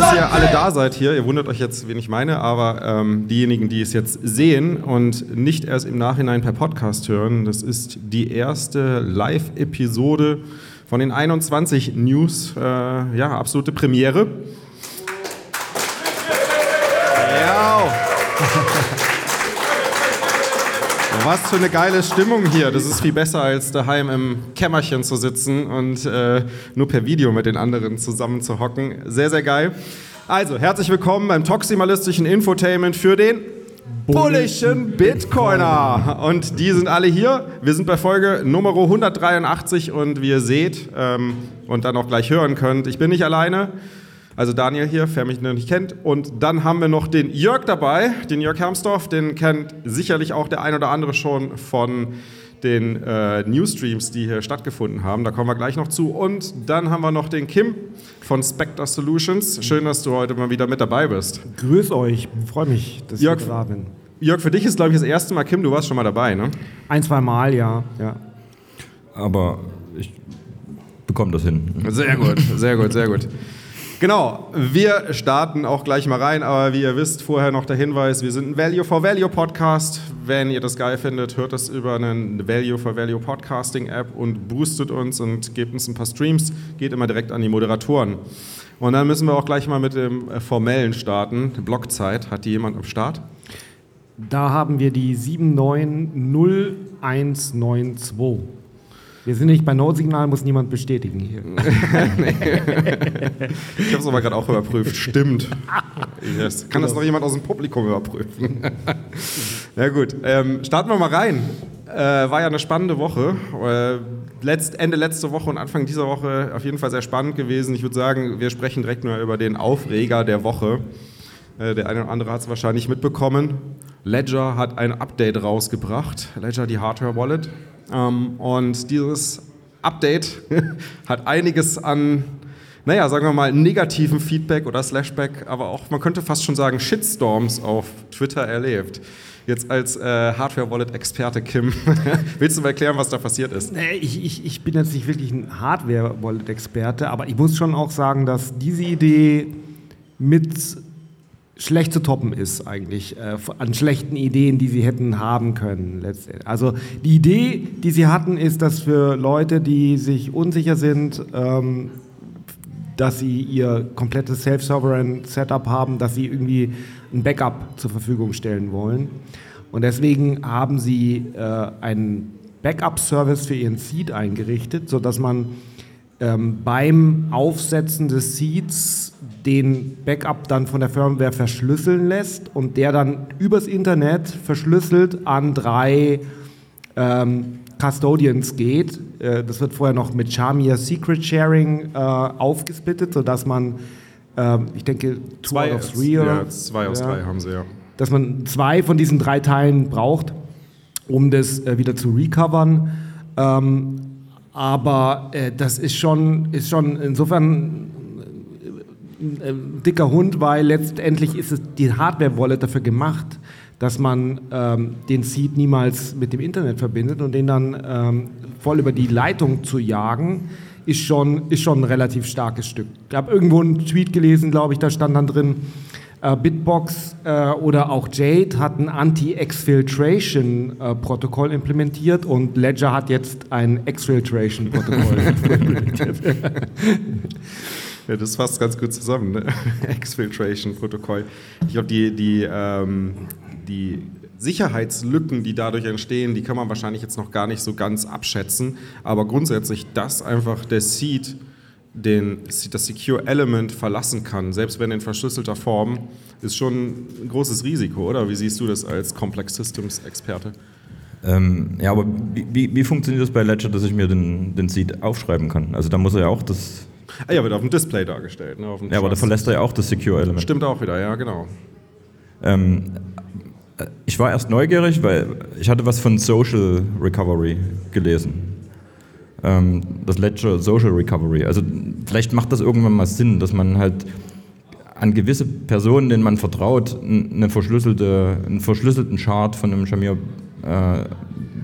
dass ihr alle da seid hier. Ihr wundert euch jetzt, wen ich meine, aber ähm, diejenigen, die es jetzt sehen und nicht erst im Nachhinein per Podcast hören, das ist die erste Live-Episode von den 21 News. Äh, ja, absolute Premiere. Ja. Was für eine geile Stimmung hier. Das ist viel besser, als daheim im Kämmerchen zu sitzen und äh, nur per Video mit den anderen zusammen zu hocken. Sehr, sehr geil. Also, herzlich willkommen beim toximalistischen Infotainment für den bullischen Bitcoiner. Und die sind alle hier. Wir sind bei Folge Nummer 183 und wie ihr seht ähm, und dann auch gleich hören könnt, ich bin nicht alleine. Also Daniel hier, wer mich noch nicht kennt. Und dann haben wir noch den Jörg dabei, den Jörg Hermsdorf. Den kennt sicherlich auch der ein oder andere schon von den äh, Newsstreams, die hier stattgefunden haben. Da kommen wir gleich noch zu. Und dann haben wir noch den Kim von Spectre Solutions. Schön, dass du heute mal wieder mit dabei bist. Grüß euch, freue mich, dass Jörg, ich da bin. Jörg, für dich ist, glaube ich, das erste Mal, Kim, du warst schon mal dabei, ne? Ein, zwei Mal, ja. ja. Aber ich bekomme das hin. Sehr gut, sehr gut, sehr gut. Genau, wir starten auch gleich mal rein, aber wie ihr wisst, vorher noch der Hinweis, wir sind ein Value for Value Podcast. Wenn ihr das geil findet, hört das über einen Value for Value Podcasting App und boostet uns und gebt uns ein paar Streams, geht immer direkt an die Moderatoren. Und dann müssen wir auch gleich mal mit dem äh, formellen starten. Blockzeit, hat die jemand am Start? Da haben wir die 790192. Wir sind nicht bei No-Signal, muss niemand bestätigen hier. ich habe es aber gerade auch überprüft. Stimmt. Yes. Kann das noch jemand aus dem Publikum überprüfen? Na gut, ähm, starten wir mal rein. Äh, war ja eine spannende Woche. Äh, letzt, Ende letzte Woche und Anfang dieser Woche auf jeden Fall sehr spannend gewesen. Ich würde sagen, wir sprechen direkt nur über den Aufreger der Woche. Äh, der eine oder andere hat es wahrscheinlich mitbekommen. Ledger hat ein Update rausgebracht. Ledger, die Hardware-Wallet. Ähm, und dieses Update hat einiges an, naja, sagen wir mal, negativen Feedback oder Slashback, aber auch, man könnte fast schon sagen, Shitstorms auf Twitter erlebt. Jetzt als äh, Hardware-Wallet-Experte Kim, willst du mal erklären, was da passiert ist? Nee, ich, ich, ich bin jetzt nicht wirklich ein Hardware-Wallet-Experte, aber ich muss schon auch sagen, dass diese Idee mit schlecht zu toppen ist eigentlich äh, an schlechten Ideen, die sie hätten haben können. Also die Idee, die sie hatten, ist, dass für Leute, die sich unsicher sind, ähm, dass sie ihr komplettes Self-Sovereign Setup haben, dass sie irgendwie ein Backup zur Verfügung stellen wollen. Und deswegen haben sie äh, einen Backup-Service für ihren Seed eingerichtet, sodass man ähm, beim Aufsetzen des Seeds den Backup dann von der Firmware verschlüsseln lässt und der dann übers Internet verschlüsselt an drei ähm, Custodians geht. Äh, das wird vorher noch mit Shamir Secret Sharing äh, aufgesplittet, sodass man, äh, ich denke, zwei aus three, ja, zwei aus ja, drei haben sie ja. Dass man zwei von diesen drei Teilen braucht, um das äh, wieder zu recovern. Ähm, aber äh, das ist schon, ist schon insofern ein dicker Hund, weil letztendlich ist es die Hardware-Wallet dafür gemacht, dass man ähm, den Seed niemals mit dem Internet verbindet und den dann ähm, voll über die Leitung zu jagen, ist schon, ist schon ein relativ starkes Stück. Ich habe irgendwo einen Tweet gelesen, glaube ich, da stand dann drin, äh, Bitbox äh, oder auch Jade hat ein Anti-Exfiltration-Protokoll äh, implementiert und Ledger hat jetzt ein Exfiltration-Protokoll implementiert. Ja, das fasst ganz gut zusammen. Ne? Exfiltration-Protokoll. Ich glaube, die, die, ähm, die Sicherheitslücken, die dadurch entstehen, die kann man wahrscheinlich jetzt noch gar nicht so ganz abschätzen. Aber grundsätzlich, dass einfach der Seed den, das Secure Element verlassen kann, selbst wenn in verschlüsselter Form, ist schon ein großes Risiko, oder? Wie siehst du das als Complex Systems Experte? Ähm, ja, aber wie, wie, funktioniert das bei Ledger, dass ich mir den, den Seed aufschreiben kann? Also da muss er ja auch das Ah ja, wird auf dem Display dargestellt. Ne? ja, aber da verlässt er ja auch das Secure-Element. Stimmt auch wieder, ja, genau. Ähm, ich war erst neugierig, weil ich hatte was von Social Recovery gelesen. Ähm, das Ledger Social Recovery. Also vielleicht macht das irgendwann mal Sinn, dass man halt an gewisse Personen, denen man vertraut, eine verschlüsselte, einen verschlüsselten Chart von einem Shamir äh,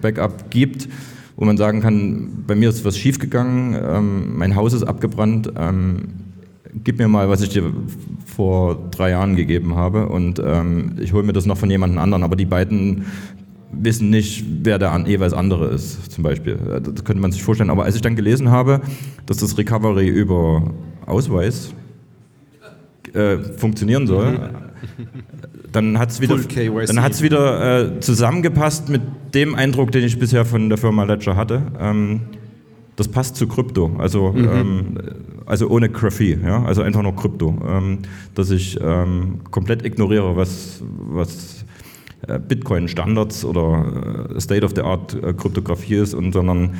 Backup gibt wo man sagen kann, bei mir ist was schiefgegangen, ähm, mein Haus ist abgebrannt, ähm, gib mir mal, was ich dir vor drei Jahren gegeben habe und ähm, ich hole mir das noch von jemand anderen. Aber die beiden wissen nicht, wer der jeweils andere ist, zum Beispiel. Das könnte man sich vorstellen. Aber als ich dann gelesen habe, dass das Recovery über Ausweis äh, funktionieren soll. dann hat es wieder, dann hat's wieder äh, zusammengepasst mit dem Eindruck, den ich bisher von der Firma Ledger hatte. Ähm, das passt zu Krypto, also, mhm. ähm, also ohne Graphie, ja? also einfach nur Krypto. Ähm, dass ich ähm, komplett ignoriere, was, was äh, Bitcoin-Standards oder äh, State-of-the-Art-Kryptographie ist, und, sondern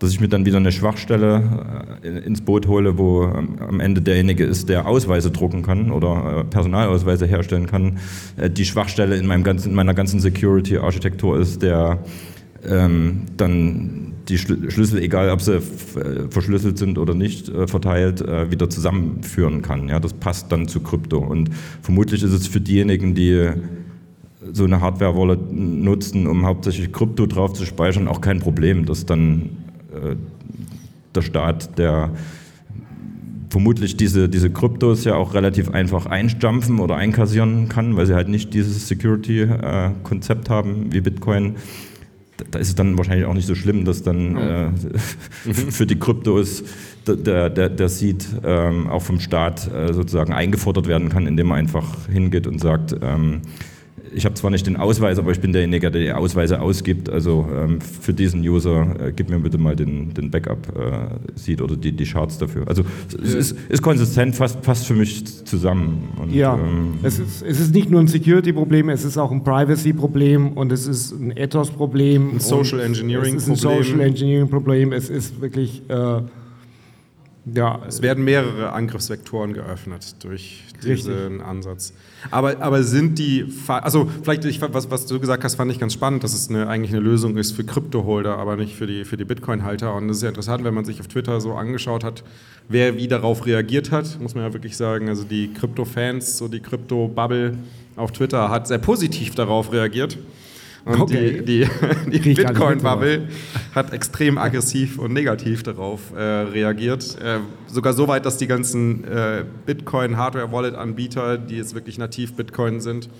dass ich mir dann wieder eine Schwachstelle äh, ins Boot hole, wo am Ende derjenige ist, der Ausweise drucken kann oder Personalausweise herstellen kann. Die Schwachstelle in, meinem ganzen, in meiner ganzen Security-Architektur ist, der ähm, dann die Schlüssel, egal ob sie verschlüsselt sind oder nicht, verteilt, wieder zusammenführen kann. Ja, das passt dann zu Krypto. Und vermutlich ist es für diejenigen, die so eine Hardware-Wallet nutzen, um hauptsächlich Krypto drauf zu speichern, auch kein Problem, dass dann äh, der Staat, der vermutlich diese, diese Kryptos ja auch relativ einfach einstampfen oder einkassieren kann, weil sie halt nicht dieses Security-Konzept äh, haben wie Bitcoin. Da ist es dann wahrscheinlich auch nicht so schlimm, dass dann äh, für die Kryptos der, der, der Seed ähm, auch vom Staat äh, sozusagen eingefordert werden kann, indem man einfach hingeht und sagt, ähm, ich habe zwar nicht den Ausweis, aber ich bin derjenige, der die Ausweise ausgibt. Also ähm, für diesen User äh, gib mir bitte mal den, den Backup-Seed äh, oder die, die Charts dafür. Also es ist, ist konsistent, fast, fast für mich zusammen. Und, ja, ähm, es, ist, es ist nicht nur ein Security-Problem, es ist auch ein Privacy-Problem und es ist ein Ethos-Problem. Ein Social Engineering-Problem. Es ist ein Social Engineering-Problem. Es ist wirklich... Äh, ja, es werden mehrere Angriffsvektoren geöffnet durch diesen Richtig. Ansatz. Aber, aber sind die, also vielleicht, ich, was, was du gesagt hast, fand ich ganz spannend, dass es eine, eigentlich eine Lösung ist für Kryptoholder, aber nicht für die, für die Bitcoin-Halter. Und das ist ja interessant, wenn man sich auf Twitter so angeschaut hat, wer wie darauf reagiert hat, muss man ja wirklich sagen. Also die Krypto-Fans, so die Krypto-Bubble auf Twitter hat sehr positiv darauf reagiert. Und okay. die, die, die Bitcoin-Bubble hat extrem aggressiv und negativ darauf äh, reagiert. Äh, sogar so weit, dass die ganzen äh, Bitcoin-Hardware-Wallet-Anbieter, die jetzt wirklich nativ Bitcoin sind,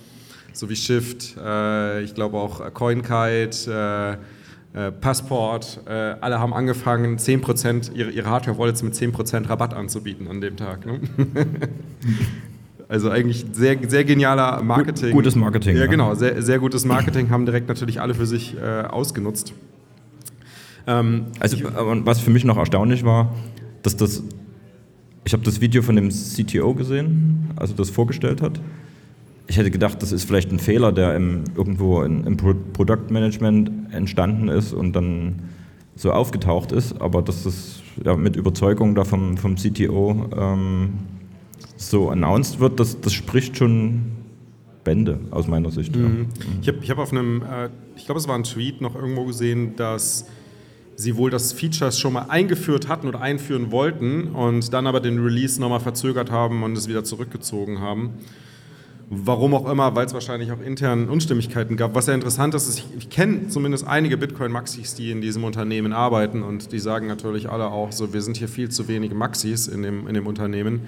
so wie Shift, äh, ich glaube auch CoinKite, äh, äh, Passport, alle haben angefangen, 10% ihre, ihre Hardware-Wallets mit 10% Rabatt anzubieten an dem Tag. Ne? Also eigentlich sehr, sehr genialer Marketing. Gutes Marketing. Ja, genau, sehr, sehr gutes Marketing, haben direkt natürlich alle für sich äh, ausgenutzt. Ähm, also was für mich noch erstaunlich war, dass das, ich habe das Video von dem CTO gesehen, also das vorgestellt hat. Ich hätte gedacht, das ist vielleicht ein Fehler, der im, irgendwo in, im Produktmanagement entstanden ist und dann so aufgetaucht ist, aber dass das ja, mit Überzeugung da vom, vom CTO ähm, so announced wird, das, das spricht schon Bände aus meiner Sicht. Mhm. Ja. Ich habe ich hab auf einem, äh, ich glaube, es war ein Tweet noch irgendwo gesehen, dass sie wohl das Feature schon mal eingeführt hatten oder einführen wollten und dann aber den Release nochmal verzögert haben und es wieder zurückgezogen haben. Warum auch immer, weil es wahrscheinlich auch intern Unstimmigkeiten gab. Was ja interessant ist, ist ich, ich kenne zumindest einige Bitcoin-Maxis, die in diesem Unternehmen arbeiten und die sagen natürlich alle auch so, wir sind hier viel zu wenige Maxis in dem, in dem Unternehmen.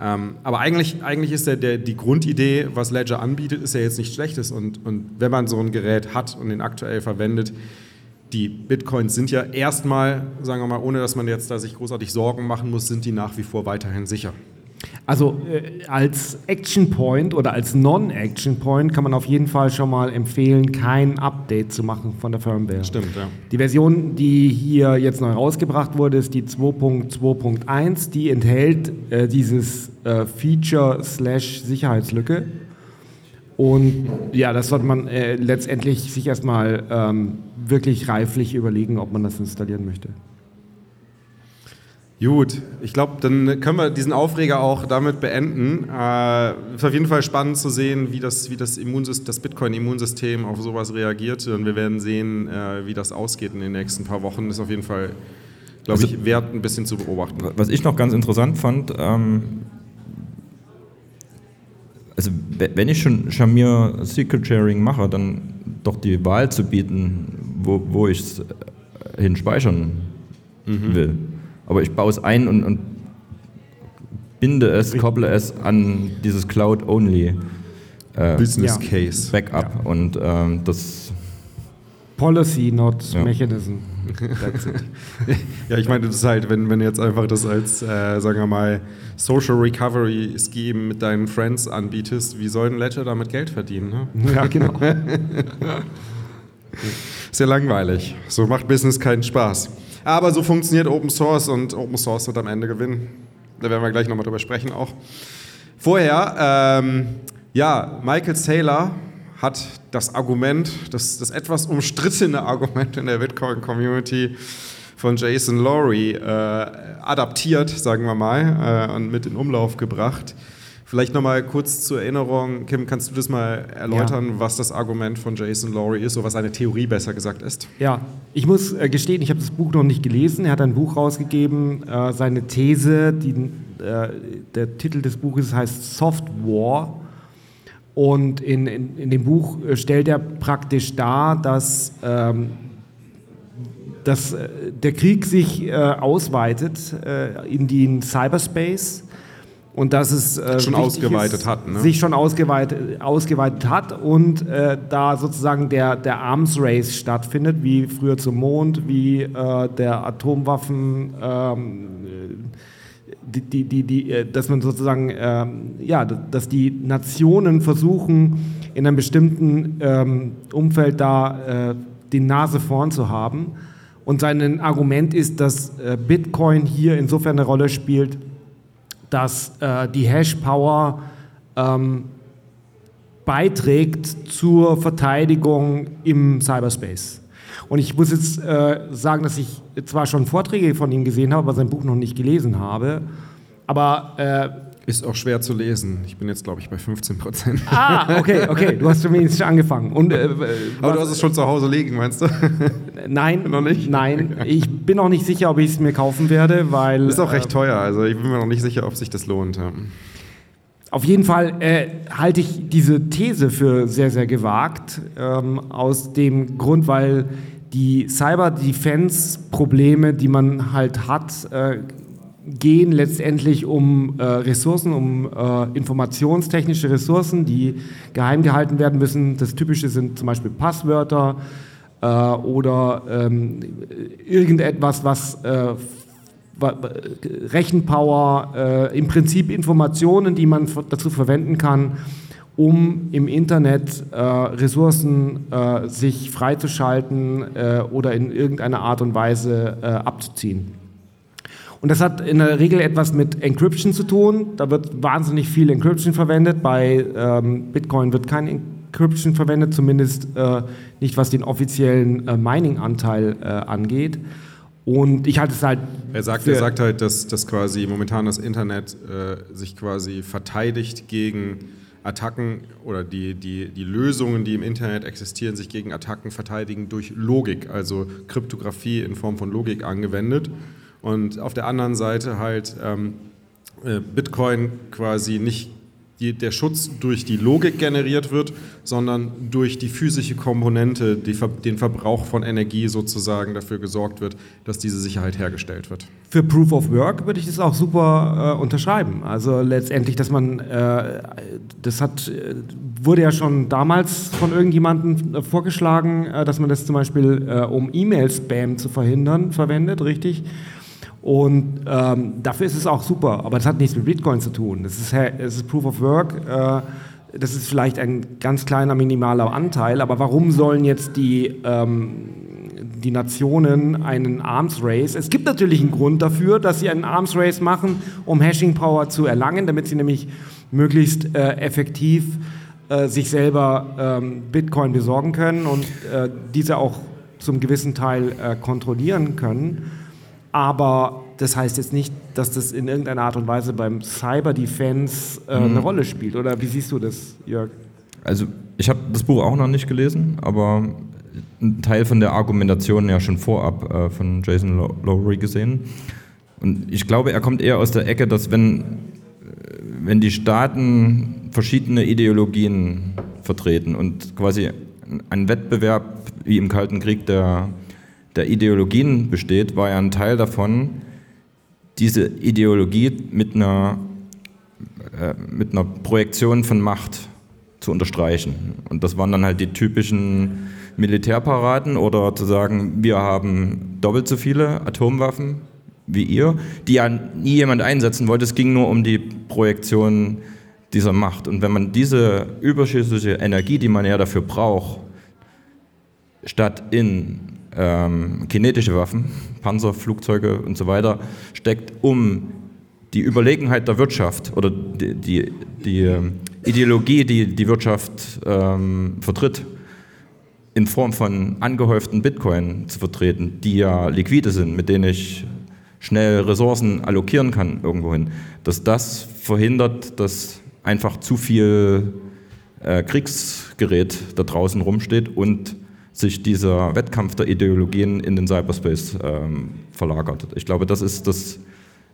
Ähm, aber eigentlich, eigentlich ist der, der, die Grundidee, was Ledger anbietet, ist ja jetzt nichts Schlechtes. Und, und wenn man so ein Gerät hat und den aktuell verwendet, die Bitcoins sind ja erstmal, sagen wir mal, ohne dass man jetzt da sich großartig Sorgen machen muss, sind die nach wie vor weiterhin sicher. Also äh, als Action Point oder als Non-Action Point kann man auf jeden Fall schon mal empfehlen, kein Update zu machen von der Firmware. Stimmt, ja. Die Version, die hier jetzt neu rausgebracht wurde, ist die 2.2.1. Die enthält äh, dieses äh, Feature slash Sicherheitslücke. Und ja, das sollte man äh, letztendlich sich erstmal ähm, wirklich reiflich überlegen, ob man das installieren möchte. Gut, ich glaube, dann können wir diesen Aufreger auch damit beenden. Äh, ist auf jeden Fall spannend zu sehen, wie das, wie das, das Bitcoin-Immunsystem auf sowas reagiert. Und wir werden sehen, äh, wie das ausgeht in den nächsten paar Wochen. Ist auf jeden Fall, glaube also, ich, wert, ein bisschen zu beobachten. Was ich noch ganz interessant fand, ähm, also wenn ich schon Shamir Secret Sharing mache, dann doch die Wahl zu bieten, wo, wo ich es hin speichern will. Aber ich baue es ein und, und binde es, kopple es an dieses Cloud-Only Business Ja. Case. Backup. Und ähm, das Policy, not Ja. Mechanism. That's it. Ja, ich meine, das ist halt, wenn, wenn du jetzt einfach das als, äh, sagen wir mal, Social Recovery Scheme mit deinen Friends anbietest, wie soll ein Ledger damit Geld verdienen? Ne? ja, genau. Ist ja langweilig. So macht Business keinen Spaß. Aber so funktioniert Open Source und Open Source wird am Ende gewinnen. Da werden wir gleich nochmal drüber sprechen auch. Vorher, ähm, ja, Michael Saylor hat das Argument, das, das etwas umstrittene Argument in der Bitcoin-Community von Jason Lowry äh, adaptiert, sagen wir mal, äh, und mit in Umlauf gebracht. Vielleicht nochmal kurz zur Erinnerung, Kim, kannst du das mal erläutern, was das Argument von Jason Lowry ist, oder was seine Theorie besser gesagt ist? Ja, ich muss äh, gestehen, ich habe das Buch noch nicht gelesen. Er hat ein Buch rausgegeben. Äh, seine These, die, äh, der Titel des Buches heißt Soft War. Und in, in, in dem Buch stellt er praktisch dar, dass, ähm, dass der Krieg sich äh, ausweitet äh, in den Cyberspace. Und dass es äh, Schon ausgeweitet ist, hat, ne? sich schon ausgeweitet, ausgeweitet hat und äh, da sozusagen der, der Arms Race stattfindet, wie früher zum Mond, wie äh, der Atomwaffen, ähm, die, die, die, die, äh, dass man sozusagen, ähm, ja, dass die Nationen versuchen, in einem bestimmten ähm, Umfeld da äh, die Nase vorn zu haben. Und sein Argument ist, dass äh, Bitcoin hier insofern eine Rolle spielt, dass äh, die Hash-Power ähm, beiträgt zur Verteidigung im Cyberspace. Und ich muss jetzt äh, sagen, dass ich zwar schon Vorträge von ihm gesehen habe, aber sein Buch noch nicht gelesen habe. Aber äh, Ist auch schwer zu lesen. Ich bin jetzt, glaube ich, bei 15 Prozent. ah, okay, okay, du hast zumindest schon angefangen. Und äh, Aber du hast es schon zu Hause liegen, meinst du? nein, Noch nicht? nein, ich bin auch nicht sicher, ob ich es mir kaufen werde, weil Ist auch recht äh, teuer. Also ich bin mir noch nicht sicher, ob sich das lohnt. Ja. Auf jeden Fall äh, halte ich diese These für sehr, sehr gewagt, ähm, aus dem Grund, weil die Cyber-Defense-Probleme, die man halt hat, äh, gehen letztendlich um äh, Ressourcen, um äh, informationstechnische Ressourcen, die geheim gehalten werden müssen. Das Typische sind zum Beispiel Passwörter äh, oder ähm, irgendetwas, was äh, Rechenpower, äh, im Prinzip Informationen, die man dazu verwenden kann, um im Internet äh, Ressourcen sich freizuschalten oder in irgendeiner Art und Weise abzuziehen. Und das hat in der Regel etwas mit Encryption zu tun. Da wird wahnsinnig viel Encryption verwendet. Bei ähm, Bitcoin wird kein Encryption verwendet, zumindest äh, nicht was den offiziellen äh, Mining-Anteil äh, angeht. Und ich halte es halt. Er sagt, er sagt halt, dass, dass quasi momentan das Internet äh, sich quasi verteidigt gegen Attacken oder die, die, die Lösungen, die im Internet existieren, sich gegen Attacken verteidigen durch Logik, also Kryptographie in Form von Logik angewendet. Und auf der anderen Seite halt ähm, äh, Bitcoin quasi nicht die, der Schutz durch die Logik generiert wird, sondern durch die physische Komponente, die, den Verbrauch von Energie sozusagen dafür gesorgt wird, dass diese Sicherheit hergestellt wird. Für Proof of Work würde ich das auch super äh, unterschreiben. Also letztendlich, dass man, äh, das hat, äh, wurde ja schon damals von irgendjemandem äh, vorgeschlagen, äh, dass man das zum Beispiel, um E-Mail-Spam zu verhindern, verwendet, richtig? Und ähm, dafür ist es auch super, aber das hat nichts mit Bitcoin zu tun. Das ist, es ist Proof of Work. Äh, das ist vielleicht ein ganz kleiner, minimaler Anteil, aber warum sollen jetzt die, ähm, die Nationen einen Arms Race? Es gibt natürlich einen Grund dafür, dass sie einen Arms Race machen, um Hashing Power zu erlangen, damit sie nämlich möglichst äh, effektiv äh, sich selber ähm, Bitcoin besorgen können und äh, diese auch zum gewissen Teil äh, kontrollieren können. Aber das heißt jetzt nicht, dass das in irgendeiner Art und Weise beim Cyber Defense äh, eine Rolle spielt. Oder wie siehst du das, Jörg? Also ich habe das Buch auch noch nicht gelesen, aber einen Teil von der Argumentation ja schon vorab äh, von Jason Low- Lowry gesehen. Und ich glaube, er kommt eher aus der Ecke, dass wenn, wenn die Staaten verschiedene Ideologien vertreten und quasi ein Wettbewerb wie im Kalten Krieg der, der Ideologien besteht, war ja ein Teil davon, diese Ideologie mit einer, äh, mit einer Projektion von Macht zu unterstreichen. Und das waren dann halt die typischen Militärparaden oder zu sagen, wir haben doppelt so viele Atomwaffen wie ihr, die ja nie jemand einsetzen wollte. Es ging nur um die Projektion dieser Macht. Und wenn man diese überschüssige Energie, die man ja dafür braucht, statt in ähm, kinetische Waffen, Panzer, Flugzeuge und so weiter, steckt, um die Überlegenheit der Wirtschaft oder die, die, die ähm, Ideologie, die die Wirtschaft ähm, vertritt, in Form von angehäuften Bitcoin zu vertreten, die ja liquide sind, mit denen ich schnell Ressourcen allokieren kann irgendwohin, dass das verhindert, dass einfach zu viel äh, Kriegsgerät da draußen rumsteht und sich dieser Wettkampf der Ideologien in den Cyberspace ähm, verlagert. Ich glaube, das ist das,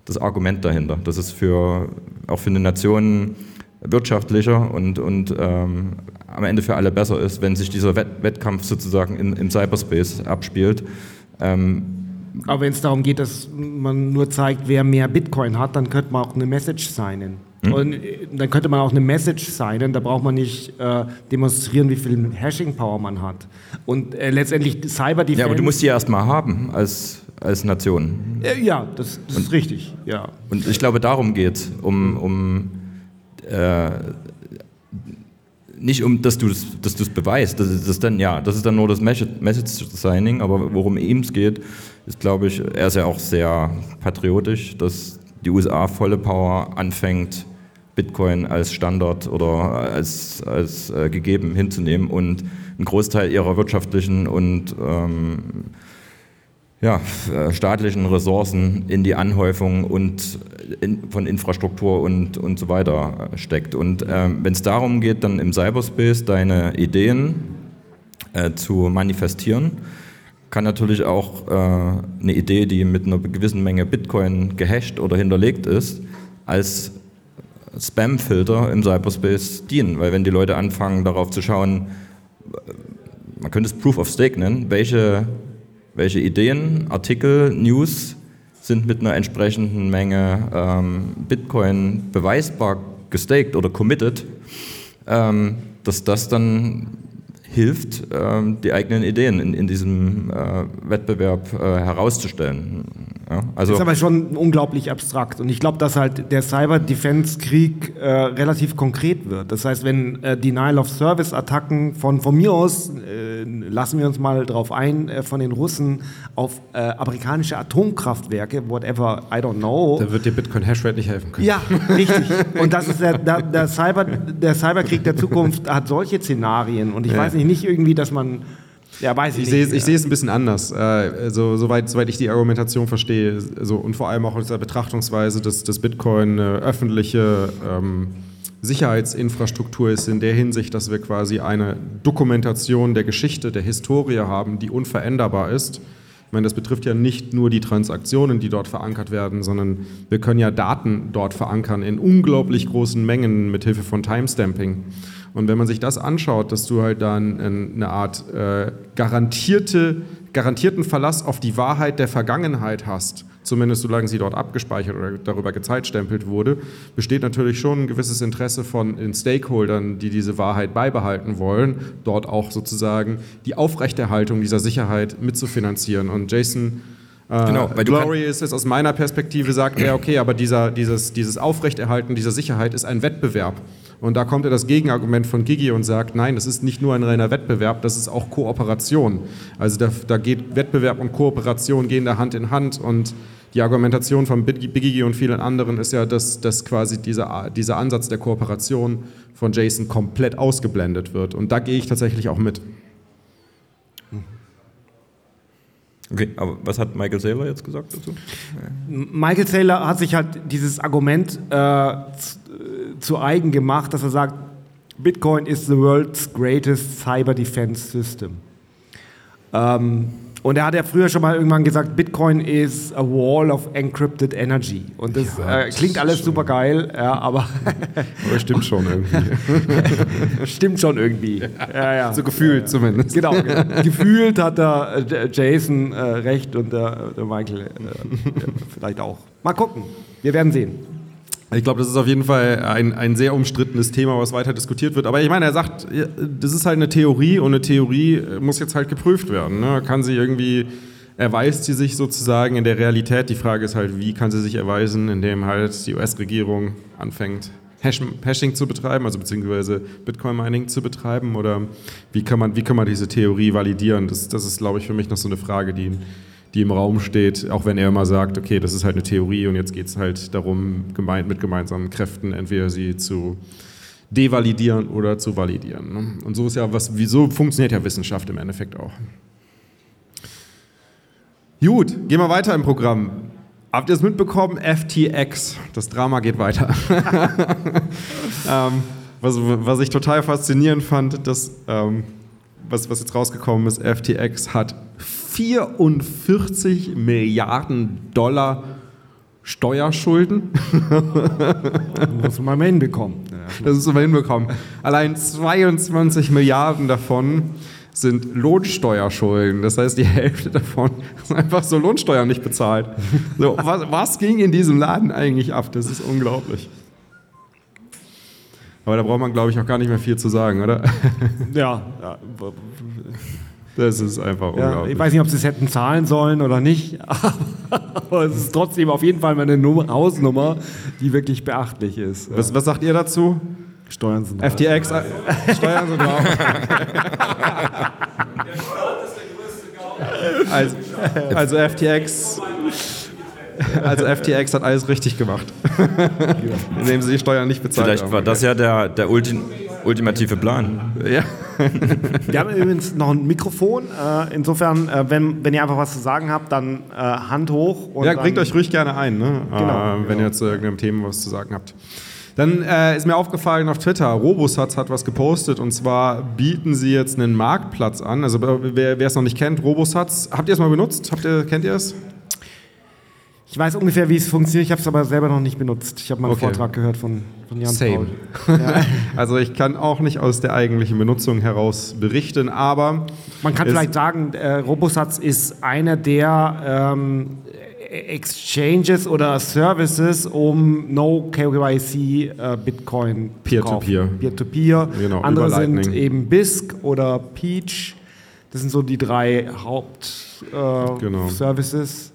das Argument dahinter. Das ist für, auch für eine Nation wirtschaftlicher und, und ähm, am Ende für alle besser ist, wenn sich dieser Wett Wettkampf sozusagen in, im Cyberspace abspielt. Ähm, aber wenn es darum geht, dass man nur zeigt, wer mehr Bitcoin hat, dann könnte man auch eine Message signen. Hm? Und äh, dann könnte man auch eine Message signen, da braucht man nicht äh, demonstrieren, wie viel Hashing-Power man hat. Und äh, letztendlich Cyber Defense. Ja, aber du musst die erstmal haben als, als Nation. Äh, ja, das, das ist richtig. Ja. Und ich glaube, darum geht es, um, um äh, nicht um, dass du es dass beweist, das ist, das, dann, ja, das ist dann nur das Message Signing, aber worum ihm es geht, ist, glaube ich, er ist ja auch sehr patriotisch, dass die USA volle Power anfängt, Bitcoin als Standard oder als, als äh, gegeben hinzunehmen und einen Großteil ihrer wirtschaftlichen und ähm, ja, äh, staatlichen Ressourcen in die Anhäufung und in, von Infrastruktur und, und so weiter äh, steckt. Und äh, wenn es darum geht, dann im Cyberspace deine Ideen äh, zu manifestieren, kann natürlich auch äh, eine Idee, die mit einer gewissen Menge Bitcoin gehasht oder hinterlegt ist, als Spam-Filter im Cyberspace dienen. Weil wenn die Leute anfangen, darauf zu schauen, man könnte es Proof of Stake nennen, welche, welche Ideen, Artikel, News sind mit einer entsprechenden Menge ähm, Bitcoin beweisbar gestaked oder committed, ähm, dass das dann hilft, ähm, die eigenen Ideen in, in diesem äh, Wettbewerb äh, herauszustellen. Ja, also das ist aber schon unglaublich abstrakt. Und ich glaube, dass halt der Cyber-Defense-Krieg äh, relativ konkret wird. Das heißt, wenn äh, Denial-of-Service-Attacken von, von mir aus, äh, lassen wir uns mal drauf ein, äh, von den Russen auf äh, amerikanische Atomkraftwerke, whatever, I don't know. Da wird dir Bitcoin-Hashrate nicht helfen können. Ja, richtig. Und das ist der, der, der, Cyber, der Cyberkrieg der Zukunft hat solche Szenarien. Und ich ja. weiß nicht, nicht irgendwie, dass man ja, weiß ich, ich nicht. Sehe, ich sehe es ein bisschen anders, äh, so, soweit, soweit ich die Argumentation verstehe. So, und vor allem auch aus der Betrachtungsweise, dass, dass Bitcoin eine öffentliche ähm, Sicherheitsinfrastruktur ist, in der Hinsicht, dass wir quasi eine Dokumentation der Geschichte, der Historie haben, die unveränderbar ist. Ich meine, das betrifft ja nicht nur die Transaktionen, die dort verankert werden, sondern wir können ja Daten dort verankern in unglaublich großen Mengen mit Hilfe von Timestamping. Und wenn man sich das anschaut, dass du halt dann eine Art äh, garantierte, garantierten Verlass auf die Wahrheit der Vergangenheit hast, zumindest solange sie dort abgespeichert oder darüber gezeitstempelt wurde, besteht natürlich schon ein gewisses Interesse von den Stakeholdern, die diese Wahrheit beibehalten wollen, dort auch sozusagen die Aufrechterhaltung dieser Sicherheit mitzufinanzieren. Und Jason äh, genau, weil Glory ist es aus meiner Perspektive, sagt er, okay, aber dieser, dieses, dieses Aufrechterhalten dieser Sicherheit ist ein Wettbewerb. Und da kommt ja das Gegenargument von Gigi und sagt, nein, das ist nicht nur ein reiner Wettbewerb, das ist auch Kooperation. Also da, da geht Wettbewerb und Kooperation gehen da Hand in Hand und die Argumentation von Biggie und vielen anderen ist ja, dass, dass quasi dieser, dieser Ansatz der Kooperation von Jason komplett ausgeblendet wird. Und da gehe ich tatsächlich auch mit. Okay, aber was hat Michael Saylor jetzt gesagt dazu? Michael Saylor hat sich halt dieses Argument äh, zu eigen gemacht, dass er sagt, Bitcoin is the world's greatest cyber defense system. Ähm, und er hat ja früher schon mal irgendwann gesagt, Bitcoin is a wall of encrypted energy. Und das Ja, äh, klingt alles super geil, ja, aber Aber stimmt schon irgendwie. stimmt schon irgendwie. Ja, so gefühlt zumindest. Genau, genau. gefühlt hat der äh, Jason äh, recht und der, der Michael äh, äh, vielleicht auch. Mal gucken, wir werden sehen. Ich glaube, das ist auf jeden Fall ein, ein sehr umstrittenes Thema, was weiter diskutiert wird. Aber ich meine, er sagt, das ist halt eine Theorie und eine Theorie muss jetzt halt geprüft werden. Ne? Kann sie irgendwie, erweist sie sich sozusagen in der Realität? Die Frage ist halt, wie kann sie sich erweisen, indem halt die US-Regierung anfängt, Hash Hashing zu betreiben, also beziehungsweise Bitcoin-Mining zu betreiben? Oder wie kann man, wie kann man diese Theorie validieren? Das, das ist, glaube ich, für mich noch so eine Frage, die die im Raum steht, auch wenn er immer sagt, okay, das ist halt eine Theorie und jetzt geht es halt darum, gemeint, mit gemeinsamen Kräften entweder sie zu devalidieren oder zu validieren. Ne? Und so ist ja was, wieso funktioniert ja Wissenschaft im Endeffekt auch. Gut, gehen wir weiter im Programm. Habt ihr es mitbekommen? FTX. Das Drama geht weiter. ähm, was, was ich total faszinierend fand, dass, ähm, was, was jetzt rausgekommen ist, FTX hat 44 Milliarden Dollar Steuerschulden. Muss man mal hinbekommen. Das ist immer hinbekommen. Allein 22 Milliarden davon sind Lohnsteuerschulden. Das heißt, die Hälfte davon ist einfach so Lohnsteuer nicht bezahlt. So, was, was ging in diesem Laden eigentlich ab? Das ist unglaublich. Aber da braucht man, glaube ich, auch gar nicht mehr viel zu sagen, oder? Ja, ja, Das ist einfach ja, unglaublich. ich weiß nicht, ob sie es hätten zahlen sollen oder nicht, aber es ist trotzdem auf jeden Fall mal eine Nummer, Hausnummer, die wirklich beachtlich ist. was, was sagt ihr dazu? Steuern sind FTX, äh, Steuern sind drauf. Also, also FTX, also FTX hat alles richtig gemacht, indem sie die Steuern nicht bezahlt Vielleicht haben. war das ja der, der Ulti ultimative Plan. Ja. Wir haben übrigens noch ein Mikrofon. Äh, insofern, äh, wenn, wenn ihr einfach was zu sagen habt, dann äh, Hand hoch. Und ja, bringt euch ruhig gerne ein, ne? Genau, wenn genau. ihr zu irgendeinem Thema was zu sagen habt. Dann äh, ist mir aufgefallen auf Twitter, Robosatz hat was gepostet und zwar bieten sie jetzt einen Marktplatz an. Also wer wer es noch nicht kennt, Robosatz, habt ihr es mal benutzt? Habt ihr, kennt ihr es? Ich weiß ungefähr, wie es funktioniert. Ich habe es aber selber noch nicht benutzt. Ich habe mal einen Okay. Vortrag gehört von, von Jan Same. Paul. Also ich kann auch nicht aus der eigentlichen Benutzung heraus berichten, aber Man kann vielleicht sagen, äh, Robosatz ist einer der ähm, Exchanges oder Services, um No KYC äh, Bitcoin Peer-to-peer. Peer-to-peer. Genau, Andere sind eben BISC oder Peach. Das sind so die drei Hauptservices. Äh, Genau. Services.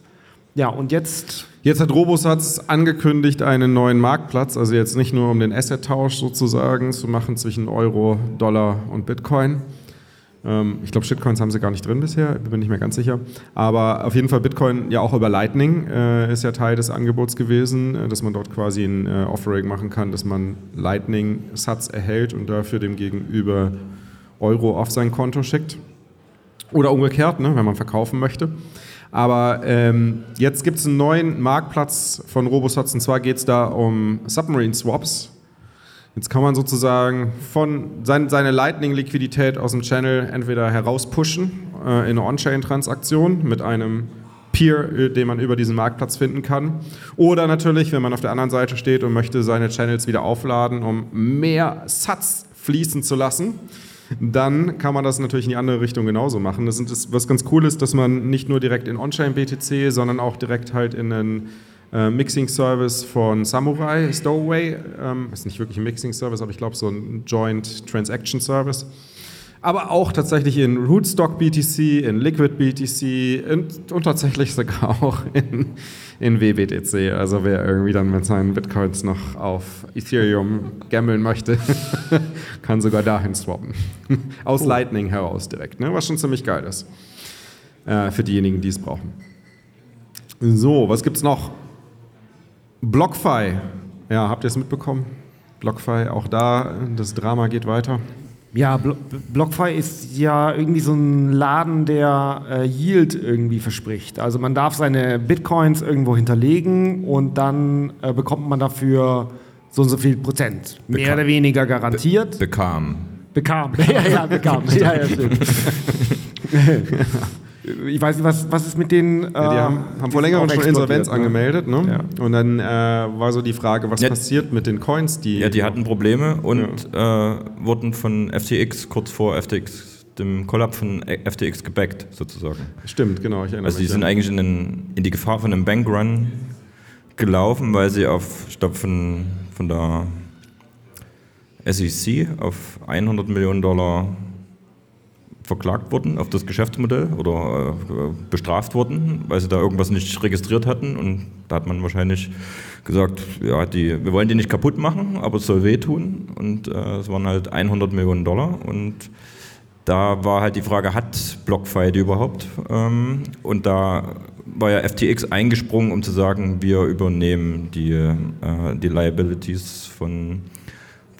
Ja, und jetzt Jetzt hat Robosatz angekündigt einen neuen Marktplatz, also jetzt nicht nur um den Asset-Tausch sozusagen zu machen zwischen Euro, Dollar und Bitcoin. Ähm, ich glaube, Shitcoins haben sie gar nicht drin bisher, bin nicht mehr ganz sicher. Aber auf jeden Fall Bitcoin ja auch über Lightning äh, ist ja Teil des Angebots gewesen, äh, dass man dort quasi ein äh, Offering machen kann, dass man Lightning-Satz erhält und dafür dem Gegenüber Euro auf sein Konto schickt. Oder umgekehrt, ne, wenn man verkaufen möchte. Aber ähm, jetzt gibt es einen neuen Marktplatz von Robosatz und zwar geht es da um Submarine Swaps. Jetzt kann man sozusagen von sein, seine Lightning-Liquidität aus dem Channel entweder herauspushen äh, in eine On-Chain-Transaktion mit einem Peer, äh, den man über diesen Marktplatz finden kann. Oder natürlich, wenn man auf der anderen Seite steht und möchte seine Channels wieder aufladen, um mehr Satz fließen zu lassen, dann kann man das natürlich in die andere Richtung genauso machen. Das ist, was ganz cool ist, dass man nicht nur direkt in On-Chain BTC, sondern auch direkt halt in einen äh, Mixing-Service von Samurai, Stowaway, ähm, ist nicht wirklich ein Mixing-Service, aber ich glaube so ein Joint Transaction Service. Aber auch tatsächlich in Rootstock BTC, in Liquid BTC und, und tatsächlich sogar auch in, in WBTC. Also wer irgendwie dann mit seinen Bitcoins noch auf Ethereum gammeln möchte, kann sogar dahin swappen. Aus Lightning heraus direkt, ne? was schon ziemlich geil ist. Äh, für diejenigen, die es brauchen. So, was gibt's noch? BlockFi. Ja, habt ihr es mitbekommen? BlockFi, auch da, das Drama geht weiter. Ja, Blo BlockFi ist ja irgendwie so ein Laden, der äh, Yield irgendwie verspricht. Also man darf seine Bitcoins irgendwo hinterlegen und dann äh, bekommt man dafür so und so viel Prozent. Mehr Beka- oder weniger garantiert. Bekam. bekam. Ja, ja, bekam. ja, ja, stimmt. ich weiß nicht, was, was ist mit den. Äh, Ja, die haben, haben vor längerem schon Insolvenz angemeldet, ne? Ja. Und dann äh, war so die Frage, was Ja. passiert mit den Coins, die. Ja, die hatten Probleme und äh, wurden von FTX kurz vor FTX, dem Kollaps von FTX gebackt, sozusagen. Stimmt, genau, ich erinnere Also die sind ja. eigentlich in, den, in die Gefahr von einem Bankrun gelaufen, weil sie auf, ich glaube, von, von der SEC auf 100 Millionen Dollar verklagt wurden auf das Geschäftsmodell oder äh, bestraft wurden, weil sie da irgendwas nicht registriert hatten. Und da hat man wahrscheinlich gesagt, ja, die, wir wollen die nicht kaputt machen, aber es soll wehtun. Und äh, es waren halt 100 Millionen Dollar. Und da war halt die Frage, hat BlockFi die überhaupt? Ähm, und da war ja FTX eingesprungen, um zu sagen, wir übernehmen die, äh, die Liabilities von,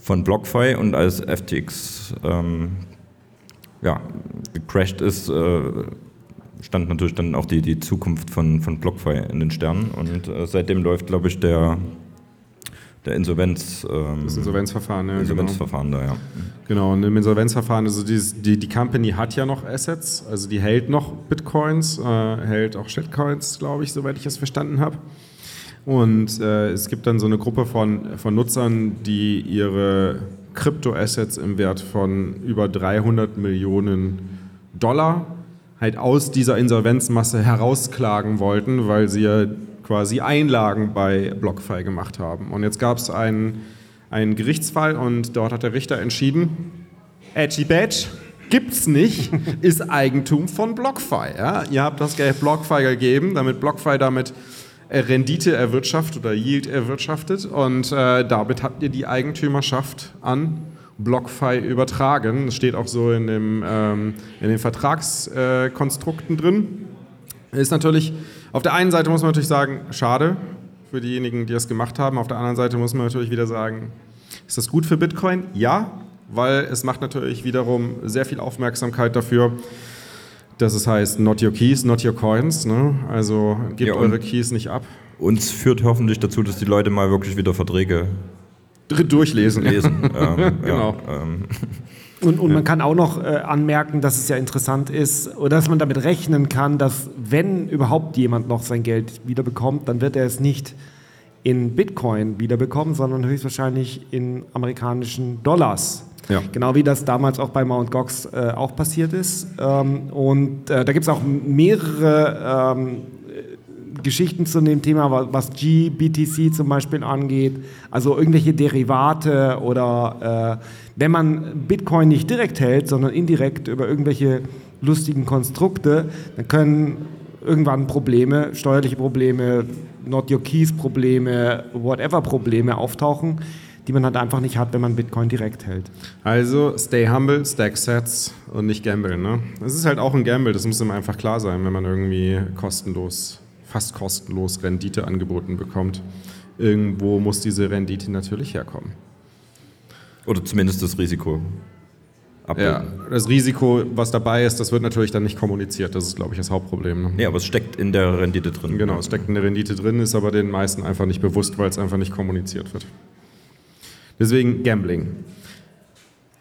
von BlockFi. Und als FTX ähm, ja, gecrashed ist, äh, stand natürlich dann auch die, die Zukunft von, von BlockFi in den Sternen. Und äh, seitdem läuft, glaube ich, der, der Insolvenz, ähm, Das Insolvenzverfahren, ja. Genau. Insolvenzverfahren da, ja. genau, und im Insolvenzverfahren, also dieses, die, die Company hat ja noch Assets, also die hält noch Bitcoins, äh, hält auch Shitcoins, glaube ich, soweit ich es verstanden habe. Und äh, es gibt dann so eine Gruppe von, von Nutzern, die ihre Kryptoassets im Wert von über 300 Millionen Dollar halt aus dieser Insolvenzmasse herausklagen wollten, weil sie ja quasi Einlagen bei BlockFi gemacht haben. Und jetzt gab es einen, einen Gerichtsfall und dort hat der Richter entschieden, Edgy Badge gibt's nicht, ist Eigentum von BlockFi. Ja? Ihr habt das Geld BlockFi gegeben, damit BlockFi damit Rendite erwirtschaftet oder Yield erwirtschaftet und äh, damit habt ihr die Eigentümerschaft an BlockFi übertragen. Das steht auch so in, dem, ähm, in den Vertragskonstrukten äh, drin. Ist natürlich, auf der einen Seite muss man natürlich sagen, schade für diejenigen, die es gemacht haben. Auf der anderen Seite muss man natürlich wieder sagen, ist das gut für Bitcoin? Ja, weil es macht natürlich wiederum sehr viel Aufmerksamkeit dafür, dass es heißt, not your keys, not your coins. Ne? Also gebt Ja, eure Keys nicht ab. Uns führt hoffentlich dazu, dass die Leute mal wirklich wieder Verträge Durchlesen. lesen. ähm, Genau. Ja, ähm, Und, und man kann auch noch äh, anmerken, dass es ja interessant ist, oder dass man damit rechnen kann, dass wenn überhaupt jemand noch sein Geld wiederbekommt, dann wird er es nicht in Bitcoin wiederbekommen, sondern höchstwahrscheinlich in amerikanischen Dollars. Ja. Genau wie das damals auch bei Mt. Gox äh, auch passiert ist. Ähm, und äh, da gibt es auch mehrere ähm, Geschichten zu dem Thema, wa- was GBTC zum Beispiel angeht, also irgendwelche Derivate oder äh, wenn man Bitcoin nicht direkt hält, sondern indirekt über irgendwelche lustigen Konstrukte, dann können irgendwann Probleme, steuerliche Probleme, Not Your Keys Probleme, whatever Probleme auftauchen, die man halt einfach nicht hat, wenn man Bitcoin direkt hält. Also stay humble, stack sets und nicht gamble. Ne? Das ist halt auch ein Gamble, das muss ihm einfach klar sein, wenn man irgendwie kostenlos, fast kostenlos Rendite angeboten bekommt. Irgendwo muss diese Rendite natürlich herkommen. oder zumindest das Risiko Ja, abbilden. das Risiko, was dabei ist, das wird natürlich dann nicht kommuniziert. Das ist, glaube ich, das Hauptproblem. Ne? Nee, aber es steckt in der Rendite drin. Genau, es steckt eine Rendite drin, ist aber den meisten einfach nicht bewusst, weil es einfach nicht kommuniziert wird. Deswegen Gambling.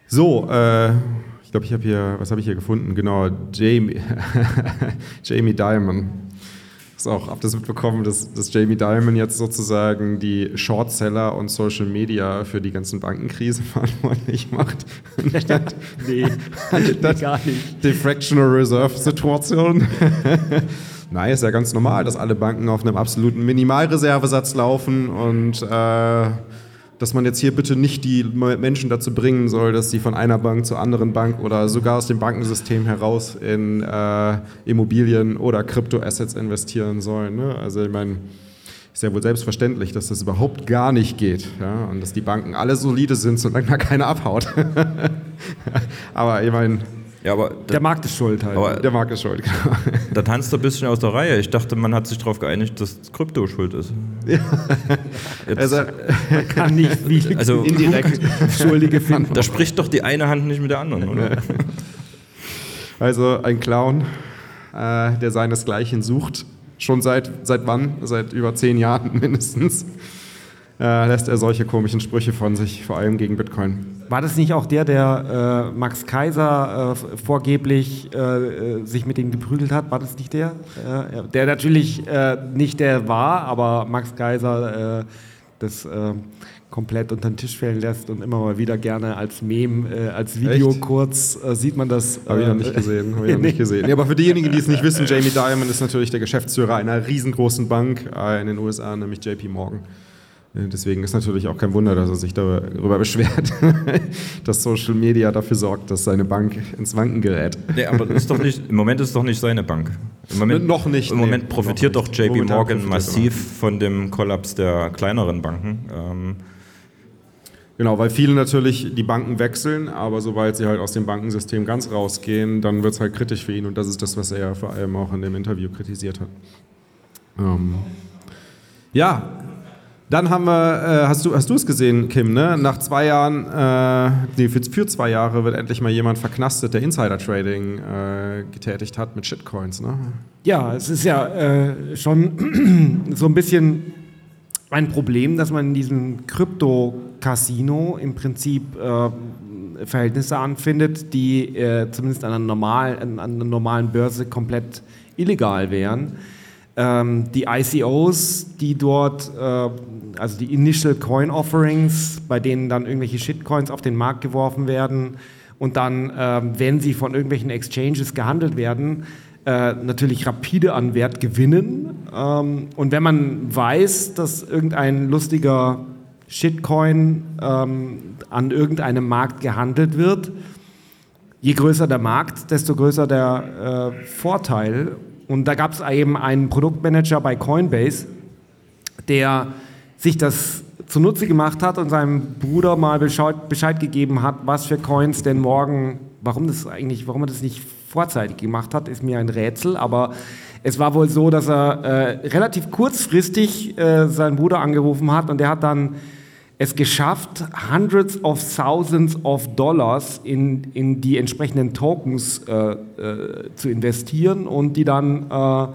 So, äh, ich glaube, ich habe hier, was habe ich hier gefunden? Genau, Jamie, Jamie Dimon. Ist auch, habt ihr das mitbekommen, dass, dass Jamie Dimon jetzt sozusagen die Shortseller und Social Media für die ganzen Bankenkrise verantwortlich macht? Nee, das, gar nicht. die Fractional Reserve Situation. Nein, ist ja ganz normal, dass alle Banken auf einem absoluten Minimalreservesatz laufen und äh, dass man jetzt hier bitte nicht die Menschen dazu bringen soll, dass sie von einer Bank zur anderen Bank oder sogar aus dem Bankensystem heraus in äh, Immobilien oder Kryptoassets investieren sollen. Ne? Also ich meine, ist ja wohl selbstverständlich, dass das überhaupt gar nicht geht ja? und dass die Banken alle solide sind, solange da keiner abhaut. Aber ich meine, Ja, aber Der Markt ist schuld halt. aber der Markt ist schuld. Genau. da tanzt er ein bisschen aus der Reihe. Ich dachte, man hat sich darauf geeinigt, dass Krypto schuld ist. Jetzt, Also, Man kann nicht viel Also- indirekt Schuldige finden. da spricht doch die eine Hand nicht mit der anderen, oder? Also ein Clown, äh, der seinesgleichen sucht. Schon seit, seit wann? Seit über zehn Jahren mindestens. Äh, lässt er solche komischen Sprüche von sich, vor allem gegen Bitcoin. War das nicht auch der, der äh, Max Kaiser äh, vorgeblich äh, äh sich mit ihm geprügelt hat? War das nicht der? Äh, der natürlich äh, nicht der war, aber Max Kaiser das komplett unter den Tisch fallen lässt und immer mal wieder gerne als Meme, als Video Echt? kurz sieht man das. Habe ich noch nicht gesehen. Hab ich noch nicht gesehen. Ja, aber für diejenigen, die es nicht wissen, Jamie Dimon ist natürlich der Geschäftsführer einer riesengroßen Bank in den USA, nämlich JP Morgan. Deswegen ist natürlich auch kein Wunder, dass er sich darüber beschwert, dass Social Media dafür sorgt, dass seine Bank ins Wanken gerät. Nee, aber ist doch nicht, im Moment ist es doch nicht seine Bank. Im Moment, noch nicht. Im Moment profitiert noch doch JP Momentan Morgan profitiert massiv von dem Kollaps der kleineren Banken. Ähm, Genau, weil viele natürlich die Banken wechseln, aber sobald sie halt aus dem Bankensystem ganz rausgehen, dann wird es halt kritisch für ihn und das ist das, was er vor allem auch in dem Interview kritisiert hat. Ähm, ja, dann haben wir, äh, hast du hast es gesehen, Kim, ne? Nach zwei Jahren, äh, nee, für, für, zwei Jahre wird endlich mal jemand verknastet, der Insider-Trading äh, getätigt hat mit Shitcoins, ne? Ja, es ist ja äh, schon so ein bisschen ein Problem, dass man in diesem Krypto-Casino im Prinzip äh, Verhältnisse anfindet, die äh, zumindest an einer, normal, an einer normalen Börse komplett illegal wären. Ähm, die ICOs, die dort, äh, also die Initial Coin Offerings, bei denen dann irgendwelche Shitcoins auf den Markt geworfen werden und dann, äh, wenn sie von irgendwelchen Exchanges gehandelt werden, äh, natürlich rapide an Wert gewinnen. Ähm, und wenn man weiß, dass irgendein lustiger Shitcoin ähm, an irgendeinem Markt gehandelt wird, je größer der Markt, desto größer der äh, Vorteil. Und da gab es eben einen Produktmanager bei Coinbase, der sich das zunutze gemacht hat und seinem Bruder mal Bescheid, Bescheid, gegeben hat, was für Coins denn morgen, warum das eigentlich, warum er das nicht vorzeitig gemacht hat, ist mir ein Rätsel, aber es war wohl so, dass er äh, relativ kurzfristig äh, seinen Bruder angerufen hat und der hat dann es geschafft, hundreds of thousands of dollars in, in die entsprechenden Tokens äh, äh, zu investieren und die dann äh,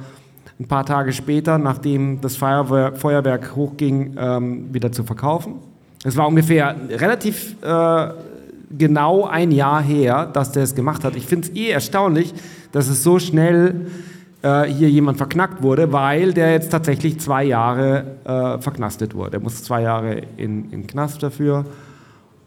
ein paar Tage später, nachdem das Feuerwehr, Feuerwerk hochging, ähm, wieder zu verkaufen. Es war ungefähr relativ äh, genau ein Jahr her, dass der es gemacht hat. Ich finde es eh erstaunlich, dass es so schnell äh, hier jemand verknackt wurde, weil der jetzt tatsächlich zwei Jahre äh, verknastet wurde. Er muss zwei Jahre in, in Knast dafür.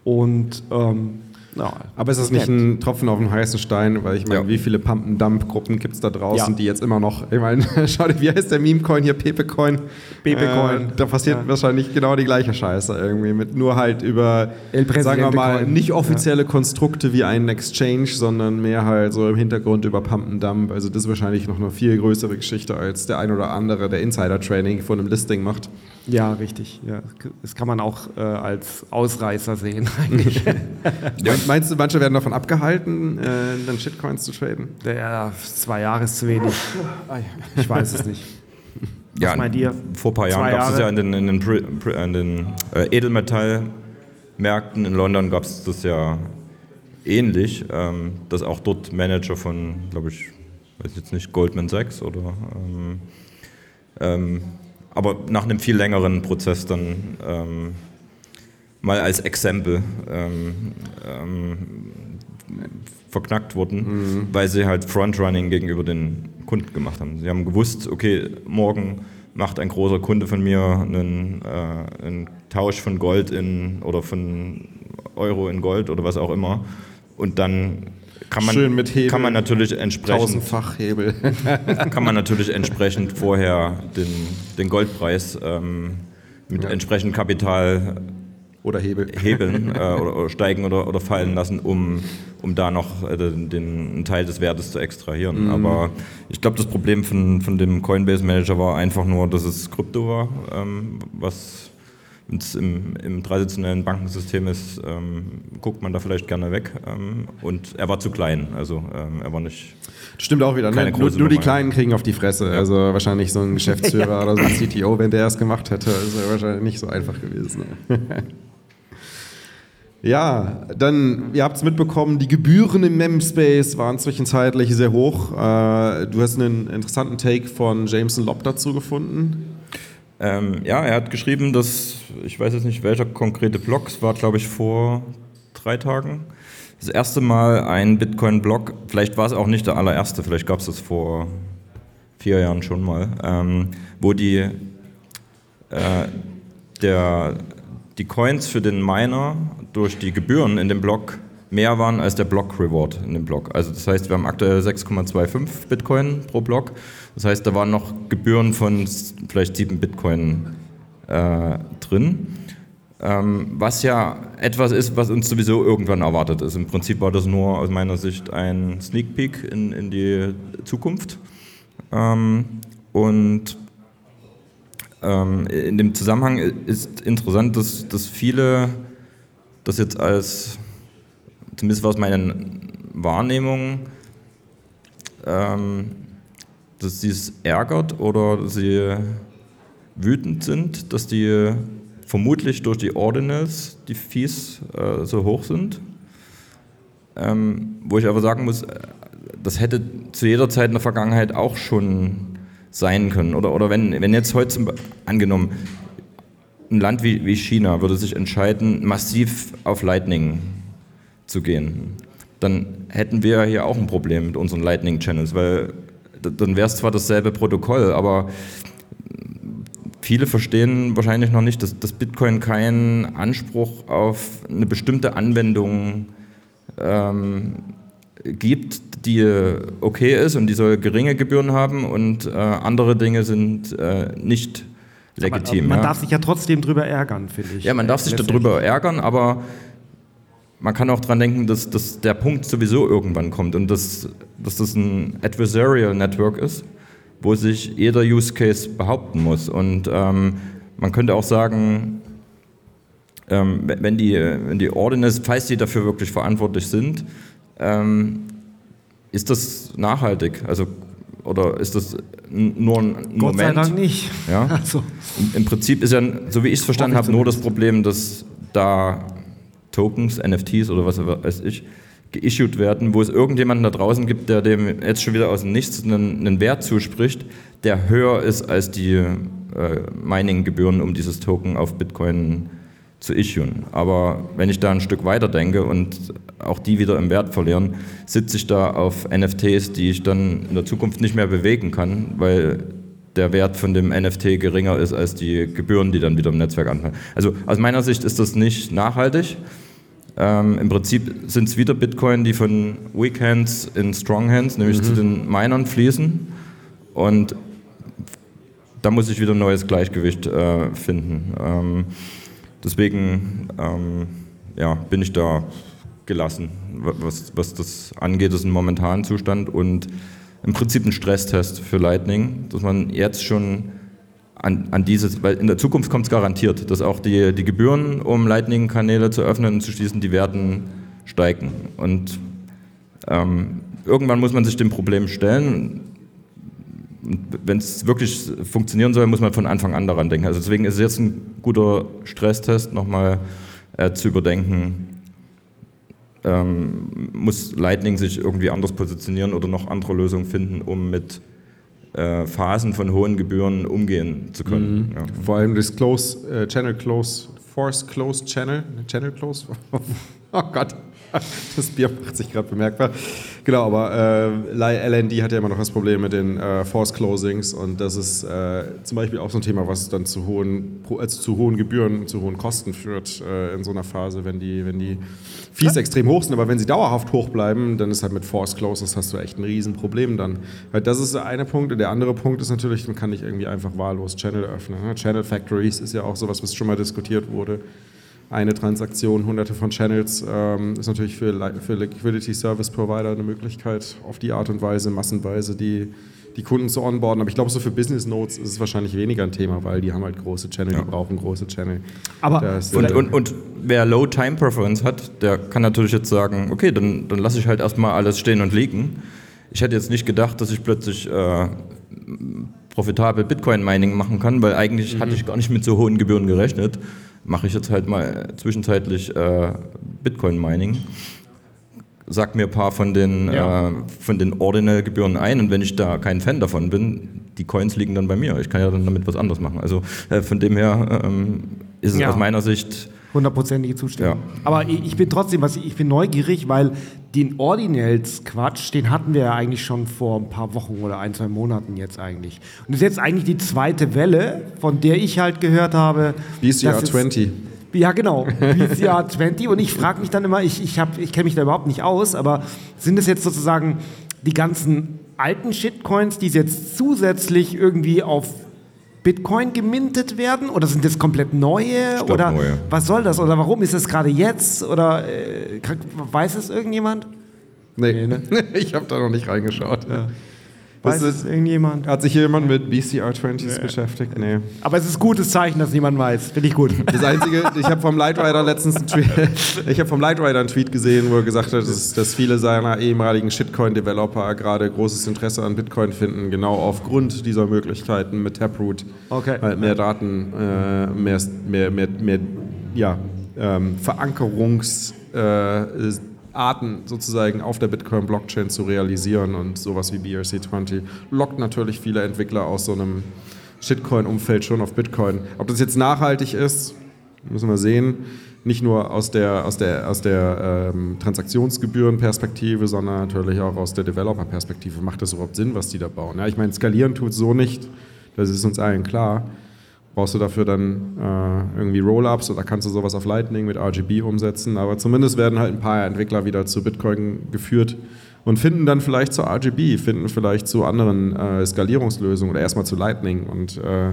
Und ähm, ja, aber ist das nicht ein Tropfen auf den heißen Stein? Weil ich meine, ja. wie viele Pump-and-Dump-Gruppen gibt es da draußen, ja. die jetzt immer noch, ich meine, schau dir, wie heißt der Meme-Coin hier? Pepe-Coin. Pepe-Coin. Äh, da passiert ja. wahrscheinlich genau die gleiche Scheiße irgendwie, mit nur halt über, sagen wir mal, Coin. nicht offizielle Konstrukte wie einen Exchange, sondern mehr halt so im Hintergrund über Pump-and-Dump. Also das ist wahrscheinlich noch eine viel größere Geschichte, als der ein oder andere, der Insider-Trading von einem Listing macht. Ja, richtig. Ja. Das kann man auch äh, als Ausreißer sehen eigentlich. ja, meinst du, manche werden davon abgehalten, äh, dann Shitcoins zu traden? Ja, zwei Jahre ist zu wenig. Ich weiß es nicht. Was ja, meint ihr? Vor ein paar Jahren gab es das ja in den, in den, in den äh, Edelmetallmärkten in London gab es das ja ähnlich, ähm, dass auch dort Manager von, glaube ich, weiß jetzt nicht, Goldman Sachs oder ähm, ähm, aber nach einem viel längeren Prozess dann ähm, mal als Exempel ähm, ähm, verknackt wurden, mhm. weil sie halt Frontrunning gegenüber den Kunden gemacht haben. Sie haben gewusst, okay, morgen macht ein großer Kunde von mir einen, äh, einen Tausch von Gold in oder von Euro in Gold oder was auch immer. Und dann kann man, Schön mit Hebel. Kann man natürlich entsprechend. Tausendfach Hebel. kann man natürlich entsprechend vorher den, den Goldpreis ähm, mit ja. entsprechendem Kapital oder Hebel. hebeln äh, oder, oder, steigen oder, oder fallen lassen, um, um da noch äh, den, einen Teil des Wertes zu extrahieren. Mhm. Aber ich glaube, das Problem von, von dem Coinbase Manager war einfach nur, dass es Krypto war, ähm, was wenn es im, im, traditionellen Bankensystem ist, ähm, guckt man da vielleicht gerne weg. Ähm, und er war zu klein, also ähm, er war nicht. Stimmt auch wieder, ne? nur, nur, die Kleinen kriegen auf die Fresse. Ja. Also wahrscheinlich so ein Geschäftsführer ja. oder so ein CTO, wenn der es gemacht hätte, ist er wahrscheinlich nicht so einfach gewesen. Ne? Ja, dann, ihr habt es mitbekommen, die Gebühren im Memspace waren zwischenzeitlich sehr hoch. Äh, du hast einen interessanten Take von Jameson Lobb dazu gefunden. Ähm, ja, er hat geschrieben, dass, ich weiß jetzt nicht, welcher konkrete Blog, es war glaube ich vor drei Tagen, das erste Mal ein Bitcoin-Blog, vielleicht war es auch nicht der allererste, vielleicht gab es das vor vier Jahren schon mal, ähm, wo die, äh, der, die Coins für den Miner durch die Gebühren in dem Block mehr waren als der Block-Reward in dem Block. Also das heißt, wir haben aktuell 6,25 Bitcoin pro Block. Das heißt, da waren noch Gebühren von vielleicht 7 Bitcoin äh, drin. Ähm, was ja etwas ist, was uns sowieso irgendwann erwartet ist. Im Prinzip war das nur aus meiner Sicht ein Sneak Peek in, in die Zukunft. Ähm, und ähm, in dem Zusammenhang ist interessant, dass, dass viele das jetzt als, zumindest war es meine Wahrnehmung, ähm, dass sie es ärgert oder sie wütend sind, dass die vermutlich durch die Ordinals die Fees äh, so hoch sind. Ähm, wo ich aber sagen muss, das hätte zu jeder Zeit in der Vergangenheit auch schon sein können. Oder, oder wenn, wenn jetzt heute zum, angenommen, ein Land wie, wie China würde sich entscheiden, massiv auf Lightning zu gehen, dann hätten wir hier auch ein Problem mit unseren Lightning-Channels, weil dann wäre es zwar dasselbe Protokoll, aber viele verstehen wahrscheinlich noch nicht, dass, dass Bitcoin keinen Anspruch auf eine bestimmte Anwendung ähm, gibt, die okay ist und die soll geringe Gebühren haben und äh, andere Dinge sind äh, nicht legitim. man ja. darf sich ja trotzdem drüber ärgern, finde ich. Ja, man darf sich darüber ärgern, aber man kann auch daran denken, dass, dass der Punkt sowieso irgendwann kommt und dass, dass das ein Adversarial Network ist, wo sich jeder Use Case behaupten muss. Und ähm, man könnte auch sagen, ähm, wenn, die, wenn die Ordinals, falls die dafür wirklich verantwortlich sind, ähm, ist das nachhaltig? Also, oder ist das nur ein Gott Moment? sei Dank nicht. Ja? Also, Im, Im Prinzip ist ja, so wie ich es verstanden habe, nur das. Problem, dass da Tokens, NFTs oder was weiß ich, geissued werden, wo es irgendjemanden da draußen gibt, der dem jetzt schon wieder aus dem Nichts einen, einen Wert zuspricht, der höher ist als die äh, Mining-Gebühren, um dieses Token auf Bitcoin zu issuen. Aber wenn ich da ein Stück weiter denke und auch die wieder im Wert verlieren, sitze ich da auf NFTs, die ich dann in der Zukunft nicht mehr bewegen kann, weil der Wert von dem NFT geringer ist als die Gebühren, die dann wieder im Netzwerk anfallen. Also aus meiner Sicht ist das nicht nachhaltig. Ähm, Im Prinzip sind es wieder Bitcoin, die von Weak Hands in Strong Hands, nämlich zu den Minern fließen. Und da muss ich wieder ein neues Gleichgewicht äh, finden. Ähm, deswegen ähm, ja, bin ich da gelassen, wa- was, was das angeht. Das ist ein momentaner Zustand und im Prinzip ein Stresstest für Lightning, dass man jetzt schon an, an dieses, weil in der Zukunft kommt es garantiert, dass auch die, die Gebühren, um Lightning-Kanäle zu öffnen und zu schließen, die werden steigen. Und ähm, irgendwann muss man sich dem Problem stellen. Wenn es wirklich funktionieren soll, muss man von Anfang an daran denken. Also deswegen ist es jetzt ein guter Stresstest, nochmal äh, zu überdenken, ähm, muss Lightning sich irgendwie anders positionieren oder noch andere Lösungen finden, um mit äh, Phasen von hohen Gebühren umgehen zu können. Ja. Vor allem das Close, äh, Channel Close, Force Close Channel, Channel Close, oh Gott, das Bier macht sich gerade bemerkbar. Genau, aber äh, LND hat ja immer noch das Problem mit den äh, Force Closings und das ist äh, zum Beispiel auch so ein Thema, was dann zu hohen, also zu hohen Gebühren, zu hohen Kosten führt äh, in so einer Phase, wenn die, wenn die Fees extrem hoch sind. Aber wenn sie dauerhaft hoch bleiben, dann ist halt mit Force Closes hast du echt ein Riesenproblem dann. Weil das ist der eine Punkt. Und der andere Punkt ist natürlich, man kann nicht irgendwie einfach wahllos Channel öffnen. Ne? Channel Factories ist ja auch sowas, was schon mal diskutiert wurde eine Transaktion, hunderte von Channels, ähm, ist natürlich für, für Liquidity Service Provider eine Möglichkeit, auf die Art und Weise, massenweise die, die Kunden zu onboarden. Aber ich glaube, so für Business Nodes ist es wahrscheinlich weniger ein Thema, weil die haben halt große Channel, Ja. die brauchen große Channel. aber Und, und, und wer Low Time Preference hat, der kann natürlich jetzt sagen, okay, dann, dann lasse ich halt erstmal alles stehen und liegen. Ich hätte jetzt nicht gedacht, dass ich plötzlich äh, profitabel Bitcoin Mining machen kann, weil eigentlich hatte ich gar nicht mit so hohen Gebühren gerechnet. Mache ich jetzt halt mal zwischenzeitlich äh, Bitcoin Sag mir ein paar von den, Ja. äh, von den Ordinal-Gebühren ein und wenn ich da kein Fan davon bin, die Coins liegen dann bei mir. Ich kann ja dann damit was anderes machen. Also äh, von dem her ähm, ist es Ja. aus meiner Sicht Hundertprozentige Zustimmung. Ja. Aber ich ich bin trotzdem, was ich, ich bin neugierig, weil den Ordinals-Quatsch, den hatten wir ja eigentlich schon vor ein paar Wochen oder ein, zwei Monaten jetzt eigentlich. Und das ist jetzt eigentlich die zweite Welle, von der ich halt gehört habe. VCR dass es- 20. Ja, genau. VCR 20. Und ich frage mich dann immer, ich, ich, hab- ich kenne mich da überhaupt nicht aus, aber sind es jetzt sozusagen die ganzen alten Shitcoins, die jetzt zusätzlich irgendwie auf Bitcoin gemintet werden? Oder sind das komplett neue? glaub, oder neue. was soll das? Oder warum ist es gerade jetzt? Oder äh, weiß es irgendjemand? Nee, ne? ich habe da noch nicht reingeschaut. Weiß es irgendjemand? Hat sich hier jemand mit BCR 20s beschäftigt? Nee. Aber es ist gutes Zeichen, dass niemand weiß. Finde ich gut. Das Einzige, ich habe vom Lightrider letztens einen Tweet, ich habe vom Lightrider einen Tweet gesehen, wo er gesagt hat, dass, dass viele seiner ehemaligen Shitcoin-Developer gerade großes Interesse an Bitcoin finden, genau aufgrund dieser Möglichkeiten mit Taproot Okay. halt mehr Daten, äh, mehr, mehr, mehr, mehr ja, ähm, Verankerungsarten äh, Arten sozusagen auf der Bitcoin-Blockchain zu realisieren und sowas wie BRC20 lockt natürlich viele Entwickler aus so einem Shitcoin-Umfeld schon auf Bitcoin. Ob das jetzt nachhaltig ist, müssen wir sehen. Nicht nur aus der, aus der, aus der ähm, Transaktionsgebührenperspektive, sondern natürlich auch aus der Developer-Perspektive. Macht das überhaupt Sinn, was die da bauen? Ja, ich meine, skalieren tut so nicht, das ist uns allen klar. Brauchst du dafür dann äh, irgendwie Rollups oder kannst du sowas auf Lightning mit RGB umsetzen? Aber zumindest werden halt ein paar Entwickler wieder zu Bitcoin geführt und finden dann vielleicht zu RGB, finden vielleicht zu anderen äh, Skalierungslösungen oder erstmal zu Lightning und äh,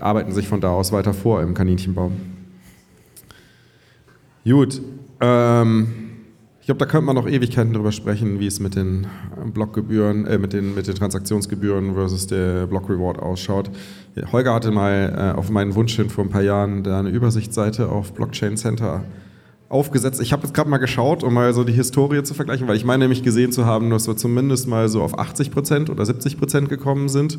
arbeiten sich von da aus weiter vor im Kaninchenbau. Gut. Ähm, ich glaube, da könnte man noch Ewigkeiten drüber sprechen, wie es mit den Blockgebühren, äh, mit, den, mit den Transaktionsgebühren versus der Block Reward ausschaut. Holger hatte mal äh, auf meinen Wunsch hin vor ein paar Jahren da eine Übersichtsseite auf Blockchain Center aufgesetzt. Ich habe jetzt gerade mal geschaut, um mal so die Historie zu vergleichen, weil ich meine nämlich gesehen zu haben, dass wir zumindest mal so auf 80 Prozent oder 70 Prozent gekommen sind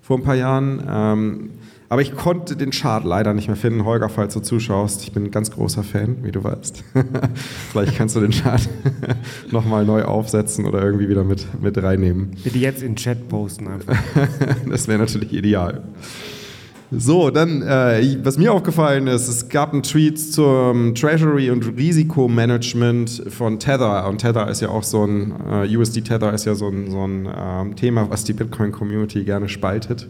vor ein paar Jahren. Ähm, aber ich konnte den Chart leider nicht mehr finden. Holger, falls du zuschaust, ich bin ein ganz großer Fan, wie du weißt. Vielleicht kannst du den Chart nochmal neu aufsetzen oder irgendwie wieder mit, mit reinnehmen. Bitte jetzt in den Chat posten einfach. Das wäre natürlich ideal. So, dann, äh, was mir aufgefallen ist, es gab einen Tweet zum Treasury und Risikomanagement von Tether. Und Tether ist ja auch so ein, äh, USD Tether ist ja so ein, so ein ähm, Thema, was die Bitcoin-Community gerne spaltet.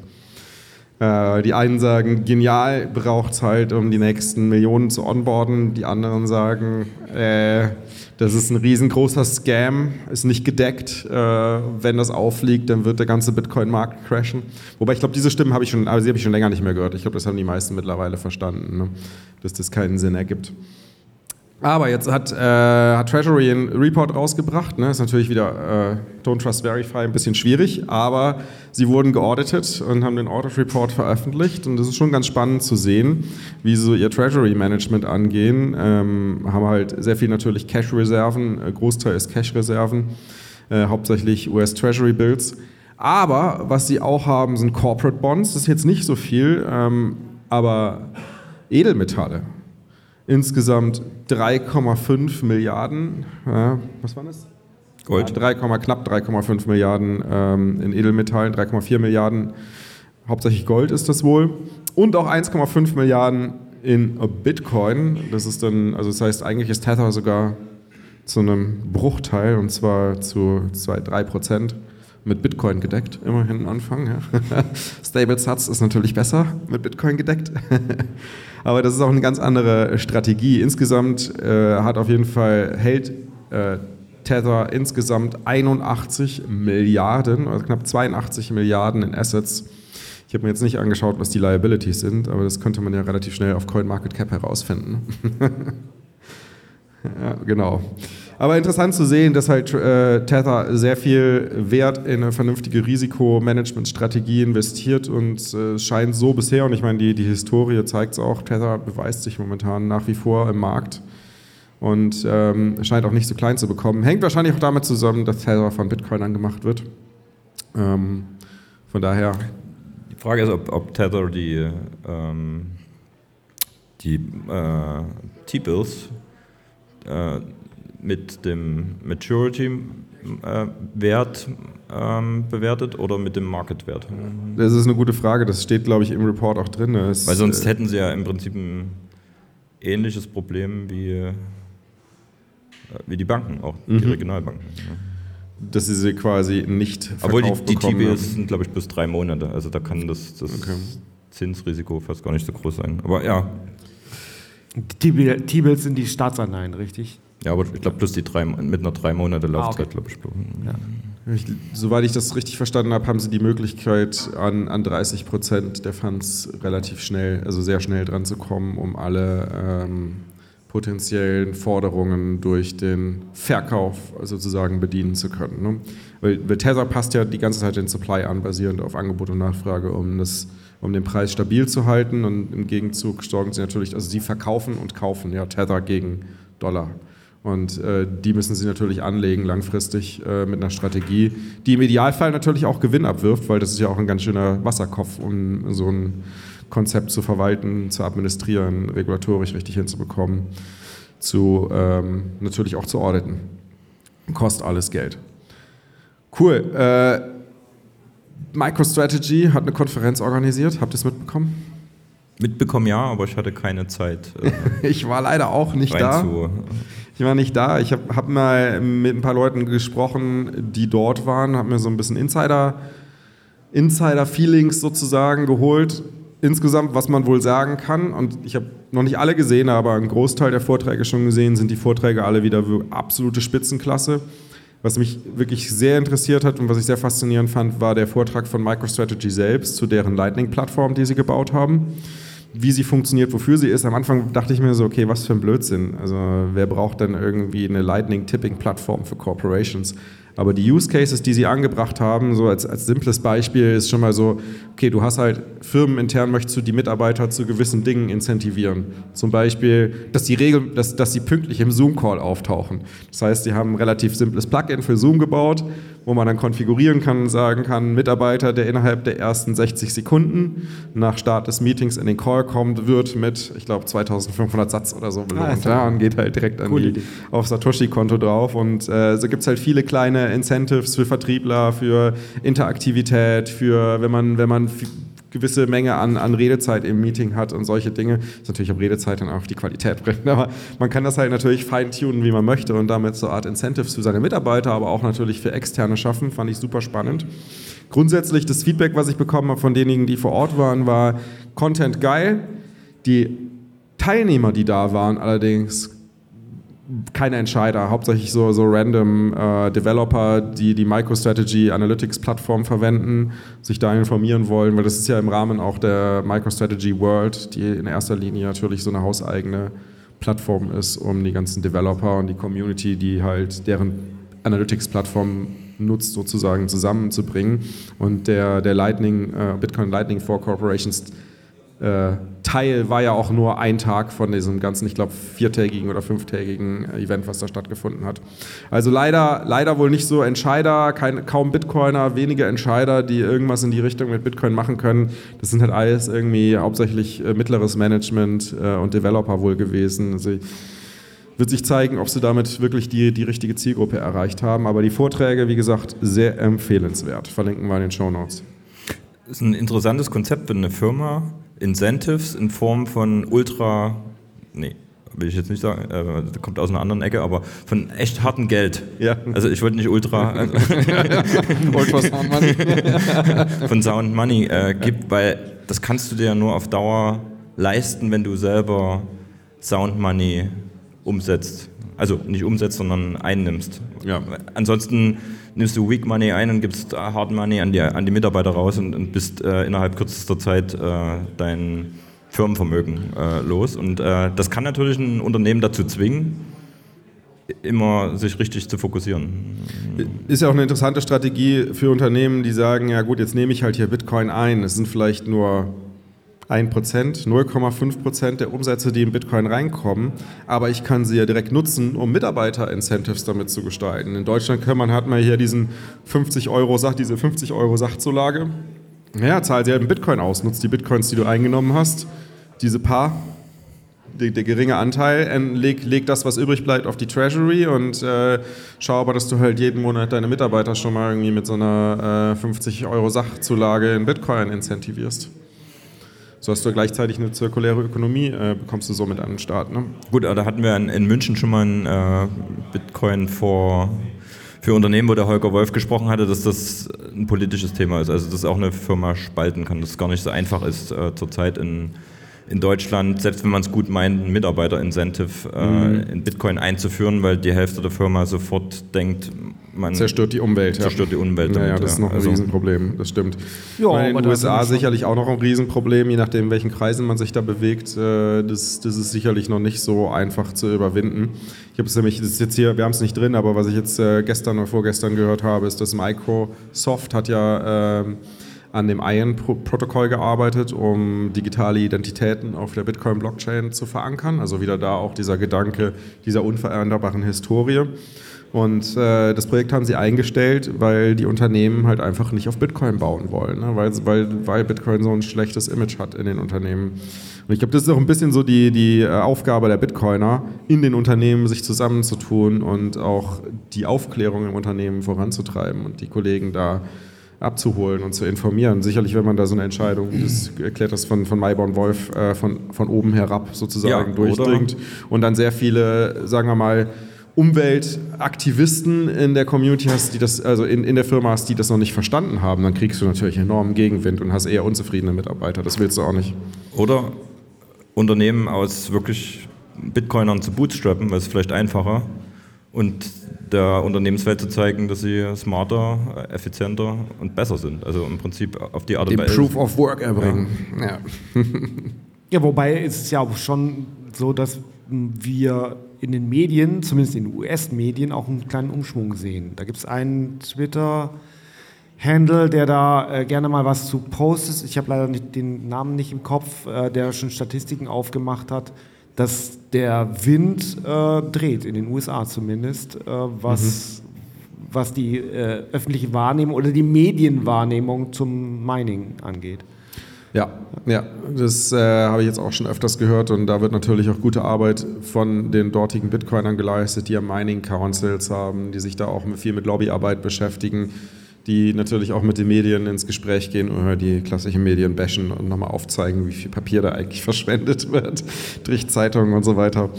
Äh, die einen sagen, genial, braucht es halt, um die nächsten Millionen zu onboarden. Die anderen sagen, äh, das ist ein riesengroßer Scam, ist nicht gedeckt. Äh, wenn das auffliegt, dann wird der ganze Bitcoin-Markt crashen. Wobei ich glaube, diese Stimmen habe ich schon, also habe ich schon länger nicht mehr gehört. Ich glaube, das haben die meisten mittlerweile verstanden, ne? dass das keinen Sinn ergibt. Aber jetzt hat, äh, hat Treasury einen Report rausgebracht. Ne? Ist natürlich wieder äh, Don't Trust Verify ein bisschen schwierig, aber sie wurden geauditet und haben den Audit Report veröffentlicht. Und das ist schon ganz spannend zu sehen, wie sie so ihr Treasury Management angehen. Ähm, haben halt sehr viel natürlich Cash-Reserven, äh, Großteil ist Cash-Reserven, äh, hauptsächlich US Treasury Bills. Aber was sie auch haben, sind Corporate Bonds. Das ist jetzt nicht so viel, ähm, aber Edelmetalle. Insgesamt 3,5 Milliarden. Ja, was war das? Gold. Ja, 3, knapp 3,5 Milliarden ähm, in Edelmetallen, 3,4 Milliarden. Hauptsächlich Gold ist das wohl. Und auch 1,5 Milliarden in Bitcoin. Das ist dann, also das heißt, eigentlich ist Tether sogar zu einem Bruchteil, und zwar zu 2, 3 Prozent mit Bitcoin gedeckt, immerhin am Anfang. Ja. Stable Satz ist natürlich besser mit Bitcoin gedeckt. Aber das ist auch eine ganz andere Strategie. Insgesamt äh, hat auf jeden Fall, hält äh, Tether insgesamt 81 Milliarden, also knapp 82 Milliarden in Assets. Ich habe mir jetzt nicht angeschaut, was die Liabilities sind, aber das könnte man ja relativ schnell auf CoinMarketCap herausfinden. ja, genau. Aber interessant zu sehen, dass halt äh, Tether sehr viel Wert in eine vernünftige Risikomanagementstrategie investiert und äh, scheint so bisher, und ich meine, die, die Historie zeigt es auch, Tether beweist sich momentan nach wie vor im Markt und ähm, scheint auch nicht so klein zu bekommen. Hängt wahrscheinlich auch damit zusammen, dass Tether von Bitcoin angemacht wird. Ähm, von daher, Die Frage ist, ob, ob Tether die, ähm, die äh, T-Bills äh, mit dem Maturity Cash-Wert ähm, bewertet oder mit dem Market-Wert? Das ist eine gute Frage. Das steht, glaube ich, im Report auch drin. Es, Weil sonst äh, hätten sie ja im Prinzip ein ähnliches Problem wie, äh, wie die Banken, auch die Mhm. Regionalbanken. Dass sie sie quasi nicht verkauft Obwohl die, die TBS sind, glaube ich, bis drei Monate. Also da kann das, das Okay. Zinsrisiko fast gar nicht so groß sein. Aber ja, T-Bill- T-Bills sind die Staatsanleihen, richtig? Ja aber ich glaube, plus die drei, mit einer drei Monate Laufzeit, okay. glaube ich. Ich, soweit ich das richtig verstanden habe, haben sie die Möglichkeit, an, an 30 Prozent der Funds relativ schnell, also sehr schnell dran zu kommen, um alle ähm, potenziellen Forderungen durch den Verkauf sozusagen bedienen zu können. Ne? Weil, weil Tether passt ja die ganze Zeit den Supply an, basierend auf Angebot und Nachfrage, um, das, um den Preis stabil zu halten. Und im Gegenzug sorgen sie natürlich, also sie verkaufen und kaufen ja Tether gegen Dollar. Und äh, die müssen sie natürlich anlegen langfristig äh, mit einer Strategie, die im Idealfall natürlich auch Gewinn abwirft, weil das ist ja auch ein ganz schöner Wasserkopf, um so ein Konzept zu verwalten, zu administrieren, regulatorisch richtig hinzubekommen, zu ähm, natürlich auch zu auditen. Kostet alles Geld. Cool. Äh, MicroStrategy hat eine Konferenz organisiert. Habt ihr es mitbekommen? Mitbekommen ja, aber ich hatte keine Zeit äh, Ich war leider auch nicht da. zu. Ich war nicht da. Ich habe hab mal mit ein paar Leuten gesprochen, die dort waren, habe mir so ein bisschen Insider, Insider-Feelings sozusagen geholt. Insgesamt, was man wohl sagen kann, und ich habe noch nicht alle gesehen, aber einen Großteil der Vorträge schon gesehen, sind die Vorträge alle wieder absolute Spitzenklasse. Was mich wirklich sehr interessiert hat und was ich sehr faszinierend fand, war der Vortrag von MicroStrategy selbst zu deren Lightning-Plattform, die sie gebaut haben wie sie funktioniert, wofür sie ist. Am Anfang dachte ich mir so, okay, was für ein Blödsinn. Also wer braucht denn irgendwie eine Lightning-Tipping-Plattform für Corporations? Aber die Use Cases, die sie angebracht haben, so als, als simples Beispiel, ist schon mal so, okay, du hast halt firmenintern möchtest du die Mitarbeiter zu gewissen Dingen incentivieren. Zum Beispiel, dass die Regel, dass, dass sie pünktlich im Zoom-Call auftauchen. Das heißt, sie haben ein relativ simples Plugin für Zoom gebaut, wo man dann konfigurieren kann und sagen kann, Mitarbeiter, der innerhalb der ersten 60 Sekunden nach Start des Meetings in den Call kommt, wird mit, ich glaube, 2500 Satz oder so belohnt. Ah, ja, und geht halt direkt an die, Idee. auf Satoshi-Konto drauf. Und äh, so gibt es halt viele kleine Incentives für Vertriebler, für Interaktivität, für wenn man, wenn man gewisse Menge an, an Redezeit im Meeting hat und solche Dinge. Ist natürlich, ob Redezeit dann auch die Qualität bringt. Aber man kann das halt natürlich feintunen, wie man möchte und damit so eine Art Incentives für seine Mitarbeiter, aber auch natürlich für Externe schaffen. Fand ich super spannend. Grundsätzlich das Feedback, was ich bekommen habe von denjenigen, die vor Ort waren, war Content geil. Die Teilnehmer, die da waren, allerdings keine Entscheider, hauptsächlich so, so random äh, Developer, die die MicroStrategy Analytics Plattform verwenden, sich da informieren wollen, weil das ist ja im Rahmen auch der MicroStrategy World, die in erster Linie natürlich so eine hauseigene Plattform ist, um die ganzen Developer und die Community, die halt deren Analytics-Plattform nutzt, sozusagen zusammenzubringen. Und der, der Lightning, äh, Bitcoin Lightning for Corporations Teil war ja auch nur ein Tag von diesem ganzen, ich glaube, viertägigen oder fünftägigen äh, Event, was da stattgefunden hat. Also leider, leider wohl nicht so Entscheider, kein, kaum Bitcoiner, wenige Entscheider, die irgendwas in die Richtung mit Bitcoin machen können. Das sind halt alles irgendwie hauptsächlich äh, mittleres Management äh, und Developer wohl gewesen. Also wird sich zeigen, ob sie damit wirklich die, die richtige Zielgruppe erreicht haben. Aber die Vorträge, wie gesagt, sehr empfehlenswert. Verlinken wir in den Show Notes. ist ein interessantes Konzept, wenn eine Firma Incentives in Form von Ultra, nee, will ich jetzt nicht sagen, äh, kommt aus einer anderen Ecke, aber von echt hartem Geld. Ja. Also ich wollte nicht Ultra, also Ultrasound Money. von Sound Money äh, gibt, weil das kannst du dir ja nur auf Dauer leisten, wenn du selber Sound Money umsetzt. Also nicht umsetzt, sondern einnimmst. Ja. Ansonsten nimmst du Weak Money ein und gibst Hard Money an die, an die Mitarbeiter raus und, und bist äh, innerhalb kürzester Zeit äh, dein Firmenvermögen äh, los. Und äh, das kann natürlich ein Unternehmen dazu zwingen, immer sich richtig zu fokussieren. Ist ja auch eine interessante Strategie für Unternehmen, die sagen, ja gut, jetzt nehme ich halt hier Bitcoin ein. Es sind vielleicht nur 1%, 0,5% der Umsätze, die in Bitcoin reinkommen, aber ich kann sie ja direkt nutzen, um Mitarbeiter-Incentives damit zu gestalten. In Deutschland kann man, hat man hier diesen 50 Euro, diese 50 Euro Sachzulage. Ja, zahl sie halt in Bitcoin aus, nutzt die Bitcoins, die du eingenommen hast, diese paar der, der geringe Anteil, leg, leg das, was übrig bleibt, auf die Treasury und äh, schau aber, dass du halt jeden Monat deine Mitarbeiter schon mal irgendwie mit so einer äh, 50 Euro Sachzulage in Bitcoin incentivierst. So hast du gleichzeitig eine zirkuläre Ökonomie, äh, bekommst du somit an den Start. Ne? Gut, da hatten wir in, in München schon mal ein äh, Bitcoin vor für Unternehmen, wo der Holger Wolf gesprochen hatte, dass das ein politisches Thema ist. Also dass auch eine Firma spalten kann, dass es gar nicht so einfach ist, äh, zurzeit in in Deutschland, selbst wenn man es gut meint, ein Mitarbeiter-Incentive äh, mhm. in Bitcoin einzuführen, weil die Hälfte der Firma sofort denkt, man zerstört die Umwelt. Zerstört ja. die Umwelt. Naja, damit, das ist noch ein also, Riesenproblem, das stimmt. Ja, in den USA sicherlich auch noch ein Riesenproblem, je nachdem, in welchen Kreisen man sich da bewegt. Äh, das, das ist sicherlich noch nicht so einfach zu überwinden. Ich habe es nämlich, das ist jetzt hier, wir haben es nicht drin, aber was ich jetzt äh, gestern oder vorgestern gehört habe, ist, dass Microsoft hat ja ähm, an dem IAN-Protokoll gearbeitet, um digitale Identitäten auf der Bitcoin-Blockchain zu verankern. Also wieder da auch dieser Gedanke dieser unveränderbaren Historie. Und äh, das Projekt haben sie eingestellt, weil die Unternehmen halt einfach nicht auf Bitcoin bauen wollen, ne? weil, weil, weil Bitcoin so ein schlechtes Image hat in den Unternehmen. Und ich glaube, das ist auch ein bisschen so die, die äh, Aufgabe der Bitcoiner, in den Unternehmen sich zusammenzutun und auch die Aufklärung im Unternehmen voranzutreiben und die Kollegen da abzuholen und zu informieren. Sicherlich, wenn man da so eine Entscheidung, wie das erklärt das von, von Mayborn Wolf, äh, von, von oben herab sozusagen ja, durchdringt oder? und dann sehr viele, sagen wir mal, Umweltaktivisten in der Community hast, die das, also in, in der Firma hast, die das noch nicht verstanden haben, dann kriegst du natürlich enormen Gegenwind und hast eher unzufriedene Mitarbeiter. Das willst du auch nicht. Oder Unternehmen aus wirklich Bitcoinern zu bootstrappen, weil es vielleicht einfacher und der Unternehmenswelt zu zeigen, dass sie smarter, effizienter und besser sind. Also im Prinzip auf die Art und Weise. Proof of Work erbringen. Ja. Ja. ja, wobei ist es ja auch schon so, dass wir in den Medien, zumindest in den US-Medien, auch einen kleinen Umschwung sehen. Da gibt es einen Twitter-Handle, der da äh, gerne mal was zu postet. Ich habe leider nicht, den Namen nicht im Kopf, äh, der schon Statistiken aufgemacht hat dass der Wind äh, dreht, in den USA zumindest, äh, was, mhm. was die äh, öffentliche Wahrnehmung oder die Medienwahrnehmung zum Mining angeht. Ja, ja, das äh, habe ich jetzt auch schon öfters gehört und da wird natürlich auch gute Arbeit von den dortigen Bitcoinern geleistet, die ja Mining Councils haben, die sich da auch viel mit Lobbyarbeit beschäftigen die natürlich auch mit den Medien ins Gespräch gehen oder die klassischen Medien bashen und nochmal aufzeigen, wie viel Papier da eigentlich verschwendet wird durch Zeitungen und so weiter.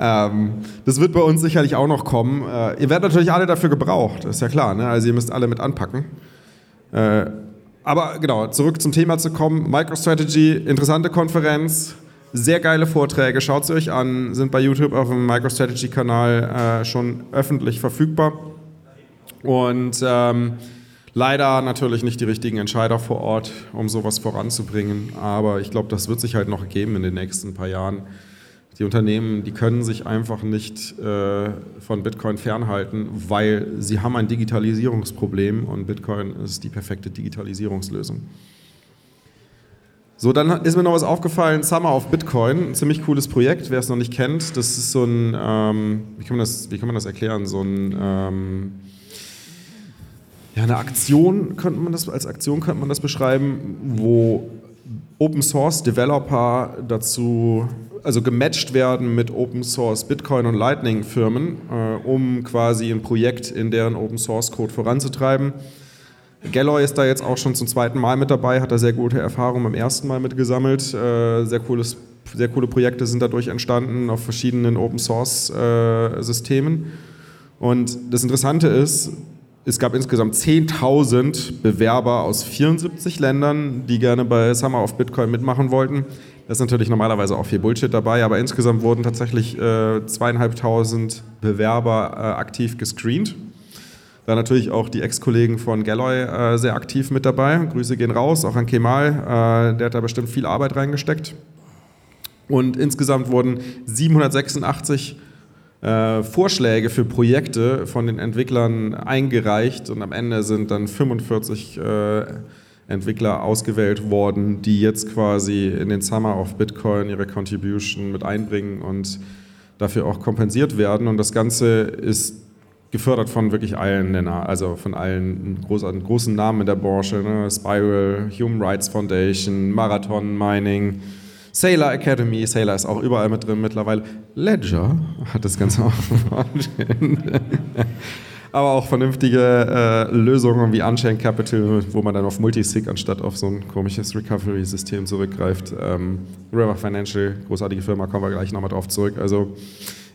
Ähm, das wird bei uns sicherlich auch noch kommen. Äh, ihr werdet natürlich alle dafür gebraucht, ist ja klar. Ne? Also ihr müsst alle mit anpacken. Äh, aber genau, zurück zum Thema zu kommen. MicroStrategy, interessante Konferenz, sehr geile Vorträge. Schaut sie euch an, sind bei YouTube auf dem MicroStrategy-Kanal äh, schon öffentlich verfügbar. Und ähm, Leider natürlich nicht die richtigen Entscheider vor Ort, um sowas voranzubringen. Aber ich glaube, das wird sich halt noch geben in den nächsten paar Jahren. Die Unternehmen, die können sich einfach nicht äh, von Bitcoin fernhalten, weil sie haben ein Digitalisierungsproblem und Bitcoin ist die perfekte Digitalisierungslösung. So, dann ist mir noch was aufgefallen, Summer of Bitcoin, ein ziemlich cooles Projekt, wer es noch nicht kennt. Das ist so ein, ähm, wie, kann man das, wie kann man das erklären, so ein... Ähm, ja, eine Aktion könnte man das als Aktion könnte man das beschreiben, wo Open Source Developer dazu also gematcht werden mit Open Source Bitcoin und Lightning Firmen, äh, um quasi ein Projekt in deren Open Source Code voranzutreiben. Galloy ist da jetzt auch schon zum zweiten Mal mit dabei, hat da sehr gute Erfahrungen beim ersten Mal mitgesammelt. Äh, sehr, cooles, sehr coole Projekte sind dadurch entstanden auf verschiedenen Open Source äh, Systemen. Und das Interessante ist, es gab insgesamt 10.000 Bewerber aus 74 Ländern, die gerne bei Summer of Bitcoin mitmachen wollten. Da ist natürlich normalerweise auch viel Bullshit dabei, aber insgesamt wurden tatsächlich äh, zweieinhalbtausend Bewerber äh, aktiv gescreent. Da natürlich auch die Ex-Kollegen von Galloy äh, sehr aktiv mit dabei. Grüße gehen raus, auch an Kemal, äh, der hat da bestimmt viel Arbeit reingesteckt. Und insgesamt wurden 786 äh, Vorschläge für Projekte von den Entwicklern eingereicht und am Ende sind dann 45 äh, Entwickler ausgewählt worden, die jetzt quasi in den Summer of Bitcoin ihre Contribution mit einbringen und dafür auch kompensiert werden. Und das Ganze ist gefördert von wirklich allen also von allen großen, großen Namen in der Branche, ne? Spiral, Human Rights Foundation, Marathon Mining, Sailor Academy, Sailor ist auch überall mit drin mittlerweile. Ledger hat das Ganze auch aber auch vernünftige äh, Lösungen wie Unchained Capital, wo man dann auf Multisig anstatt auf so ein komisches Recovery-System zurückgreift. Ähm, River Financial, großartige Firma, kommen wir gleich nochmal drauf zurück. Also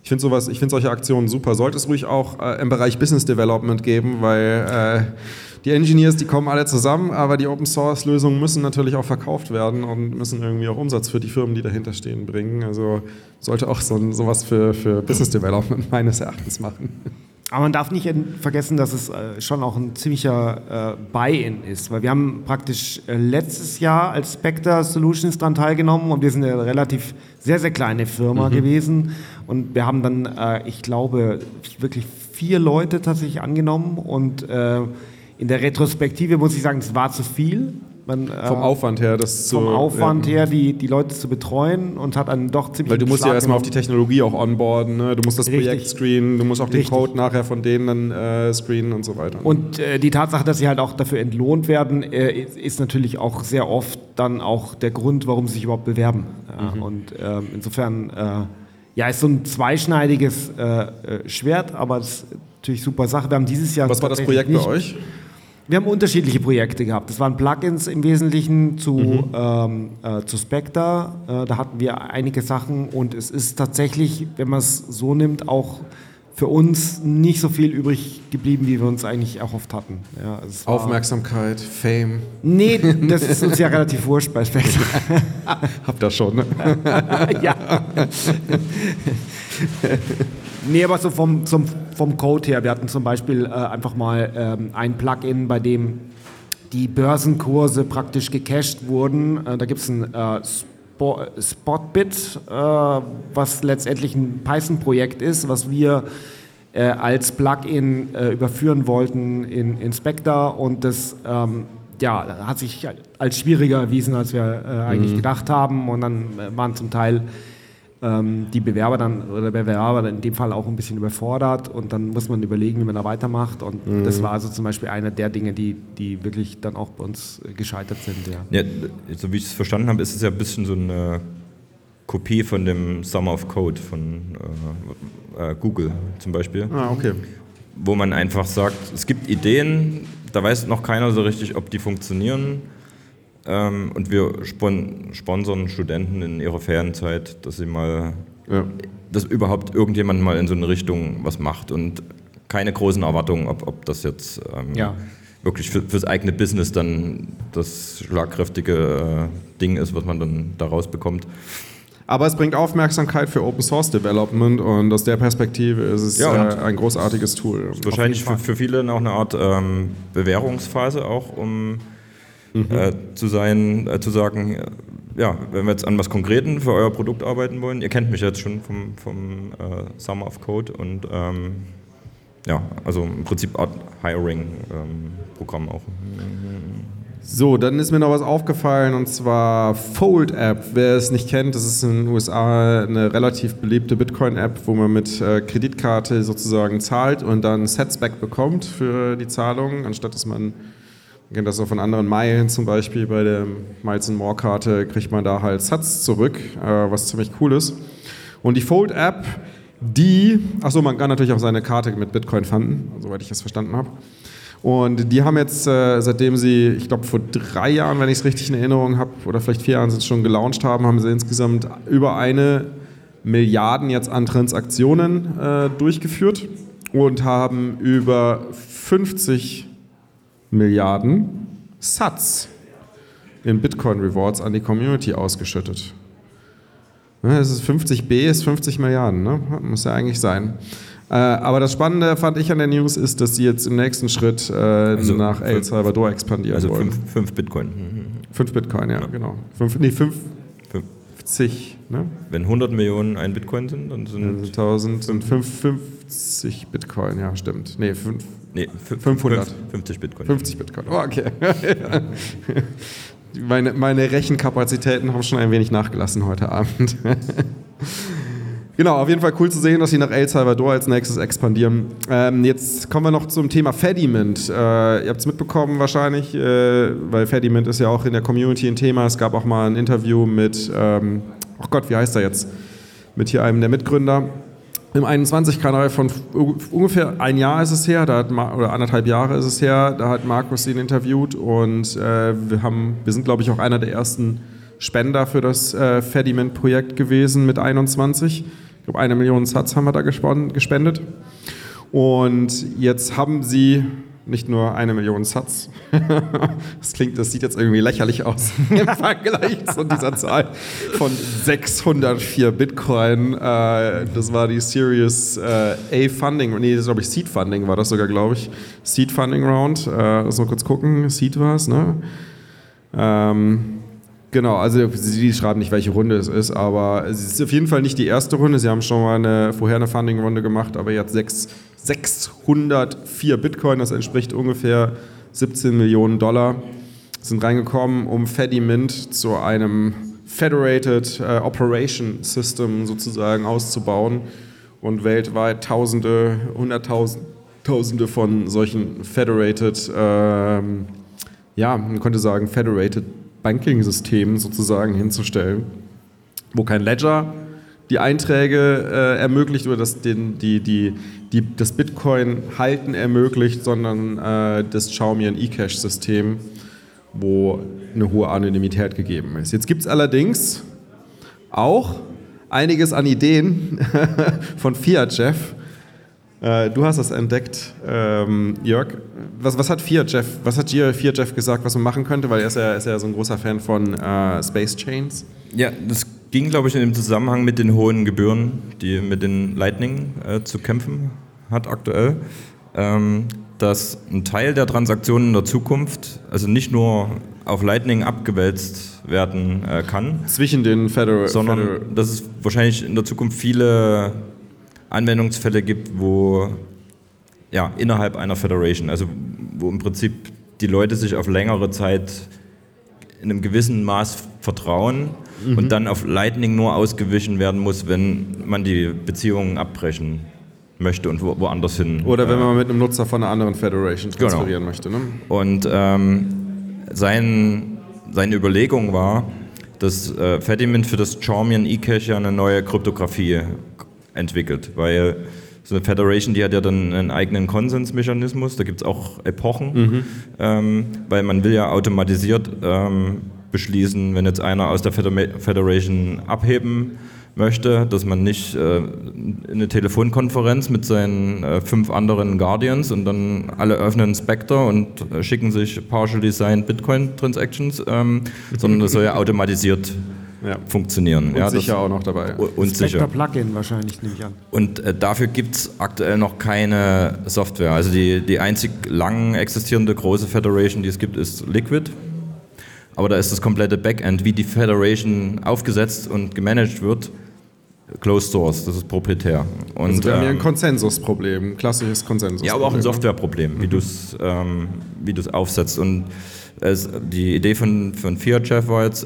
ich finde sowas, ich finde solche Aktionen super. Sollte es ruhig auch äh, im Bereich Business Development geben, weil äh, die Engineers, die kommen alle zusammen, aber die Open Source Lösungen müssen natürlich auch verkauft werden und müssen irgendwie auch Umsatz für die Firmen, die dahinter stehen, bringen. Also sollte auch so sowas für, für Business Development meines Erachtens machen. Aber man darf nicht vergessen, dass es äh, schon auch ein ziemlicher äh, Buy-in ist, weil wir haben praktisch äh, letztes Jahr als Spectre Solutions daran teilgenommen und wir sind eine relativ sehr, sehr kleine Firma mhm. gewesen und wir haben dann, ich glaube, wirklich vier Leute tatsächlich angenommen und in der Retrospektive muss ich sagen, es war zu viel. Man, vom äh, Aufwand her, das Vom so, Aufwand ja. her, die, die Leute zu betreuen und hat einen doch ziemlich. Weil du musst Schlag ja erstmal auf die Technologie auch onboarden, ne? du musst das Richtig. Projekt screenen, du musst auch den Richtig. Code nachher von denen dann äh, screenen und so weiter. Und äh, die Tatsache, dass sie halt auch dafür entlohnt werden, äh, ist natürlich auch sehr oft dann auch der Grund, warum sie sich überhaupt bewerben. Mhm. Und ähm, insofern, äh, ja, ist so ein zweischneidiges Schwert, aber es ist natürlich super Sache. Wir haben dieses Jahr. Was war das Projekt bei euch? Wir haben unterschiedliche Projekte gehabt. Das waren Plugins im Wesentlichen zu, mhm. ähm, äh, zu Spectre. Äh, da hatten wir einige Sachen und es ist tatsächlich, wenn man es so nimmt, auch für uns nicht so viel übrig geblieben, wie wir uns eigentlich erhofft hatten. Ja, Aufmerksamkeit, Fame. Nee, das ist uns ja relativ wurscht bei Spectre. Habt ihr schon, ne? ja. Nee, aber so vom, vom, vom Code her. Wir hatten zum Beispiel äh, einfach mal ähm, ein Plugin, bei dem die Börsenkurse praktisch gecached wurden. Äh, da gibt es ein äh, Spotbit, äh, was letztendlich ein Python-Projekt ist, was wir äh, als Plugin äh, überführen wollten in, in Spectre und das ähm, ja, hat sich als schwieriger erwiesen, als wir eigentlich mhm. gedacht haben und dann waren zum Teil die Bewerber dann oder Bewerber dann in dem Fall auch ein bisschen überfordert und dann muss man überlegen, wie man da weitermacht. Und mhm. das war also zum Beispiel einer der Dinge, die, die wirklich dann auch bei uns gescheitert sind. Ja. ja so wie ich es verstanden habe, ist es ja ein bisschen so eine Kopie von dem Summer of Code von äh, äh, Google zum Beispiel. Ah, okay. Wo man einfach sagt, es gibt Ideen, da weiß noch keiner so richtig, ob die funktionieren ähm, und wir spon sponsern Studenten in ihrer Ferienzeit, dass sie mal, ja. dass überhaupt irgendjemand mal in so eine Richtung was macht und keine großen Erwartungen, ob, ob das jetzt ähm, ja. wirklich für, fürs eigene Business dann das schlagkräftige äh, Ding ist, was man dann daraus bekommt. Aber es bringt Aufmerksamkeit für Open Source Development und aus der Perspektive ist es ja, äh, ein großartiges Tool. Wahrscheinlich für, für, viele auch eine Art ähm, Bewährungsphase auch, um mhm. äh, zu sein, äh, zu sagen, ja, wenn wir jetzt an was Konkreten für euer Produkt arbeiten wollen, ihr kennt mich jetzt schon vom, vom äh, Summer of Code und ähm, ja, also im Prinzip Art Hiring-Programm ähm, auch. So, dann ist mir noch was aufgefallen und zwar Fold App. Wer es nicht kennt, das ist in den USA eine relativ beliebte Bitcoin-App, wo man mit äh, Kreditkarte sozusagen zahlt und dann Sets back bekommt für die Zahlung, anstatt dass man kennt das auch von anderen Meilen zum Beispiel. Bei der Miles More Karte kriegt man da halt Satz zurück, äh, was ziemlich cool ist. Und die Fold App, die, achso, man kann natürlich auch seine Karte mit Bitcoin fanden, soweit ich das verstanden habe. Und die haben jetzt, äh, seitdem sie, ich glaube vor drei Jahren, wenn ich es richtig in Erinnerung habe, oder vielleicht vier Jahren sind schon gelauncht haben, haben sie insgesamt über eine Milliarden jetzt an Transaktionen äh, durchgeführt und haben über 50 Milliarden Satz in Bitcoin Rewards an die Community ausgeschüttet. Es ist 50b, ist 50 Milliarden, ne? muss ja eigentlich sein. Äh, aber das Spannende fand ich an der News ist, dass sie jetzt im nächsten Schritt äh, also nach El Salvador expandieren also wollen. Also 5 Bitcoin. 5 Bitcoin, ja, ja. genau. Fünf, nee, 50. Ne? Wenn 100 Millionen ein Bitcoin sind, dann sind... 1000 sind 50 Bitcoin, ja, stimmt. Nee, 5. Nee, 500. 50 Bitcoin. 50 Bitcoin, oh, okay. meine, meine Rechenkapazitäten haben schon ein wenig nachgelassen heute Abend. Genau, auf jeden Fall cool zu sehen, dass sie nach El Salvador als nächstes expandieren. Ähm, jetzt kommen wir noch zum Thema Fediment. Äh, ihr habt es mitbekommen wahrscheinlich, äh, weil Fediment ist ja auch in der Community ein Thema. Es gab auch mal ein Interview mit, ähm, oh Gott, wie heißt er jetzt? Mit hier einem der Mitgründer. Im 21-Kanal von ungefähr ein Jahr ist es her, da hat oder anderthalb Jahre ist es her, da hat Markus ihn interviewt und äh, wir, haben, wir sind, glaube ich, auch einer der ersten Spender für das äh, Fediment-Projekt gewesen mit 21. Ich glaube, eine Million Satz haben wir da gespendet. Und jetzt haben sie nicht nur eine Million Satz. das klingt, das sieht jetzt irgendwie lächerlich aus im Vergleich zu dieser Zahl von 604 Bitcoin. Äh, das war die Series äh, A Funding, nee, das glaube ich Seed Funding war das sogar, glaube ich. Seed Funding Round. Äh, lass mal kurz gucken. Seed war es, ne? Ähm, Genau, also Sie schreiben nicht, welche Runde es ist, aber es ist auf jeden Fall nicht die erste Runde. Sie haben schon mal eine, vorher eine Funding-Runde gemacht, aber jetzt 6, 604 Bitcoin, das entspricht ungefähr 17 Millionen Dollar, sind reingekommen, um Fedimint zu einem Federated äh, Operation System sozusagen auszubauen und weltweit Tausende, Hunderttausende von solchen Federated, ähm, ja, man könnte sagen Federated Banking-System sozusagen hinzustellen, wo kein Ledger die Einträge äh, ermöglicht oder das, den, die, die, die, das Bitcoin-Halten ermöglicht, sondern äh, das Xiaomi eCash-System, wo eine hohe Anonymität gegeben ist. Jetzt gibt es allerdings auch einiges an Ideen von Fiat Jeff, äh, du hast das entdeckt, ähm, Jörg. Was, was, hat Fiat Jeff, was hat Fiat Jeff gesagt, was man machen könnte? Weil er ist ja, ist ja so ein großer Fan von äh, Space Chains. Ja, das ging, glaube ich, in dem Zusammenhang mit den hohen Gebühren, die mit den Lightning äh, zu kämpfen hat aktuell. Ähm, dass ein Teil der Transaktionen in der Zukunft, also nicht nur auf Lightning abgewälzt werden äh, kann. Zwischen den Federal. Sondern Federal dass es wahrscheinlich in der Zukunft viele Anwendungsfälle gibt, wo ja, innerhalb einer Federation, also wo im Prinzip die Leute sich auf längere Zeit in einem gewissen Maß vertrauen mhm. und dann auf Lightning nur ausgewichen werden muss, wenn man die Beziehungen abbrechen möchte und wo, woanders hin. Oder wenn äh, man mit einem Nutzer von einer anderen Federation genau. transferieren genau. möchte. Ne? Und ähm, sein, seine Überlegung war, dass äh, Fedimint für das Charmian eCache ja eine neue Kryptographie entwickelt, weil so eine Federation, die hat ja dann einen eigenen Konsensmechanismus, da gibt es auch Epochen, mhm. ähm, weil man will ja automatisiert ähm, beschließen, wenn jetzt einer aus der Federation abheben möchte, dass man nicht äh, eine Telefonkonferenz mit seinen äh, fünf anderen Guardians und dann alle öffnen Spectre und äh, schicken sich partially signed Bitcoin-Transactions, ähm, sondern das soll ja automatisiert ja. funktionieren. Und ja, sicher auch noch dabei. Und sicher. Plugin wahrscheinlich, nehme ich an. Und äh, dafür gibt es aktuell noch keine Software. Also die, die einzig lang existierende große Federation, die es gibt, ist Liquid. Aber da ist das komplette Backend, wie die Federation aufgesetzt und gemanagt wird, Closed Source, das ist proprietär. Und, also wir haben hier ein ähm, Konsensusproblem, ein klassisches Konsensusproblem. Ja, aber auch ein Softwareproblem, wie mhm. du es ähm, aufsetzt. Und es, die Idee von, von Fiat Chef war jetzt,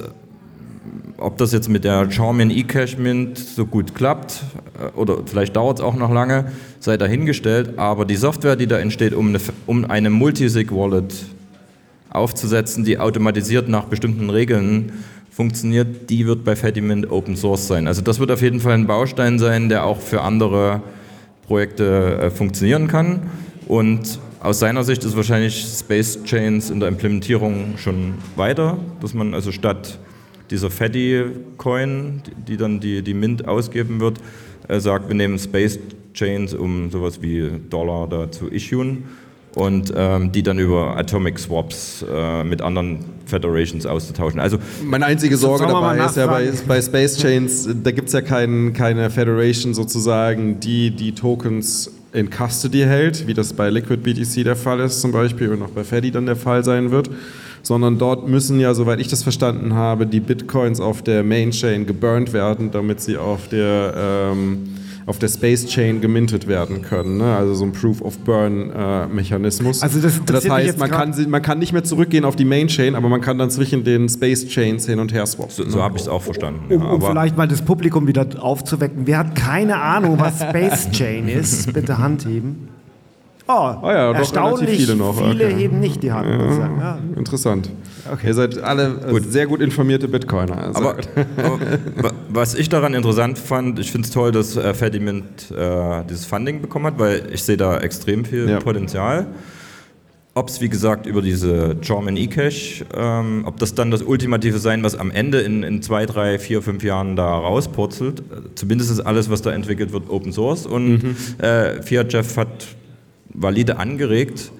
ob das jetzt mit der Charmin eCash Mint so gut klappt äh, oder vielleicht dauert es auch noch lange, sei dahingestellt. Aber die Software, die da entsteht, um eine, um eine Multisig-Wallet aufzusetzen, die automatisiert nach bestimmten Regeln funktioniert, die wird bei Fedimint Open Source sein. Also das wird auf jeden Fall ein Baustein sein, der auch für andere Projekte äh, funktionieren kann. Und aus seiner Sicht ist wahrscheinlich Space Chains in der Implementierung schon weiter, dass man also statt dieser Fatty-Coin, die dann die, die Mint ausgeben wird, äh, sagt, wir nehmen Space Chains, um sowas wie Dollar da zu issuen und ähm, die dann über Atomic Swaps äh, mit anderen Federations auszutauschen. Also Meine einzige Sorge dabei ist ja bei, bei, Space Chains, da gibt es ja kein, keine Federation sozusagen, die die Tokens in Custody hält, wie das bei Liquid BTC der Fall ist zum Beispiel und auch bei Feddy dann der Fall sein wird sondern dort müssen ja, soweit ich das verstanden habe, die Bitcoins auf der Main Chain geburnt werden, damit sie auf der ähm, auf der Space Chain gemintet werden können. Ne? Also so ein Proof of Burn äh, Mechanismus. Also das das heißt, man kann, man kann nicht mehr zurückgehen auf die Main Chain, aber man kann dann zwischen den Space Chains hin und her swappen. So, so habe ich es auch verstanden. Um, ja, um aber vielleicht mal das Publikum wieder aufzuwecken. Wer hat keine Ahnung, was Space Chain ist? Bitte Hand heben. Oh, ja, doch erstaunlich viele noch, viele okay. heben nicht die ich sagen. Ja. Interessant. Ihr seid alle äh, sehr gut informierte Bitcoiner. Also, Aber, aber wa- was ich daran interessant fand, ich finde es toll, dass äh, Fedimint äh, dieses Funding bekommen hat, weil ich sehe da extrem viel Ja. Potenzial. Ob es, wie gesagt, über diese German eCash, ähm, ob das dann das Ultimative sein, was am Ende in, in zwei, drei, vier, fünf Jahren da rauspurzelt. Äh, Zumindest ist alles, was da entwickelt wird, Open Source. Und äh, Fiat Jeff hat valide angeregt,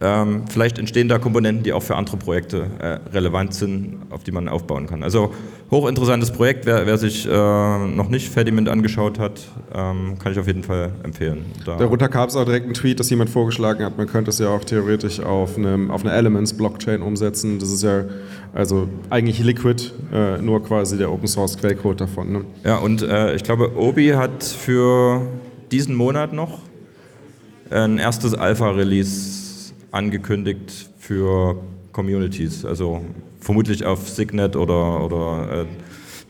ähm, vielleicht entstehen da Komponenten, die auch für andere Projekte äh, relevant sind, auf die man aufbauen kann. Also hochinteressantes Projekt, wer, wer sich äh, noch nicht Fediment angeschaut hat, ähm, kann ich auf jeden Fall empfehlen. Da, Darunter gab es auch direkt einen Tweet, dass jemand vorgeschlagen hat, man könnte es ja auch theoretisch auf, einem, auf einer Elements-Blockchain umsetzen. Das ist ja also eigentlich Liquid, äh, nur quasi der Open-Source-Quellcode davon. Ne? ja, und äh, ich glaube, Obi hat für diesen Monat noch ein erstes Alpha-Release angekündigt für Communities. Also vermutlich auf Signet oder, oder äh,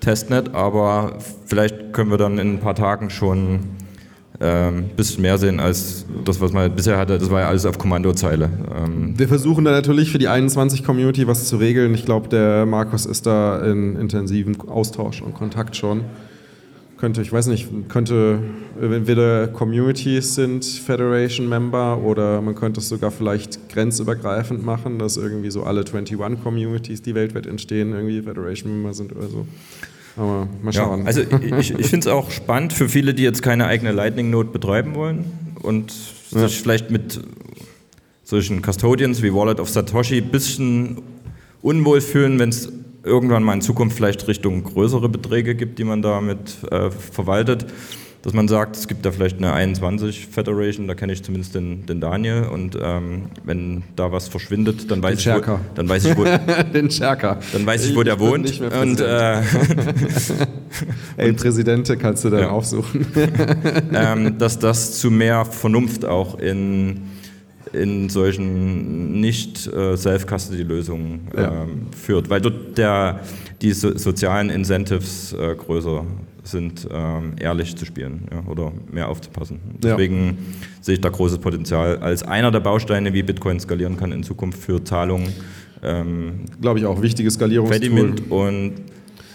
Testnet, aber vielleicht können wir dann in ein paar Tagen schon ein ähm, bisschen mehr sehen als das, was man bisher hatte. Das war ja alles auf Kommandozeile. Ähm, Wir versuchen da natürlich für die 21-Community was zu regeln. Ich glaube, der Markus ist da in intensiven Austausch und Kontakt schon. Könnte, ich weiß nicht, könnte entweder Communities sind Federation-Member oder man könnte es sogar vielleicht grenzübergreifend machen, dass irgendwie so alle 21 Communities, die weltweit entstehen, irgendwie Federation-Member sind oder so. Aber mal ja, schauen. also ich, ich finde es auch spannend für viele, die jetzt keine eigene Lightning-Node betreiben wollen und sich vielleicht mit solchen Custodians wie Wallet of Satoshi ein bisschen unwohl fühlen, wenn es irgendwann mal in Zukunft vielleicht Richtung größere Beträge gibt, die man damit äh, verwaltet, dass man sagt, es gibt da vielleicht eine 21 Federation, da kenne ich zumindest den, den Daniel und ähm, wenn da was verschwindet, dann weiß, ich, wo, dann weiß ich, wo, Den Scherker. dann weiß ich, wo der bin wohnt und äh, Ey, Präsidente kannst du dann Ja. aufsuchen. ähm, dass das zu mehr Vernunft auch in, in solchen nicht äh, Self-Custody-Lösungen Ja. ähm, führt, weil dort der, die so, sozialen Incentives äh, größer sind, ähm, ehrlich zu spielen ja, oder mehr aufzupassen. Ja. Deswegen sehe ich da großes Potenzial als einer der Bausteine, wie Bitcoin skalieren kann in Zukunft für Zahlungen. Ähm, Glaube ich auch, wichtiges Skalierungstool. Und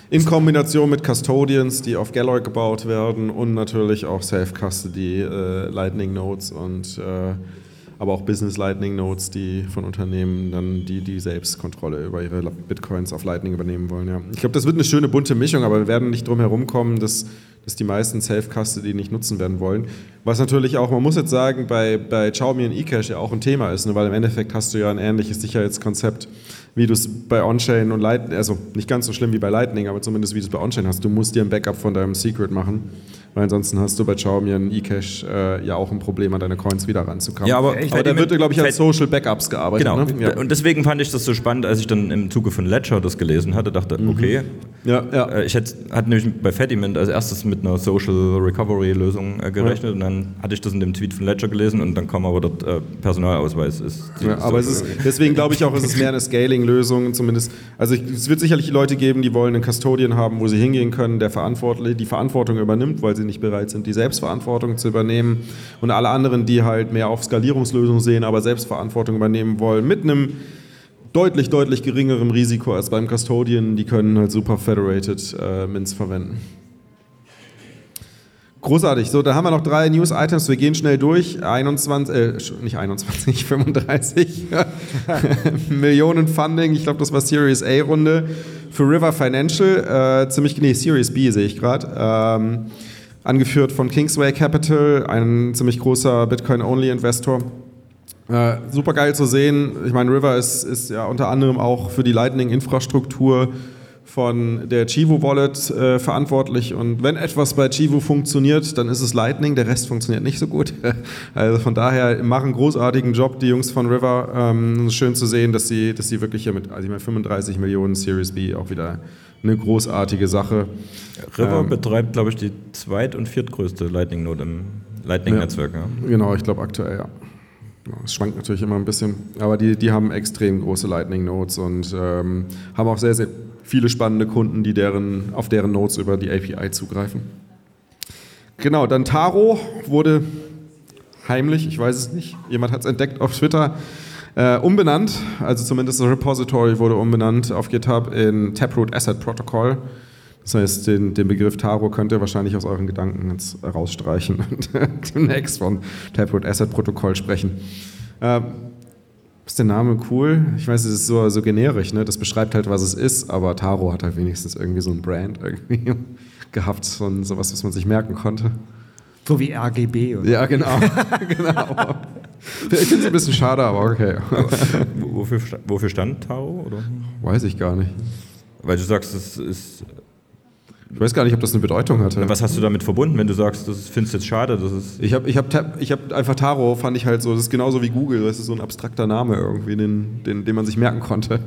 In Kombination mit Custodians, die auf Galloy gebaut werden und natürlich auch Self-Custody äh, Lightning Nodes und äh, aber auch Business Lightning Nodes, die von Unternehmen dann die, die selbst Kontrolle über ihre Bitcoins auf Lightning übernehmen wollen. Ja. Ich glaube, das wird eine schöne bunte Mischung, aber wir werden nicht drum herum kommen, dass, dass die meisten Self-Custody nicht nutzen werden wollen. Was natürlich auch, man muss jetzt sagen, bei, bei Xiaomi und eCash ja auch ein Thema ist, ne? weil im Endeffekt hast du ja ein ähnliches Sicherheitskonzept, wie du es bei On-Chain und Lightning, also nicht ganz so schlimm wie bei Lightning, aber zumindest wie du es bei On-Chain hast. Du musst dir ein Backup von deinem Secret machen, weil ansonsten hast du bei Xiaomi und eCash äh, ja auch ein Problem, an deine Coins wieder ranzukommen. Ja, aber- aber da wird, glaube ich, als Fed- Social Backups gearbeitet. Genau. Ne? Ja. Und deswegen fand ich das so spannend, als ich dann im Zuge von Ledger das gelesen hatte, dachte, okay, ja, ja. äh, ich hätte, hatte nämlich bei Fediment als erstes mit einer Social Recovery Lösung äh, gerechnet und dann hatte ich das in dem Tweet von Ledger gelesen und dann kam aber dort äh, Personalausweis ist. Ja, aber es ist, deswegen glaube ich auch, es ist mehr eine Scaling-Lösung, zumindest. Also ich, es wird sicherlich Leute geben, die wollen einen Custodian haben, wo sie hingehen können, der verantwortlich, die Verantwortung übernimmt, weil sie nicht bereit sind, die Selbstverantwortung zu übernehmen. Und alle anderen, die halt mehr auf Skalierungslösungen sehen, aber Selbstverantwortung übernehmen wollen, mit einem deutlich, deutlich geringerem Risiko als beim Custodian, die können halt super Federated äh, Mints verwenden. Großartig. So, da haben wir noch drei News-Items. Wir gehen schnell durch. 21, äh, nicht 21, 35 Millionen Funding. Ich glaube, das war Series A-Runde für River Financial. Äh, ziemlich, nee, Series B sehe ich gerade. Ähm, angeführt von Kingsway Capital, ein ziemlich großer Bitcoin-Only-Investor. Äh, super geil zu sehen. Ich meine, River ist, ist ja unter anderem auch für die Lightning-Infrastruktur von der Chivo Wallet äh, verantwortlich und wenn etwas bei Chivo funktioniert, dann ist es Lightning, der Rest funktioniert nicht so gut. Also von daher machen großartigen Job die Jungs von River. Ähm, schön zu sehen, dass sie, dass sie wirklich hier mit also ich meine, 35 Millionen Series B auch wieder eine großartige Sache. River ähm, betreibt, glaube ich, die zweit- und viertgrößte Lightning-Node im Lightning-Netzwerk. Ja. Genau, ich glaube aktuell, ja. Es schwankt natürlich immer ein bisschen, aber die, die haben extrem große Lightning Nodes und ähm, haben auch sehr, sehr viele spannende Kunden, die deren, auf deren Nodes über die API zugreifen. Genau, dann Taro wurde heimlich, ich weiß es nicht, jemand hat es entdeckt auf Twitter, äh, umbenannt, also zumindest das Repository wurde umbenannt auf GitHub in Taproot Asset Protocol. Das heißt, den, den Begriff Taro könnt ihr wahrscheinlich aus euren Gedanken jetzt rausstreichen und demnächst von Taproot Asset Protokoll sprechen. Ähm, ist der Name cool? Ich weiß, es ist so, so generisch, ne? das beschreibt halt, was es ist, aber Taro hat halt wenigstens irgendwie so ein Brand irgendwie gehabt, so ein, sowas, was man sich merken konnte. So wie RGB. Oder? Ja, genau. genau. Ich finde es ein bisschen schade, aber okay. Wofür, wofür stand Taro? Oder? Weiß ich gar nicht. Weil du sagst, es ist ich weiß gar nicht, ob das eine Bedeutung hatte. Was hast du damit verbunden, wenn du sagst, das findest du jetzt schade? Das ist ich habe ich hab, ich hab einfach Taro, fand ich halt so, das ist genauso wie Google, das ist so ein abstrakter Name irgendwie, den, den, den man sich merken konnte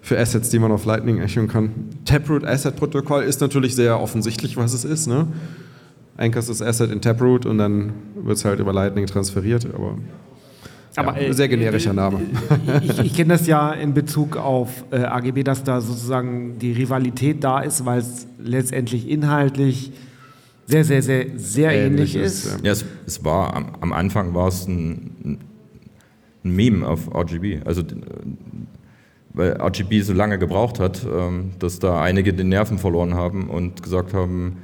für Assets, die man auf Lightning echoen kann. Taproot Asset Protokoll ist natürlich sehr offensichtlich, was es ist. Ne? Anchors das Asset in Taproot und dann wird es halt über Lightning transferiert, aber aber, ja, sehr generischer Name. Ich, ich kenne das ja in Bezug auf äh, AGB, dass da sozusagen die Rivalität da ist, weil es letztendlich inhaltlich sehr, sehr, sehr, sehr ähnlich, ähnlich ist. Ja, es, es, war am, am, Anfang war es ein, ein Meme auf RGB. Also weil RGB so lange gebraucht hat, ähm, dass da einige den Nerven verloren haben und gesagt haben,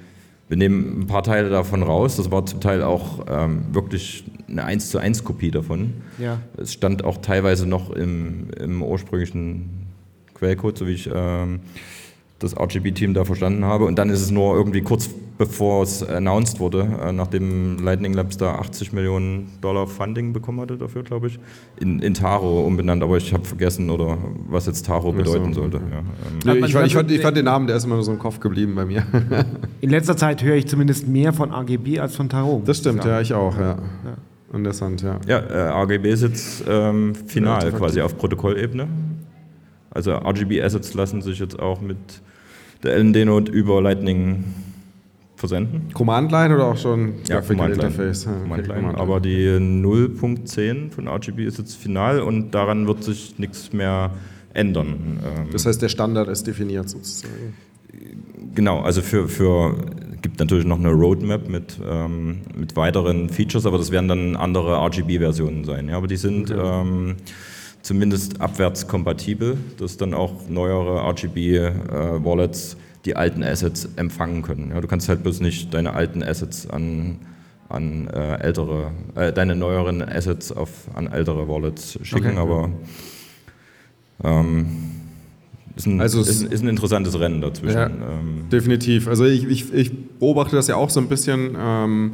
wir nehmen ein paar Teile davon raus. Das war zum Teil auch ähm, wirklich eine 1 zu 1 Kopie davon. Ja. Es stand auch teilweise noch im, im ursprünglichen Quellcode, so wie ich ähm, das RGB-Team da verstanden habe. Und dann ist es nur irgendwie kurz bevor es announced wurde, äh, nachdem Lightning Labs da 80 Millionen Dollar Funding bekommen hatte dafür, glaube ich, in, in, Taro umbenannt. Aber ich habe vergessen, oder was jetzt Taro bedeuten sollte. Ja, ähm. nee, ich, fand, ich, fand, ich, fand, den Namen, der ist immer nur so im Kopf geblieben bei mir. in letzter Zeit höre ich zumindest mehr von RGB als von Taro. Das stimmt, ja, ich auch, ja. ja. Interessant, ja. Ja, äh, RGB ist jetzt ähm, final quasi auf Protokollebene. Also RGB Assets lassen sich jetzt auch mit der LND-Node über Lightning versenden. Command-Line oder auch schon ja, Command-Interface? Ja, Command okay, Command aber die 0.10 von RGB ist jetzt final und daran wird sich nichts mehr ändern. Ähm, das heißt, der Standard ist definiert sozusagen. Genau, also für, für gibt natürlich noch eine Roadmap mit, ähm, mit weiteren Features, aber das werden dann andere RGB-Versionen sein. Ja, aber die sind okay. ähm, zumindest abwärtskompatibel, dass dann auch neuere RGB-Wallets äh, die alten Assets empfangen können. Ja, du kannst halt bloß nicht deine alten Assets an, an äh, ältere, äh, deine neueren Assets auf, an ältere Wallets schicken, okay. aber ähm, ist ein, also ist, ist, ein interessantes Rennen dazwischen. Ja, ähm. Definitiv. Also ich, ich, ich, beobachte das ja auch so ein bisschen ähm,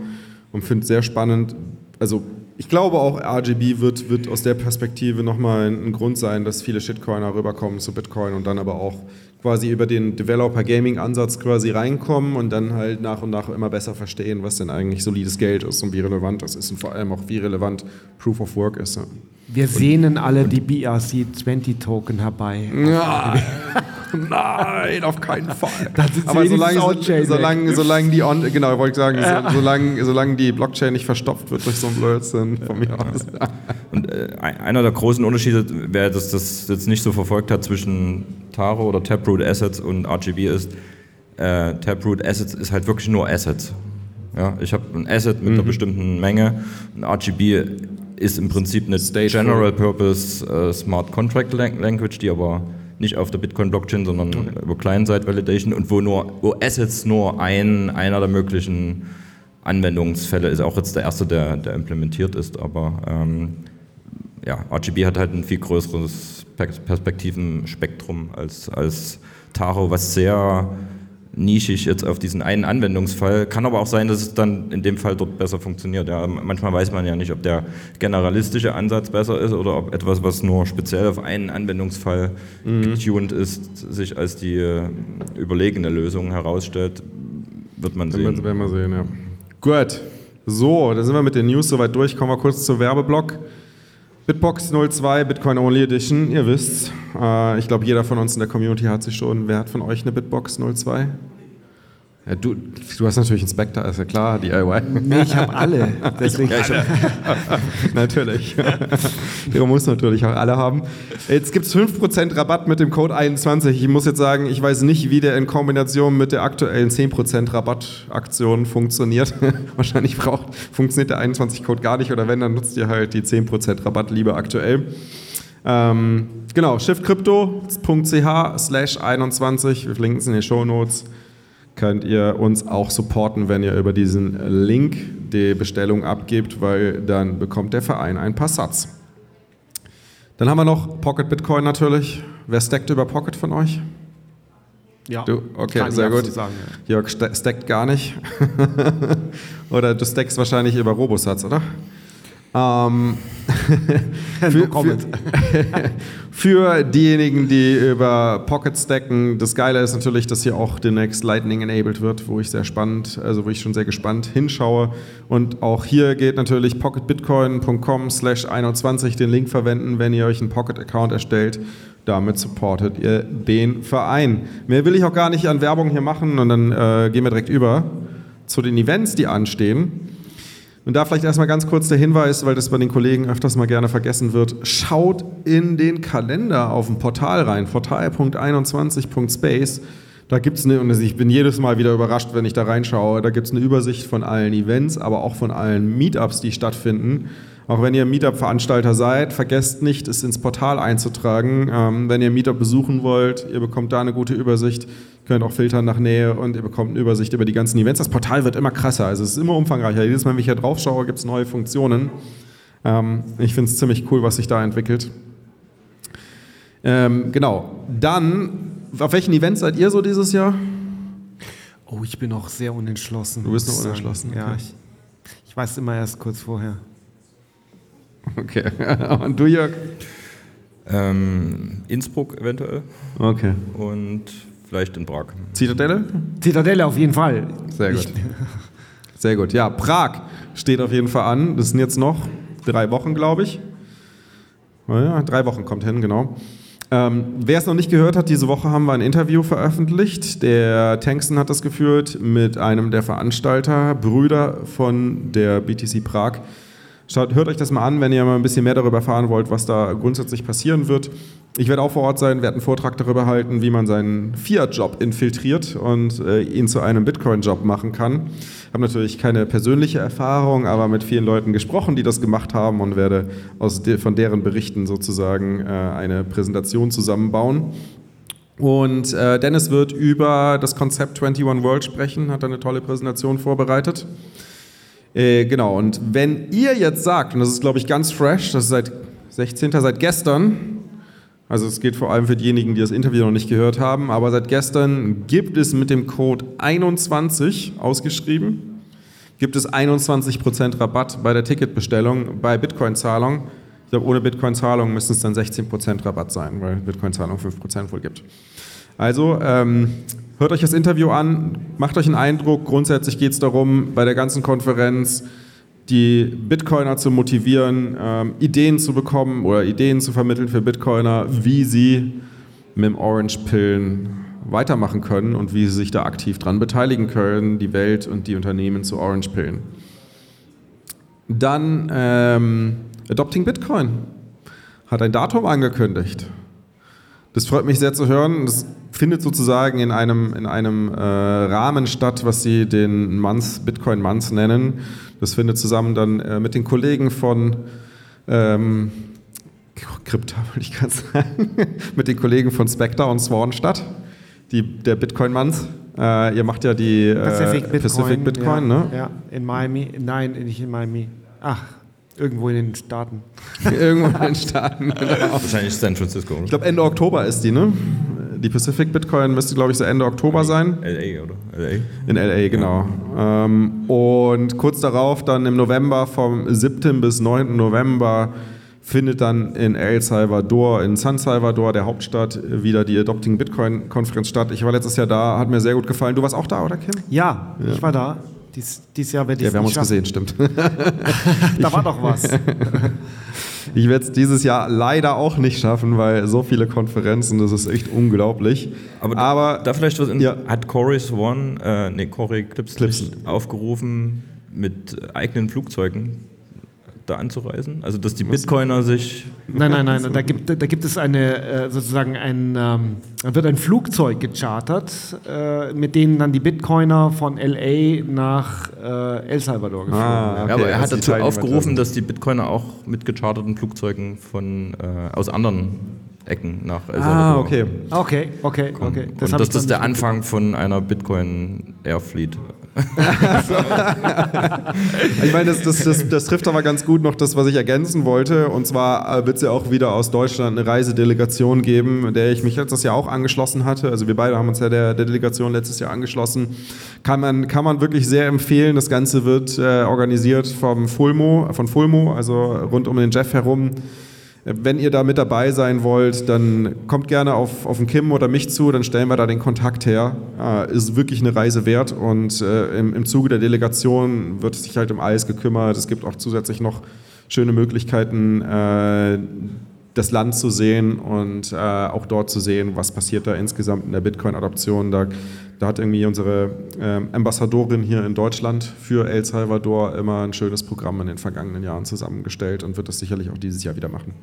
und finde es sehr spannend. Also ich glaube auch, RGB wird, wird aus der Perspektive nochmal ein Grund sein, dass viele Shitcoiner rüberkommen zu Bitcoin und dann aber auch quasi über den Developer-Gaming-Ansatz quasi reinkommen und dann halt nach und nach immer besser verstehen, was denn eigentlich solides Geld ist und wie relevant das ist und vor allem auch wie relevant Proof of Work ist. Wir sehnen alle die BRC-20-Token herbei. Ja. Nein, auf keinen Fall. Aber solange, solange, solange die on, genau, wollte ich sagen, ja. solange, solange die Blockchain nicht verstopft wird durch so ein Blödsinn von mir aus. Und äh, einer der großen Unterschiede, wer das, das jetzt nicht so verfolgt hat zwischen Taro oder Taproot Assets und RGB ist, äh, Taproot Assets ist halt wirklich nur Assets. Ja, ich habe ein Asset mit mhm. einer bestimmten Menge. Ein RGB ist im Prinzip eine Stateful. General Purpose uh, Smart Contract Language, die aber nicht auf der Bitcoin-Blockchain, sondern okay. über Client-Side-Validation und wo nur wo Assets nur ein, einer der möglichen Anwendungsfälle ist, auch jetzt der erste, der, der implementiert ist, aber ähm, ja, RGB hat halt ein viel größeres Perspektivenspektrum als, als Taro, was sehr nischig jetzt auf diesen einen Anwendungsfall. Kann aber auch sein, dass es dann in dem Fall dort besser funktioniert. Ja, manchmal weiß man ja nicht, ob der generalistische Ansatz besser ist oder ob etwas, was nur speziell auf einen Anwendungsfall mhm. getuned ist, sich als die äh, überlegene Lösung herausstellt. Wird man sehen. Werden wir sehen, ja. Gut. So, da sind wir mit den News soweit durch. Kommen wir kurz zum Werbeblock. Bitbox 02, Bitcoin Only Edition, ihr wisst. Äh, ich glaube, jeder von uns in der Community hat sich schon. Wer hat von euch eine Bitbox 02? Ja, du, du hast natürlich einen Spectre, ist ja klar, DIY. Nee, ich habe alle. Deswegen. Ja, alle. natürlich. Ihr muss natürlich auch alle haben. Jetzt gibt es 5% Rabatt mit dem Code 21. Ich muss jetzt sagen, ich weiß nicht, wie der in Kombination mit der aktuellen 10% Rabattaktion funktioniert. Wahrscheinlich braucht, funktioniert der 21-Code gar nicht oder wenn, dann nutzt ihr halt die 10% Rabatt lieber aktuell. Ähm, genau, shiftcrypto.ch slash 21. Wir verlinken es in den Show Notes könnt ihr uns auch supporten, wenn ihr über diesen Link die Bestellung abgebt, weil dann bekommt der Verein ein paar Satz. Dann haben wir noch Pocket Bitcoin natürlich. Wer stackt über Pocket von euch? Ja. Du? Okay, sehr gut. Sagen, ja. Jörg stackt gar nicht. oder du stackst wahrscheinlich über Robosatz, oder? Ähm, für, für, für, diejenigen, die über Pocket stacken, das Geile ist natürlich, dass hier auch demnächst Lightning enabled wird, wo ich sehr spannend, also wo ich schon sehr gespannt hinschaue. Und auch hier geht natürlich pocketbitcoin.com slash 21 den Link verwenden, wenn ihr euch einen Pocket-Account erstellt. Damit supportet ihr den Verein. Mehr will ich auch gar nicht an Werbung hier machen und dann äh, gehen wir direkt über zu den Events, die anstehen. Und da vielleicht erstmal ganz kurz der Hinweis, weil das bei den Kollegen öfters mal gerne vergessen wird. Schaut in den Kalender auf dem Portal rein, portal.21.space. Da gibt es eine, und ich bin jedes Mal wieder überrascht, wenn ich da reinschaue, da gibt es eine Übersicht von allen Events, aber auch von allen Meetups, die stattfinden. Auch wenn ihr Meetup-Veranstalter seid, vergesst nicht, es ins Portal einzutragen. Ähm, wenn ihr Meetup besuchen wollt, ihr bekommt da eine gute Übersicht, könnt auch filtern nach Nähe und ihr bekommt eine Übersicht über die ganzen Events. Das Portal wird immer krasser, also es ist immer umfangreicher. Jedes Mal, wenn ich hier drauf schaue, gibt es neue Funktionen. Ähm, ich finde es ziemlich cool, was sich da entwickelt. Ähm, genau, dann, auf welchen Events seid ihr so dieses Jahr? Oh, ich bin noch sehr unentschlossen. Du bist noch unentschlossen. Okay. Ja, ich, ich weiß immer erst kurz vorher. Okay. Und du, Jörg? Ähm, Innsbruck eventuell. Okay. Und vielleicht in Prag. Zitadelle? Zitadelle auf jeden Fall. Sehr gut. Ich Sehr gut. Ja, Prag steht auf jeden Fall an. Das sind jetzt noch drei Wochen, glaube ich. Ja, drei Wochen kommt hin, genau. Ähm, wer es noch nicht gehört hat, diese Woche haben wir ein Interview veröffentlicht. Der Tankson hat das geführt mit einem der Veranstalter, Brüder von der BTC Prag. Schaut, hört euch das mal an, wenn ihr mal ein bisschen mehr darüber erfahren wollt, was da grundsätzlich passieren wird. Ich werde auch vor Ort sein, werde einen Vortrag darüber halten, wie man seinen Fiat-Job infiltriert und äh, ihn zu einem Bitcoin-Job machen kann. Ich habe natürlich keine persönliche Erfahrung, aber mit vielen Leuten gesprochen, die das gemacht haben und werde aus de von deren Berichten sozusagen äh, eine Präsentation zusammenbauen. Und äh, Dennis wird über das Konzept 21 World sprechen, hat eine tolle Präsentation vorbereitet. Äh, genau, und wenn ihr jetzt sagt, und das ist, glaube ich, ganz fresh, das ist seit 16. seit gestern, also es geht vor allem für diejenigen, die das Interview noch nicht gehört haben, aber seit gestern gibt es mit dem Code 21 ausgeschrieben, gibt es 21% Rabatt bei der Ticketbestellung bei Bitcoin-Zahlung. Ich glaube, ohne Bitcoin-Zahlung müssen es dann 16% Rabatt sein, weil Bitcoin-Zahlung 5% wohl gibt. Also ähm, Hört euch das Interview an, macht euch einen Eindruck. Grundsätzlich geht es darum, bei der ganzen Konferenz die Bitcoiner zu motivieren, ähm, Ideen zu bekommen oder Ideen zu vermitteln für Bitcoiner, wie sie mit dem Orange-Pillen weitermachen können und wie sie sich da aktiv dran beteiligen können, die Welt und die Unternehmen zu Orange-Pillen. Dann ähm, Adopting Bitcoin hat ein Datum angekündigt. Das freut mich sehr zu hören. Das findet sozusagen in einem, in einem äh, Rahmen statt, was sie den Month, Bitcoin Month nennen. Das findet zusammen dann äh, mit den Kollegen von ähm, Krypta, würde ich gerade sagen, mit den Kollegen von Spectre und Swan statt, die, der Bitcoin Month. Äh, ihr macht ja die äh, Pacific Bitcoin, Pacific Bitcoin ja, ne? Ja, in Miami. Nein, nicht in Miami. Ach, Irgendwo in den Staaten. Irgendwo in den Staaten, genau. Wahrscheinlich San Francisco. Ich glaube, Ende Oktober ist die, ne? Die Pacific Bitcoin müsste, glaube ich, so Ende Oktober sein. LA, oder? LA? In LA, genau. Ähm, und kurz darauf, dann im November, vom 7. bis 9. November, findet dann in El Salvador, in San Salvador, der Hauptstadt, wieder die Adopting Bitcoin Konferenz statt. Ich war letztes Jahr da, hat mir sehr gut gefallen. Du warst auch da, oder Kim? Ja, ich war da. Dies, dieses Jahr werde ich Ja, wir haben uns schaffen. gesehen, stimmt. Da war doch was. Ich werde es dieses Jahr leider auch nicht schaffen, weil so viele Konferenzen, das ist echt unglaublich. Aber, da- Aber da vielleicht was in, Ja. hat Corey Swan, äh, nee, Corey Clipsley. aufgerufen, mit eigenen Flugzeugen da anzureisen? Also, dass die Bitcoiner sich. Nein, nein, nein. Da gibt, da gibt es eine, äh, sozusagen ein, ähm, da wird ein Flugzeug gechartert, äh, mit denen dann die Bitcoiner von LA nach äh, El Salvador geflogen Ah, werden. ja, aber er also hat dazu aufgerufen, dass die Bitcoiner auch mit gecharterten Flugzeugen von, äh, aus anderen Ecken nach El Ah, Salvador okay. Okay, okay, kommen. okay. Und dass ich das dann der Anfang von einer Bitcoin Airfleet. Ich meine, das, das, das, das trifft aber ganz gut noch das, was ich ergänzen wollte. Und zwar wird es ja auch wieder aus Deutschland eine Reisedelegation geben, der ich mich letztes Jahr auch angeschlossen hatte. Also wir beide haben uns ja der, der Delegation letztes Jahr angeschlossen. Kann man, kann man wirklich sehr empfehlen. Das Ganze wird äh, organisiert vom Fulmo, von Fulmo, also rund um den Jeff herum. Wenn ihr da mit dabei sein wollt, dann kommt gerne auf, auf den Kim oder mich zu, dann stellen wir da den Kontakt her. Äh, ist wirklich eine Reise wert und äh, im, im Zuge der Delegation wird sich halt um alles gekümmert. Es gibt auch zusätzlich noch schöne Möglichkeiten, äh, das Land zu sehen und äh, auch dort zu sehen, was passiert da insgesamt in der Bitcoin-Adoption. Da, da hat irgendwie unsere ähm, Ambassadorin hier in Deutschland für El Salvador immer ein schönes Programm in den vergangenen Jahren zusammengestellt und wird das sicherlich auch dieses Jahr wieder machen.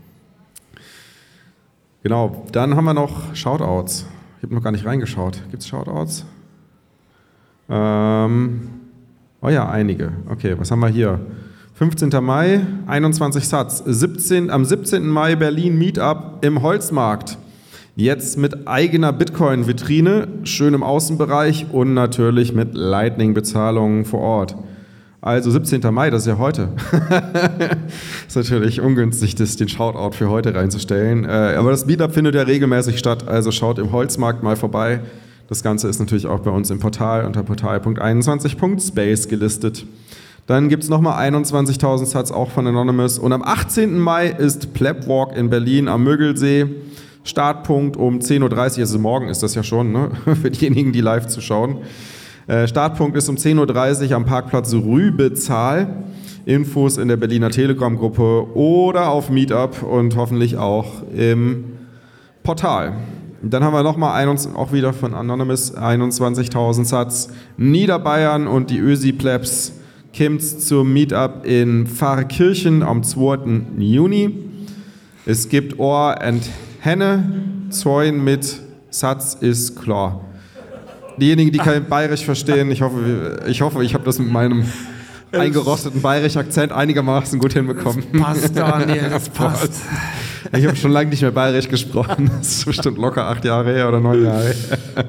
Genau, dann haben wir noch Shoutouts. Ich habe noch gar nicht reingeschaut. Gibt es Shoutouts? Ähm, oh ja, einige. Okay, was haben wir hier? 15. Mai, 21 Satz. 17, am 17. Mai Berlin Meetup im Holzmarkt. Jetzt mit eigener Bitcoin-Vitrine, schön im Außenbereich und natürlich mit Lightning-Bezahlungen vor Ort. Also 17. Mai, das ist ja heute. ist natürlich ungünstig, das, den Shoutout für heute reinzustellen. Äh, aber das Meetup findet ja regelmäßig statt, also schaut im Holzmarkt mal vorbei. Das Ganze ist natürlich auch bei uns im Portal unter portal.21.space gelistet. Dann gibt es nochmal 21.000 Satz auch von Anonymous. Und am 18. Mai ist Plebwalk in Berlin am Mögelsee. Startpunkt um 10.30 Uhr, also morgen ist das ja schon, ne? für diejenigen, die live zuschauen. Äh, Startpunkt ist um 10.30 Uhr am Parkplatz Rübezahl. Infos in der Berliner Telegram-Gruppe oder auf Meetup und hoffentlich auch im Portal. Dann haben wir nochmal auch wieder von Anonymous 21.000 Satz. Niederbayern und die Ösi-Plebs Kims zum Meetup in Pfarrkirchen am 2. Juni. Es gibt Ohr und Henne, Zäun mit Satz ist klar. Diejenigen, die kein Bayerisch verstehen, ich hoffe, ich, hoffe, ich habe das mit meinem eingerosteten bayerischen Akzent einigermaßen gut hinbekommen. Passt, Daniel, das passt. Ich habe schon lange nicht mehr bayerisch gesprochen. Das ist bestimmt locker acht Jahre her oder neun Jahre her.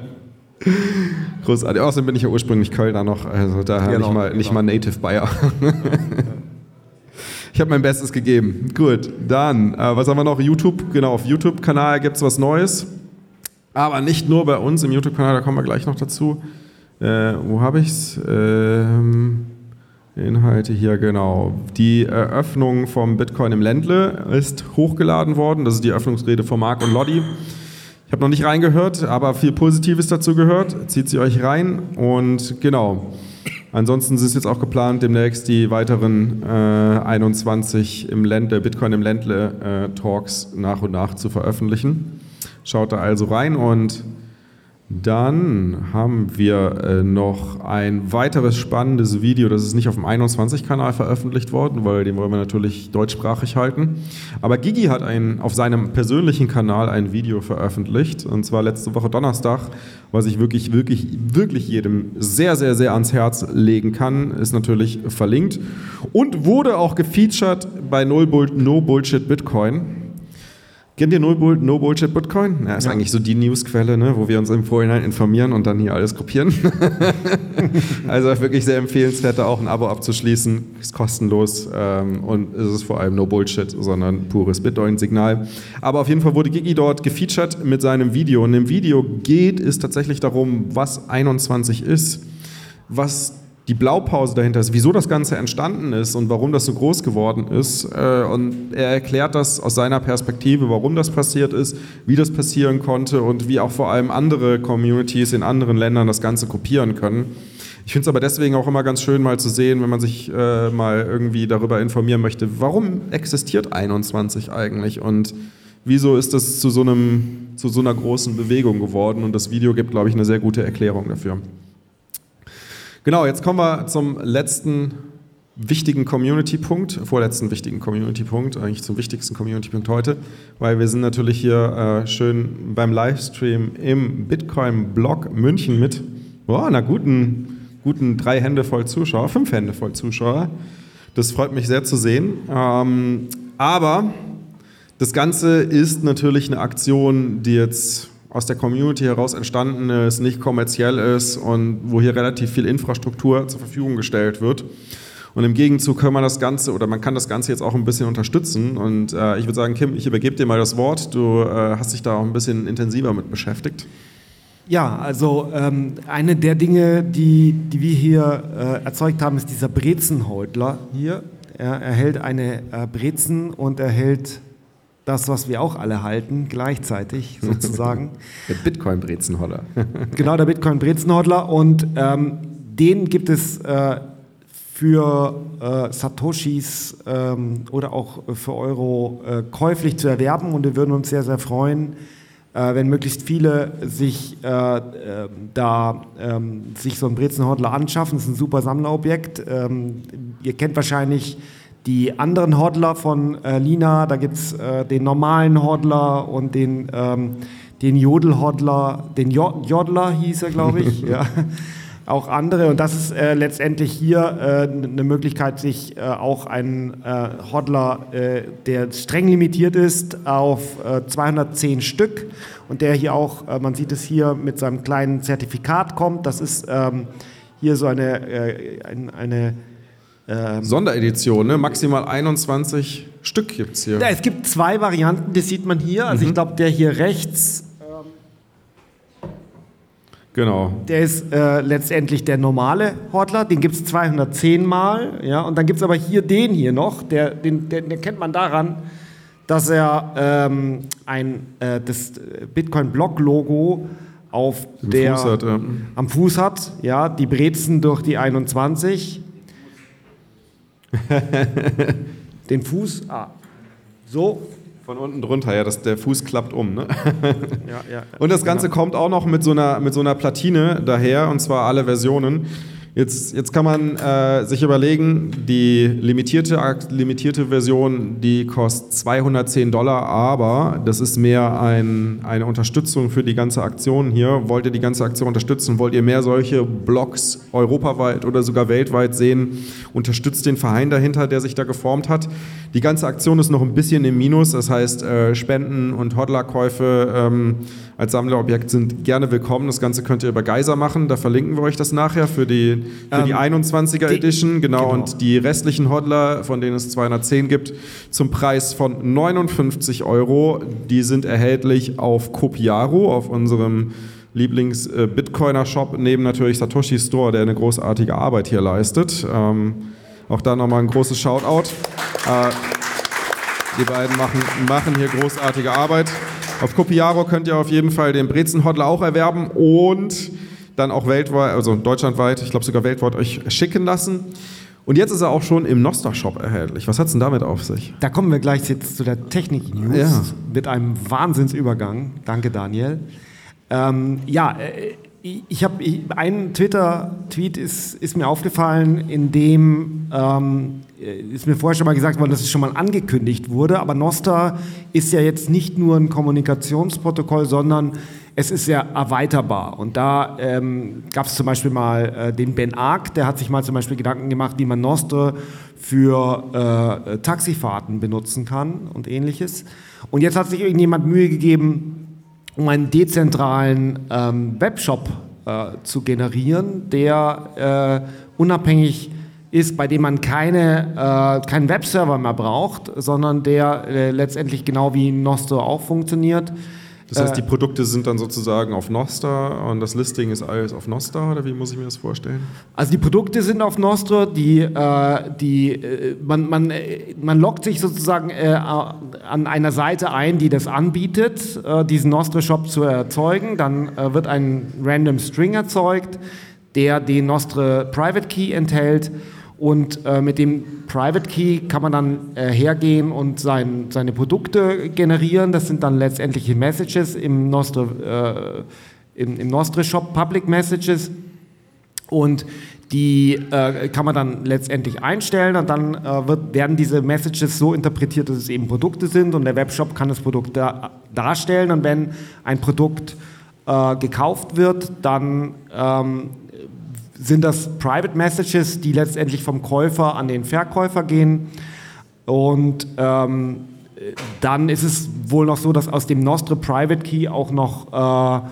Großartig. Außerdem bin ich ja ursprünglich Kölner noch, also daher Genau, nicht, mal, nicht mal Native Bayer. Ich habe mein Bestes gegeben. Gut, dann, äh, was haben wir noch? YouTube, genau, auf YouTube-Kanal gibt es was Neues. Aber nicht nur bei uns im YouTube-Kanal, da kommen wir gleich noch dazu. Äh, wo habe ich's? Ähm, Inhalte hier, genau. Die Eröffnung vom Bitcoin im Ländle ist hochgeladen worden. Das ist die Eröffnungsrede von Marc und Lodi. Ich habe noch nicht reingehört, aber viel Positives dazu gehört. Zieht sie euch rein. Und genau. Ansonsten ist jetzt auch geplant, demnächst die weiteren äh, 21 im Ländle, Bitcoin im Ländle äh, Talks nach und nach zu veröffentlichen. Schaut da also rein und dann haben wir äh, noch ein weiteres spannendes Video, das ist nicht auf dem 21-Kanal veröffentlicht worden, weil den wollen wir natürlich deutschsprachig halten. Aber Gigi hat ein, auf seinem persönlichen Kanal ein Video veröffentlicht, und zwar letzte Woche Donnerstag, was ich wirklich, wirklich, wirklich jedem sehr, sehr, sehr ans Herz legen kann, ist natürlich verlinkt und wurde auch gefeatured bei No Bullshit Bitcoin. Kennt ihr No, Bull no Bullshit Bitcoin? Ja, ist Ja. eigentlich so die Newsquelle, ne, wo wir uns im Vorhinein informieren und dann hier alles kopieren. also wirklich sehr empfehlenswert, da auch ein Abo abzuschließen. Ist kostenlos ähm, und es ist vor allem No Bullshit, sondern pures Bitcoin-Signal. Aber auf jeden Fall wurde Gigi dort gefeatured mit seinem Video. Und im Video geht es tatsächlich darum, was 21 ist, was die Blaupause dahinter ist, wieso das Ganze entstanden ist und warum das so groß geworden ist. Äh, Und er erklärt das aus seiner Perspektive, warum das passiert ist, wie das passieren konnte und wie auch vor allem andere Communities in anderen Ländern das Ganze kopieren können. Ich finde es aber deswegen auch immer ganz schön, mal zu sehen, wenn man sich äh, mal irgendwie darüber informieren möchte, warum existiert 21 eigentlich und wieso ist das zu so, einem, zu so einer großen Bewegung geworden. Und das Video gibt, glaube ich, eine sehr gute Erklärung dafür. Genau, jetzt kommen wir zum letzten wichtigen Community-Punkt, vorletzten wichtigen Community-Punkt, eigentlich zum wichtigsten Community-Punkt heute, weil wir sind natürlich hier äh, schön beim Livestream im Bitcoin-Blog München mit oh, einer guten, guten drei Hände voll Zuschauer, fünf Hände voll Zuschauer. Das freut mich sehr zu sehen. Ähm, aber das Ganze ist natürlich eine Aktion, die jetzt aus der Community heraus entstanden ist, nicht kommerziell ist und wo hier relativ viel Infrastruktur zur Verfügung gestellt wird. Und im Gegenzug kann man das Ganze oder man kann das Ganze jetzt auch ein bisschen unterstützen. Und äh, ich würde sagen, Kim, ich übergebe dir mal das Wort. Du äh, hast dich da auch ein bisschen intensiver mit beschäftigt. Ja, also ähm, eine der Dinge, die, die wir hier äh, erzeugt haben, ist dieser Brezenhäutler hier. Er erhält eine äh, Brezen und erhält das, was wir auch alle halten, gleichzeitig sozusagen. Der Bitcoin-Brezenholler. genau, der Bitcoin-Brezenhäutler. Und ähm, den gibt es äh, für äh, Satoshis ähm, oder auch für Euro äh, käuflich zu erwerben. Und wir würden uns sehr, sehr freuen, äh, wenn möglichst viele sich äh, äh, da ähm, sich so einen Brezenhändler anschaffen. Das ist ein super Sammlerobjekt. Ähm, ihr kennt wahrscheinlich die anderen Hodler von äh, Lina. Da gibt es äh, den normalen Hodler und den, ähm, den Jodel-Hodler, den Jo- Jodler hieß er, glaube ich. ja. Auch andere. Und das ist äh, letztendlich hier äh, eine Möglichkeit, sich äh, auch einen äh, Hodler, äh, der streng limitiert ist, auf äh, 210 Stück und der hier auch, äh, man sieht es hier, mit seinem kleinen Zertifikat kommt. Das ist ähm, hier so eine, äh, ein, eine ähm, Sonderedition, ne? maximal 21 Stück gibt es hier. ja, es gibt zwei Varianten, das sieht man hier. Also ich glaube, der hier rechts, Genau. der ist äh, letztendlich der normale Hortler, den gibt es 210 Mal. Ja, und dann gibt es aber hier den hier noch, der, den, den, den kennt man daran, dass er ähm, ein, äh, das Bitcoin-Block-Logo auf Im der, Fuß hat, ja. am Fuß hat. Ja, die Brezen durch die 21. den Fuß, ah, so. Von unten drunter, ja, das, der Fuß klappt um. Ne? Ja, ja. Und das Ganze kommt auch noch mit so einer, mit so einer Platine daher, und zwar alle Versionen. Jetzt, jetzt kann man äh, sich überlegen, die limitierte, limitierte Version, die kostet 210 Dollar, aber das ist mehr ein, eine Unterstützung für die ganze Aktion hier. Wollt ihr die ganze Aktion unterstützen? Wollt ihr mehr solche Blogs europaweit oder sogar weltweit sehen? Unterstützt den Verein dahinter, der sich da geformt hat. Die ganze Aktion ist noch ein bisschen im Minus, das heißt äh, Spenden und Hodlerkäufe ähm, als Sammlerobjekt sind gerne willkommen. Das Ganze könnt ihr über Geiser machen, da verlinken wir euch das nachher für die, für die Ähm, 21er die- Edition. Genau, genau. und die restlichen Hodler, von denen es 210 gibt, zum Preis von 59 Euro. Die sind erhältlich auf Copiaro, auf unserem Lieblings-Bitcoiner-Shop, neben natürlich Satoshi Store, der eine großartige Arbeit hier leistet. Ähm, auch da nochmal ein großes Shoutout. Äh, die beiden machen, machen hier großartige Arbeit. Auf Copiaro könnt ihr auf jeden Fall den Brezenhodler auch erwerben und dann auch weltweit, also deutschlandweit, ich glaube sogar weltweit euch schicken lassen. Und jetzt ist er auch schon im Nostar-Shop erhältlich. Was hat es denn damit auf sich? Da kommen wir gleich jetzt zu der Technik-News Ja. mit einem Wahnsinnsübergang. Danke, Daniel. Ähm, ja, äh, ich- habe einen Twitter-Tweet ist, ist mir aufgefallen, in dem ähm, äh, ist mir vorher schon mal gesagt worden, dass es schon mal angekündigt wurde. Aber Nostar ist ja jetzt nicht nur ein Kommunikationsprotokoll, sondern es ist sehr erweiterbar. Und da ähm, gab es zum Beispiel mal äh, den Ben Ark, der hat sich mal zum Beispiel Gedanken gemacht, wie man Nostre für äh, Taxifahrten benutzen kann und ähnliches. Und jetzt hat sich irgendjemand Mühe gegeben, um einen dezentralen ähm, Webshop äh, zu generieren, der äh, unabhängig ist, bei dem man keine, äh, keinen Webserver mehr braucht, sondern der äh, letztendlich genau wie Nostro auch funktioniert. Das heißt, die Äh, Produkte sind dann sozusagen auf Nostra und das Listing ist alles auf Nostra oder wie muss ich mir das vorstellen? Also die Produkte sind auf Nostro, die, äh, die, äh, man, man, äh, man loggt sich sozusagen äh, an einer Seite ein, die das anbietet, äh, diesen Nostre-Shop zu erzeugen. Dann wird ein random String erzeugt, der den Nostre Private Key enthält. Und äh, mit dem Private Key kann man dann äh, hergehen und sein, seine Produkte generieren. Das sind dann letztendliche Messages im Nostre, äh, im, im Nostre Shop, Public Messages. Und die äh, kann man dann letztendlich einstellen und dann äh, wird, werden diese Messages so interpretiert, dass es eben Produkte sind und der Webshop kann das Produkt da, darstellen und wenn ein Produkt äh, gekauft wird, dann ähm, sind das Private Messages, die letztendlich vom Käufer an den Verkäufer gehen und ähm, dann ist es wohl noch so, dass aus dem Nostre Private Key auch noch äh,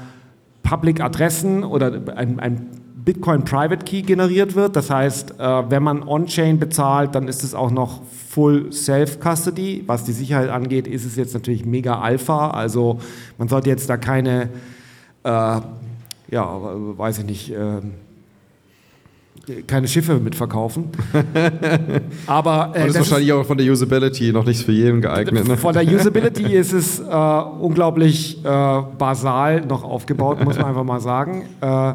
Public Adressen oder ein, ein Bitcoin Private Key generiert wird. Das heißt, äh, wenn man On-Chain bezahlt, dann ist es auch noch Full Self-Custody. Was die Sicherheit angeht, ist es jetzt natürlich mega Alpha. Also man sollte jetzt da keine, äh, ja, weiß ich nicht, äh, keine Schiffe mitverkaufen. Aber Und äh, das ist wahrscheinlich auch von der Usability noch nicht für jeden geeignet. Ne? von der Usability ist es äh, unglaublich äh, basal noch aufgebaut, muss man einfach mal sagen. Äh,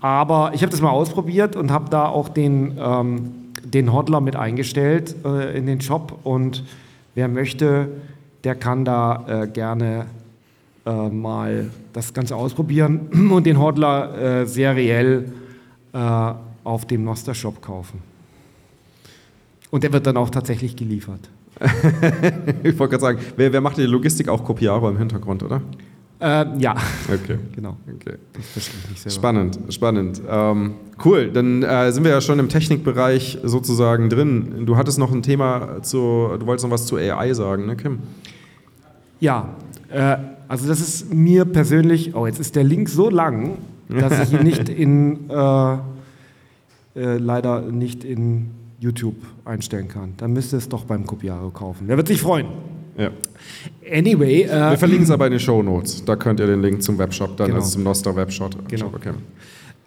aber ich habe das mal ausprobiert und habe da auch den, ähm, den Hodler mit eingestellt äh, in den Shop. Und wer möchte, der kann da äh, gerne mal das Ganze ausprobieren und den Hodler seriell auf dem Noster Shop kaufen. Und der wird dann auch tatsächlich geliefert. Ich wollte gerade sagen, wer, wer macht die Logistik auch Copiaro im Hintergrund, oder? Äh, ja, Okay. genau. okay. Spannend, spannend. Ähm, cool, dann äh, sind wir ja schon im Technikbereich sozusagen drin. Du hattest noch ein Thema zu, du wolltest noch was zu AI sagen, ne, Kim? Ja, äh, also das ist mir persönlich, oh, jetzt ist der Link so lang, dass ich ihn nicht in, äh, äh, leider nicht in YouTube einstellen kann. Dann müsste es doch beim Copiaro kaufen. Der wird sich freuen. Ja. Anyway, Wir äh, verlinken es aber in den Show Notes. Da könnt ihr den Link zum Webshop dann, Genau. also zum Nostra Webshop. Genau. Shop, okay.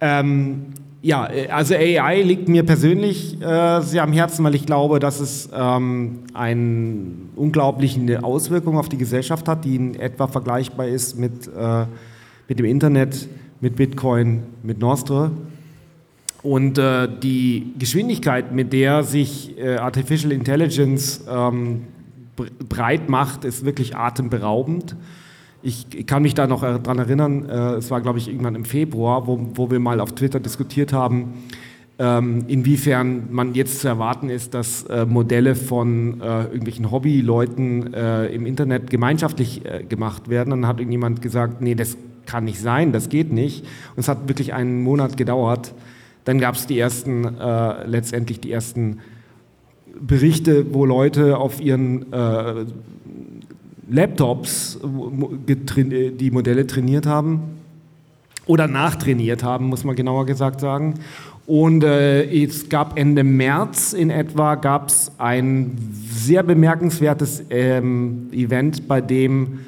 ähm, ja, äh, also AI liegt mir persönlich äh, sehr am Herzen, weil ich glaube, dass es ähm, eine unglaubliche Auswirkung auf die Gesellschaft hat, die in etwa vergleichbar ist mit, äh, mit dem Internet, mit Bitcoin, mit Nostre. Und äh, die Geschwindigkeit, mit der sich äh, Artificial Intelligence ähm, bre- breit macht, ist wirklich atemberaubend. Ich, ich kann mich da noch daran erinnern, äh, es war, glaube ich, irgendwann im Februar, wo, wo wir mal auf Twitter diskutiert haben, ähm, inwiefern man jetzt zu erwarten ist, dass äh, Modelle von äh, irgendwelchen Hobbyleuten äh, im Internet gemeinschaftlich gemacht werden. Dann hat irgendjemand gesagt, nee, das kann nicht sein, das geht nicht. Und es hat wirklich einen Monat gedauert. Dann gab es die ersten, äh, letztendlich die ersten Berichte, wo Leute auf ihren äh, Laptops die Modelle trainiert haben oder nachtrainiert haben, muss man genauer gesagt sagen. Und äh, es gab Ende März in etwa gab es ein sehr bemerkenswertes ähm, Event, bei dem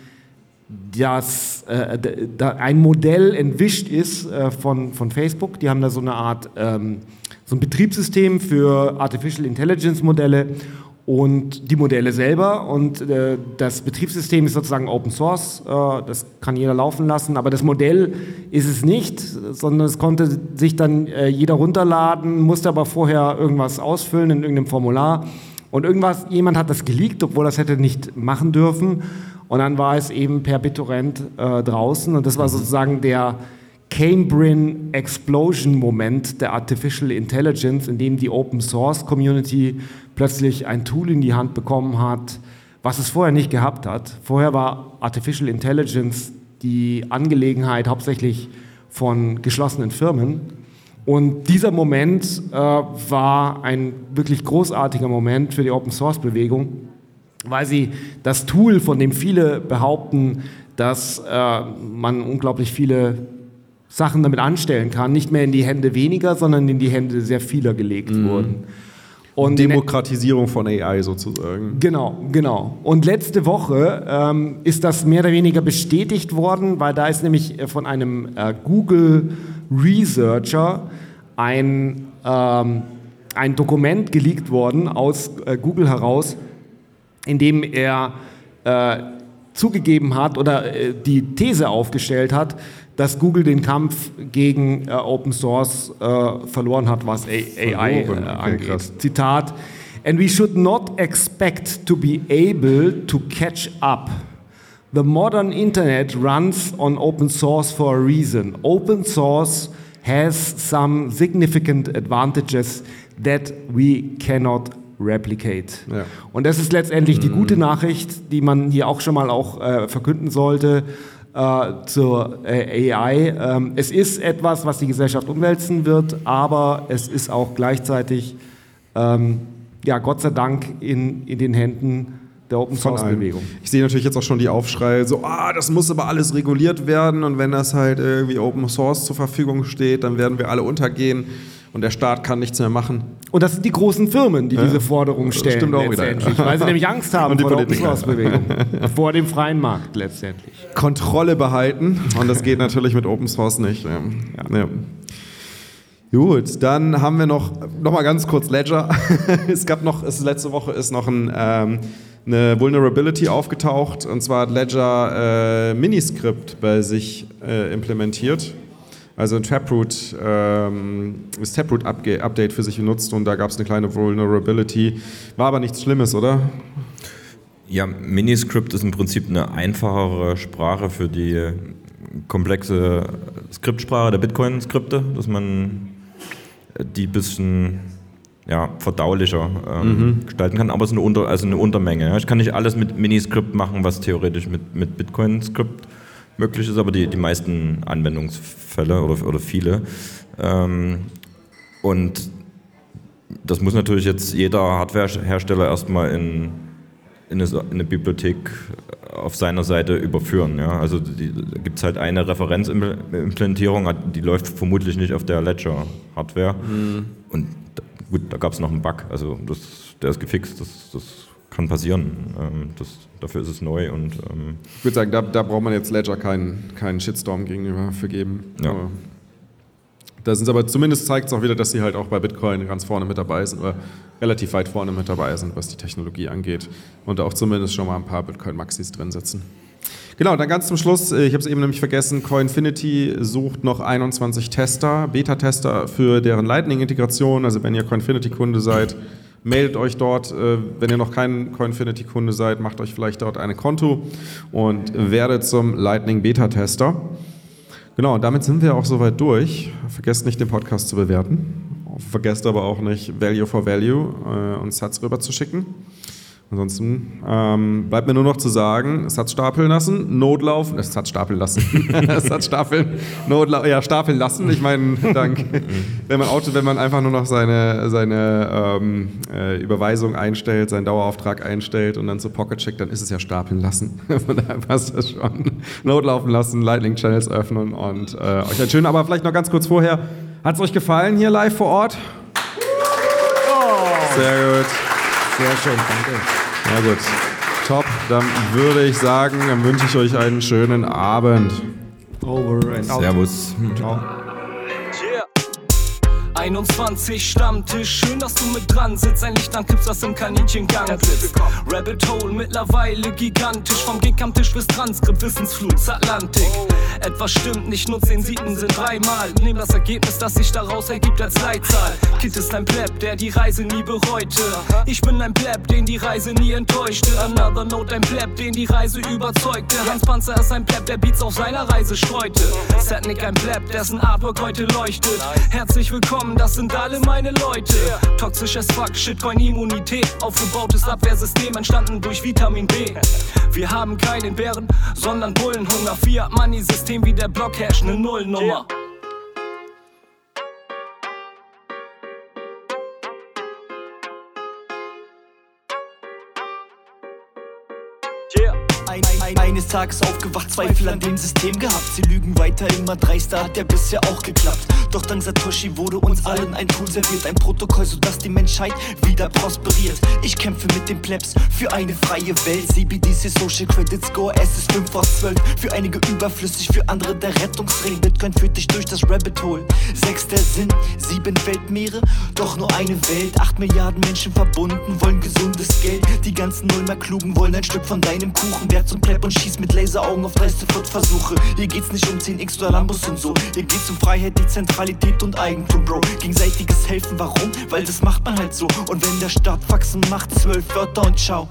das, äh, da ein Modell entwischt ist äh, von, von Facebook. Die haben da so eine Art, ähm, so ein Betriebssystem für Artificial Intelligence Modelle und die Modelle selber. Und äh, das Betriebssystem ist sozusagen Open Source, äh, das kann jeder laufen lassen, aber das Modell ist es nicht, sondern es konnte sich dann äh, jeder runterladen, musste aber vorher irgendwas ausfüllen in irgendeinem Formular. Und irgendwas, jemand hat das geleakt, obwohl das hätte nicht machen dürfen. Und dann war es eben per BitTorrent äh, draußen. Und das war sozusagen der Cambrian Explosion Moment der Artificial Intelligence, in dem die Open Source Community plötzlich ein Tool in die Hand bekommen hat, was es vorher nicht gehabt hat. Vorher war Artificial Intelligence die Angelegenheit hauptsächlich von geschlossenen Firmen. Und dieser Moment äh, war ein wirklich großartiger Moment für die Open Source Bewegung, weil sie das Tool, von dem viele behaupten, dass äh, man unglaublich viele Sachen damit anstellen kann, nicht mehr in die Hände weniger, sondern in die Hände sehr vieler gelegt mhm. wurden. Und Demokratisierung von AI sozusagen. Genau, genau. Und letzte Woche ähm, ist das mehr oder weniger bestätigt worden, weil da ist nämlich äh, von einem äh, Google Researcher ein, ähm, ein Dokument geleakt worden aus äh, Google heraus, in dem er äh, zugegeben hat oder äh, die These aufgestellt hat, dass Google den Kampf gegen äh, Open Source äh, verloren hat, was AI äh, angeht. Okay, Zitat: And we should not expect to be able to catch up. The modern internet runs on open source for a reason. Open source has some significant advantages that we cannot replicate. Ja. Und das ist letztendlich die gute Nachricht, die man hier auch schon mal auch äh, verkünden sollte äh, zur äh, AI. Ähm, es ist etwas, was die Gesellschaft umwälzen wird, aber es ist auch gleichzeitig, ähm, ja, Gott sei Dank, in, in den Händen der Open Source Bewegung. Ich sehe natürlich jetzt auch schon die Aufschreie, so, ah, das muss aber alles reguliert werden und wenn das halt irgendwie Open Source zur Verfügung steht, dann werden wir alle untergehen und der Staat kann nichts mehr machen. Und das sind die großen Firmen, die ja, diese Forderungen stellen stimmt auch letztendlich, wieder. weil sie nämlich Angst haben vor der Open Source Bewegung, vor dem freien Markt letztendlich. Kontrolle behalten und das geht natürlich mit Open Source nicht. Ja. Ja. Gut, dann haben wir noch, noch mal ganz kurz Ledger. es gab noch, es, letzte Woche ist noch ein, ähm, eine Vulnerability aufgetaucht und zwar hat Ledger äh, Miniscript bei sich äh, implementiert also ein Taproot, ähm, das Taproot-Update für sich genutzt und da gab es eine kleine Vulnerability. War aber nichts Schlimmes, oder? Ja, Miniscript ist im Prinzip eine einfachere Sprache für die komplexe Skriptsprache der Bitcoin-Skripte, dass man die ein bisschen ja, verdaulicher ähm, mhm. gestalten kann, aber es ist eine, Unter, also eine Untermenge. Ich kann nicht alles mit Miniscript machen, was theoretisch mit, mit Bitcoin-Skript möglich ist, aber die, die meisten Anwendungsfälle oder, oder viele. Ähm, und das muss natürlich jetzt jeder Hardwarehersteller erstmal in, in, eine, in eine Bibliothek auf seiner Seite überführen. Ja? Also da gibt es halt eine Referenzimplementierung, die läuft vermutlich nicht auf der Ledger-Hardware. Mhm. Und gut, da gab es noch einen Bug, also das, der ist gefixt, das, das kann passieren. Ähm, das, dafür ist es neu und. Ähm ich würde sagen, da, da, braucht man jetzt Ledger keinen, keinen Shitstorm gegenüber für geben. Ja. Aber da sind aber zumindest zeigt es auch wieder, dass sie halt auch bei Bitcoin ganz vorne mit dabei sind oder relativ weit vorne mit dabei sind, was die Technologie angeht und auch zumindest schon mal ein paar Bitcoin-Maxis drin sitzen. Genau, dann ganz zum Schluss, äh, ich habe es eben nämlich vergessen, Coinfinity sucht noch 21 Tester, Beta-Tester für deren Lightning-Integration. Also wenn ihr Coinfinity-Kunde seid, meldet euch dort, äh, wenn ihr noch kein Coinfinity-Kunde seid, macht euch vielleicht dort ein Konto und werdet zum Lightning Beta-Tester. Genau, und damit sind wir auch soweit durch. Vergesst nicht, den Podcast zu bewerten. Vergesst aber auch nicht, Value for Value äh, uns Satz rüber zu schicken. Ansonsten ähm, bleibt mir nur noch zu sagen, es hat stapeln lassen, Notlaufen, es hat stapeln lassen, es hat stapeln, Notla ja, stapeln lassen. Ich meine, dank, wenn man Auto, wenn man einfach nur noch seine, seine ähm, äh, Überweisung einstellt, seinen Dauerauftrag einstellt und dann zu Pocket schickt, dann ist es ja stapeln lassen. Von daher passt das schon. Notlaufen lassen, Lightning Channels öffnen und äh, euch ein schön, aber vielleicht noch ganz kurz vorher, hat es euch gefallen hier live vor Ort? Sehr gut. Sehr schön, danke. Na gut. Top. Dann würde ich sagen, dann wünsche ich euch einen schönen Abend. Over and out. Servus. Ciao. 21 Stammtisch, schön, dass du mit dran sitzt. Ein Licht ankippst, was im Kaninchengang sitzt. Rabbit Hole, mittlerweile gigantisch. Vom Gig am Tisch bis Transkript, Wissensflut, Atlantik. Etwas stimmt nicht, nur 10 Sieben sind dreimal. Nehm das Ergebnis, das sich daraus ergibt, als Leitzahl. Kid ist ein Pleb, der die Reise nie bereute. Ich bin ein Pleb, den die Reise nie enttäuschte. Another Note, ein Pleb, den die Reise überzeugte. Hans Panzer ist ein Pleb, der Beats auf seiner Reise streute. Setnik ein Pleb, dessen Artwork heute leuchtet. Herzlich willkommen zusammen, das sind alle meine Leute. Toxisches Fuck, Shitcoin-Immunität. Aufgebautes Abwehrsystem entstanden durch Vitamin B. Wir haben keinen Bären, sondern Bullenhunger. Fiat-Money-System wie der Blockhash, ne Nullnummer. Ein, ein, eines Tages aufgewacht, Zweifel an dem System gehabt. Sie lügen weiter, immer dreister, hat ja bisher auch geklappt. Doch dank Satoshi wurde uns allen ein Tool serviert, ein Protokoll, sodass die Menschheit wieder prosperiert. Ich kämpfe mit den Plebs für eine freie Welt. CBDC Social Credit Score, es ist 5 aus 12. Für einige überflüssig, für andere der Rettungsring. Bitcoin führt dich durch das Rabbit Hole. Sechster Sinn, sieben Weltmeere, doch nur eine Welt. Acht Milliarden Menschen verbunden, wollen gesundes Geld. Die ganzen Nullmer Klugen wollen ein Stück von deinem Kuchen. Wer zum Pleb und schießt mit Laseraugen auf dreiste Foot-Versuche. Hier geht's nicht um 10x oder Lambos und so. Hier geht's um Freiheit, Dezentralität und Eigentum, Bro. Gegenseitiges Helfen, warum? Weil das macht man halt so. Und wenn der Staat Faxen macht, zwölf Wörter und ciao.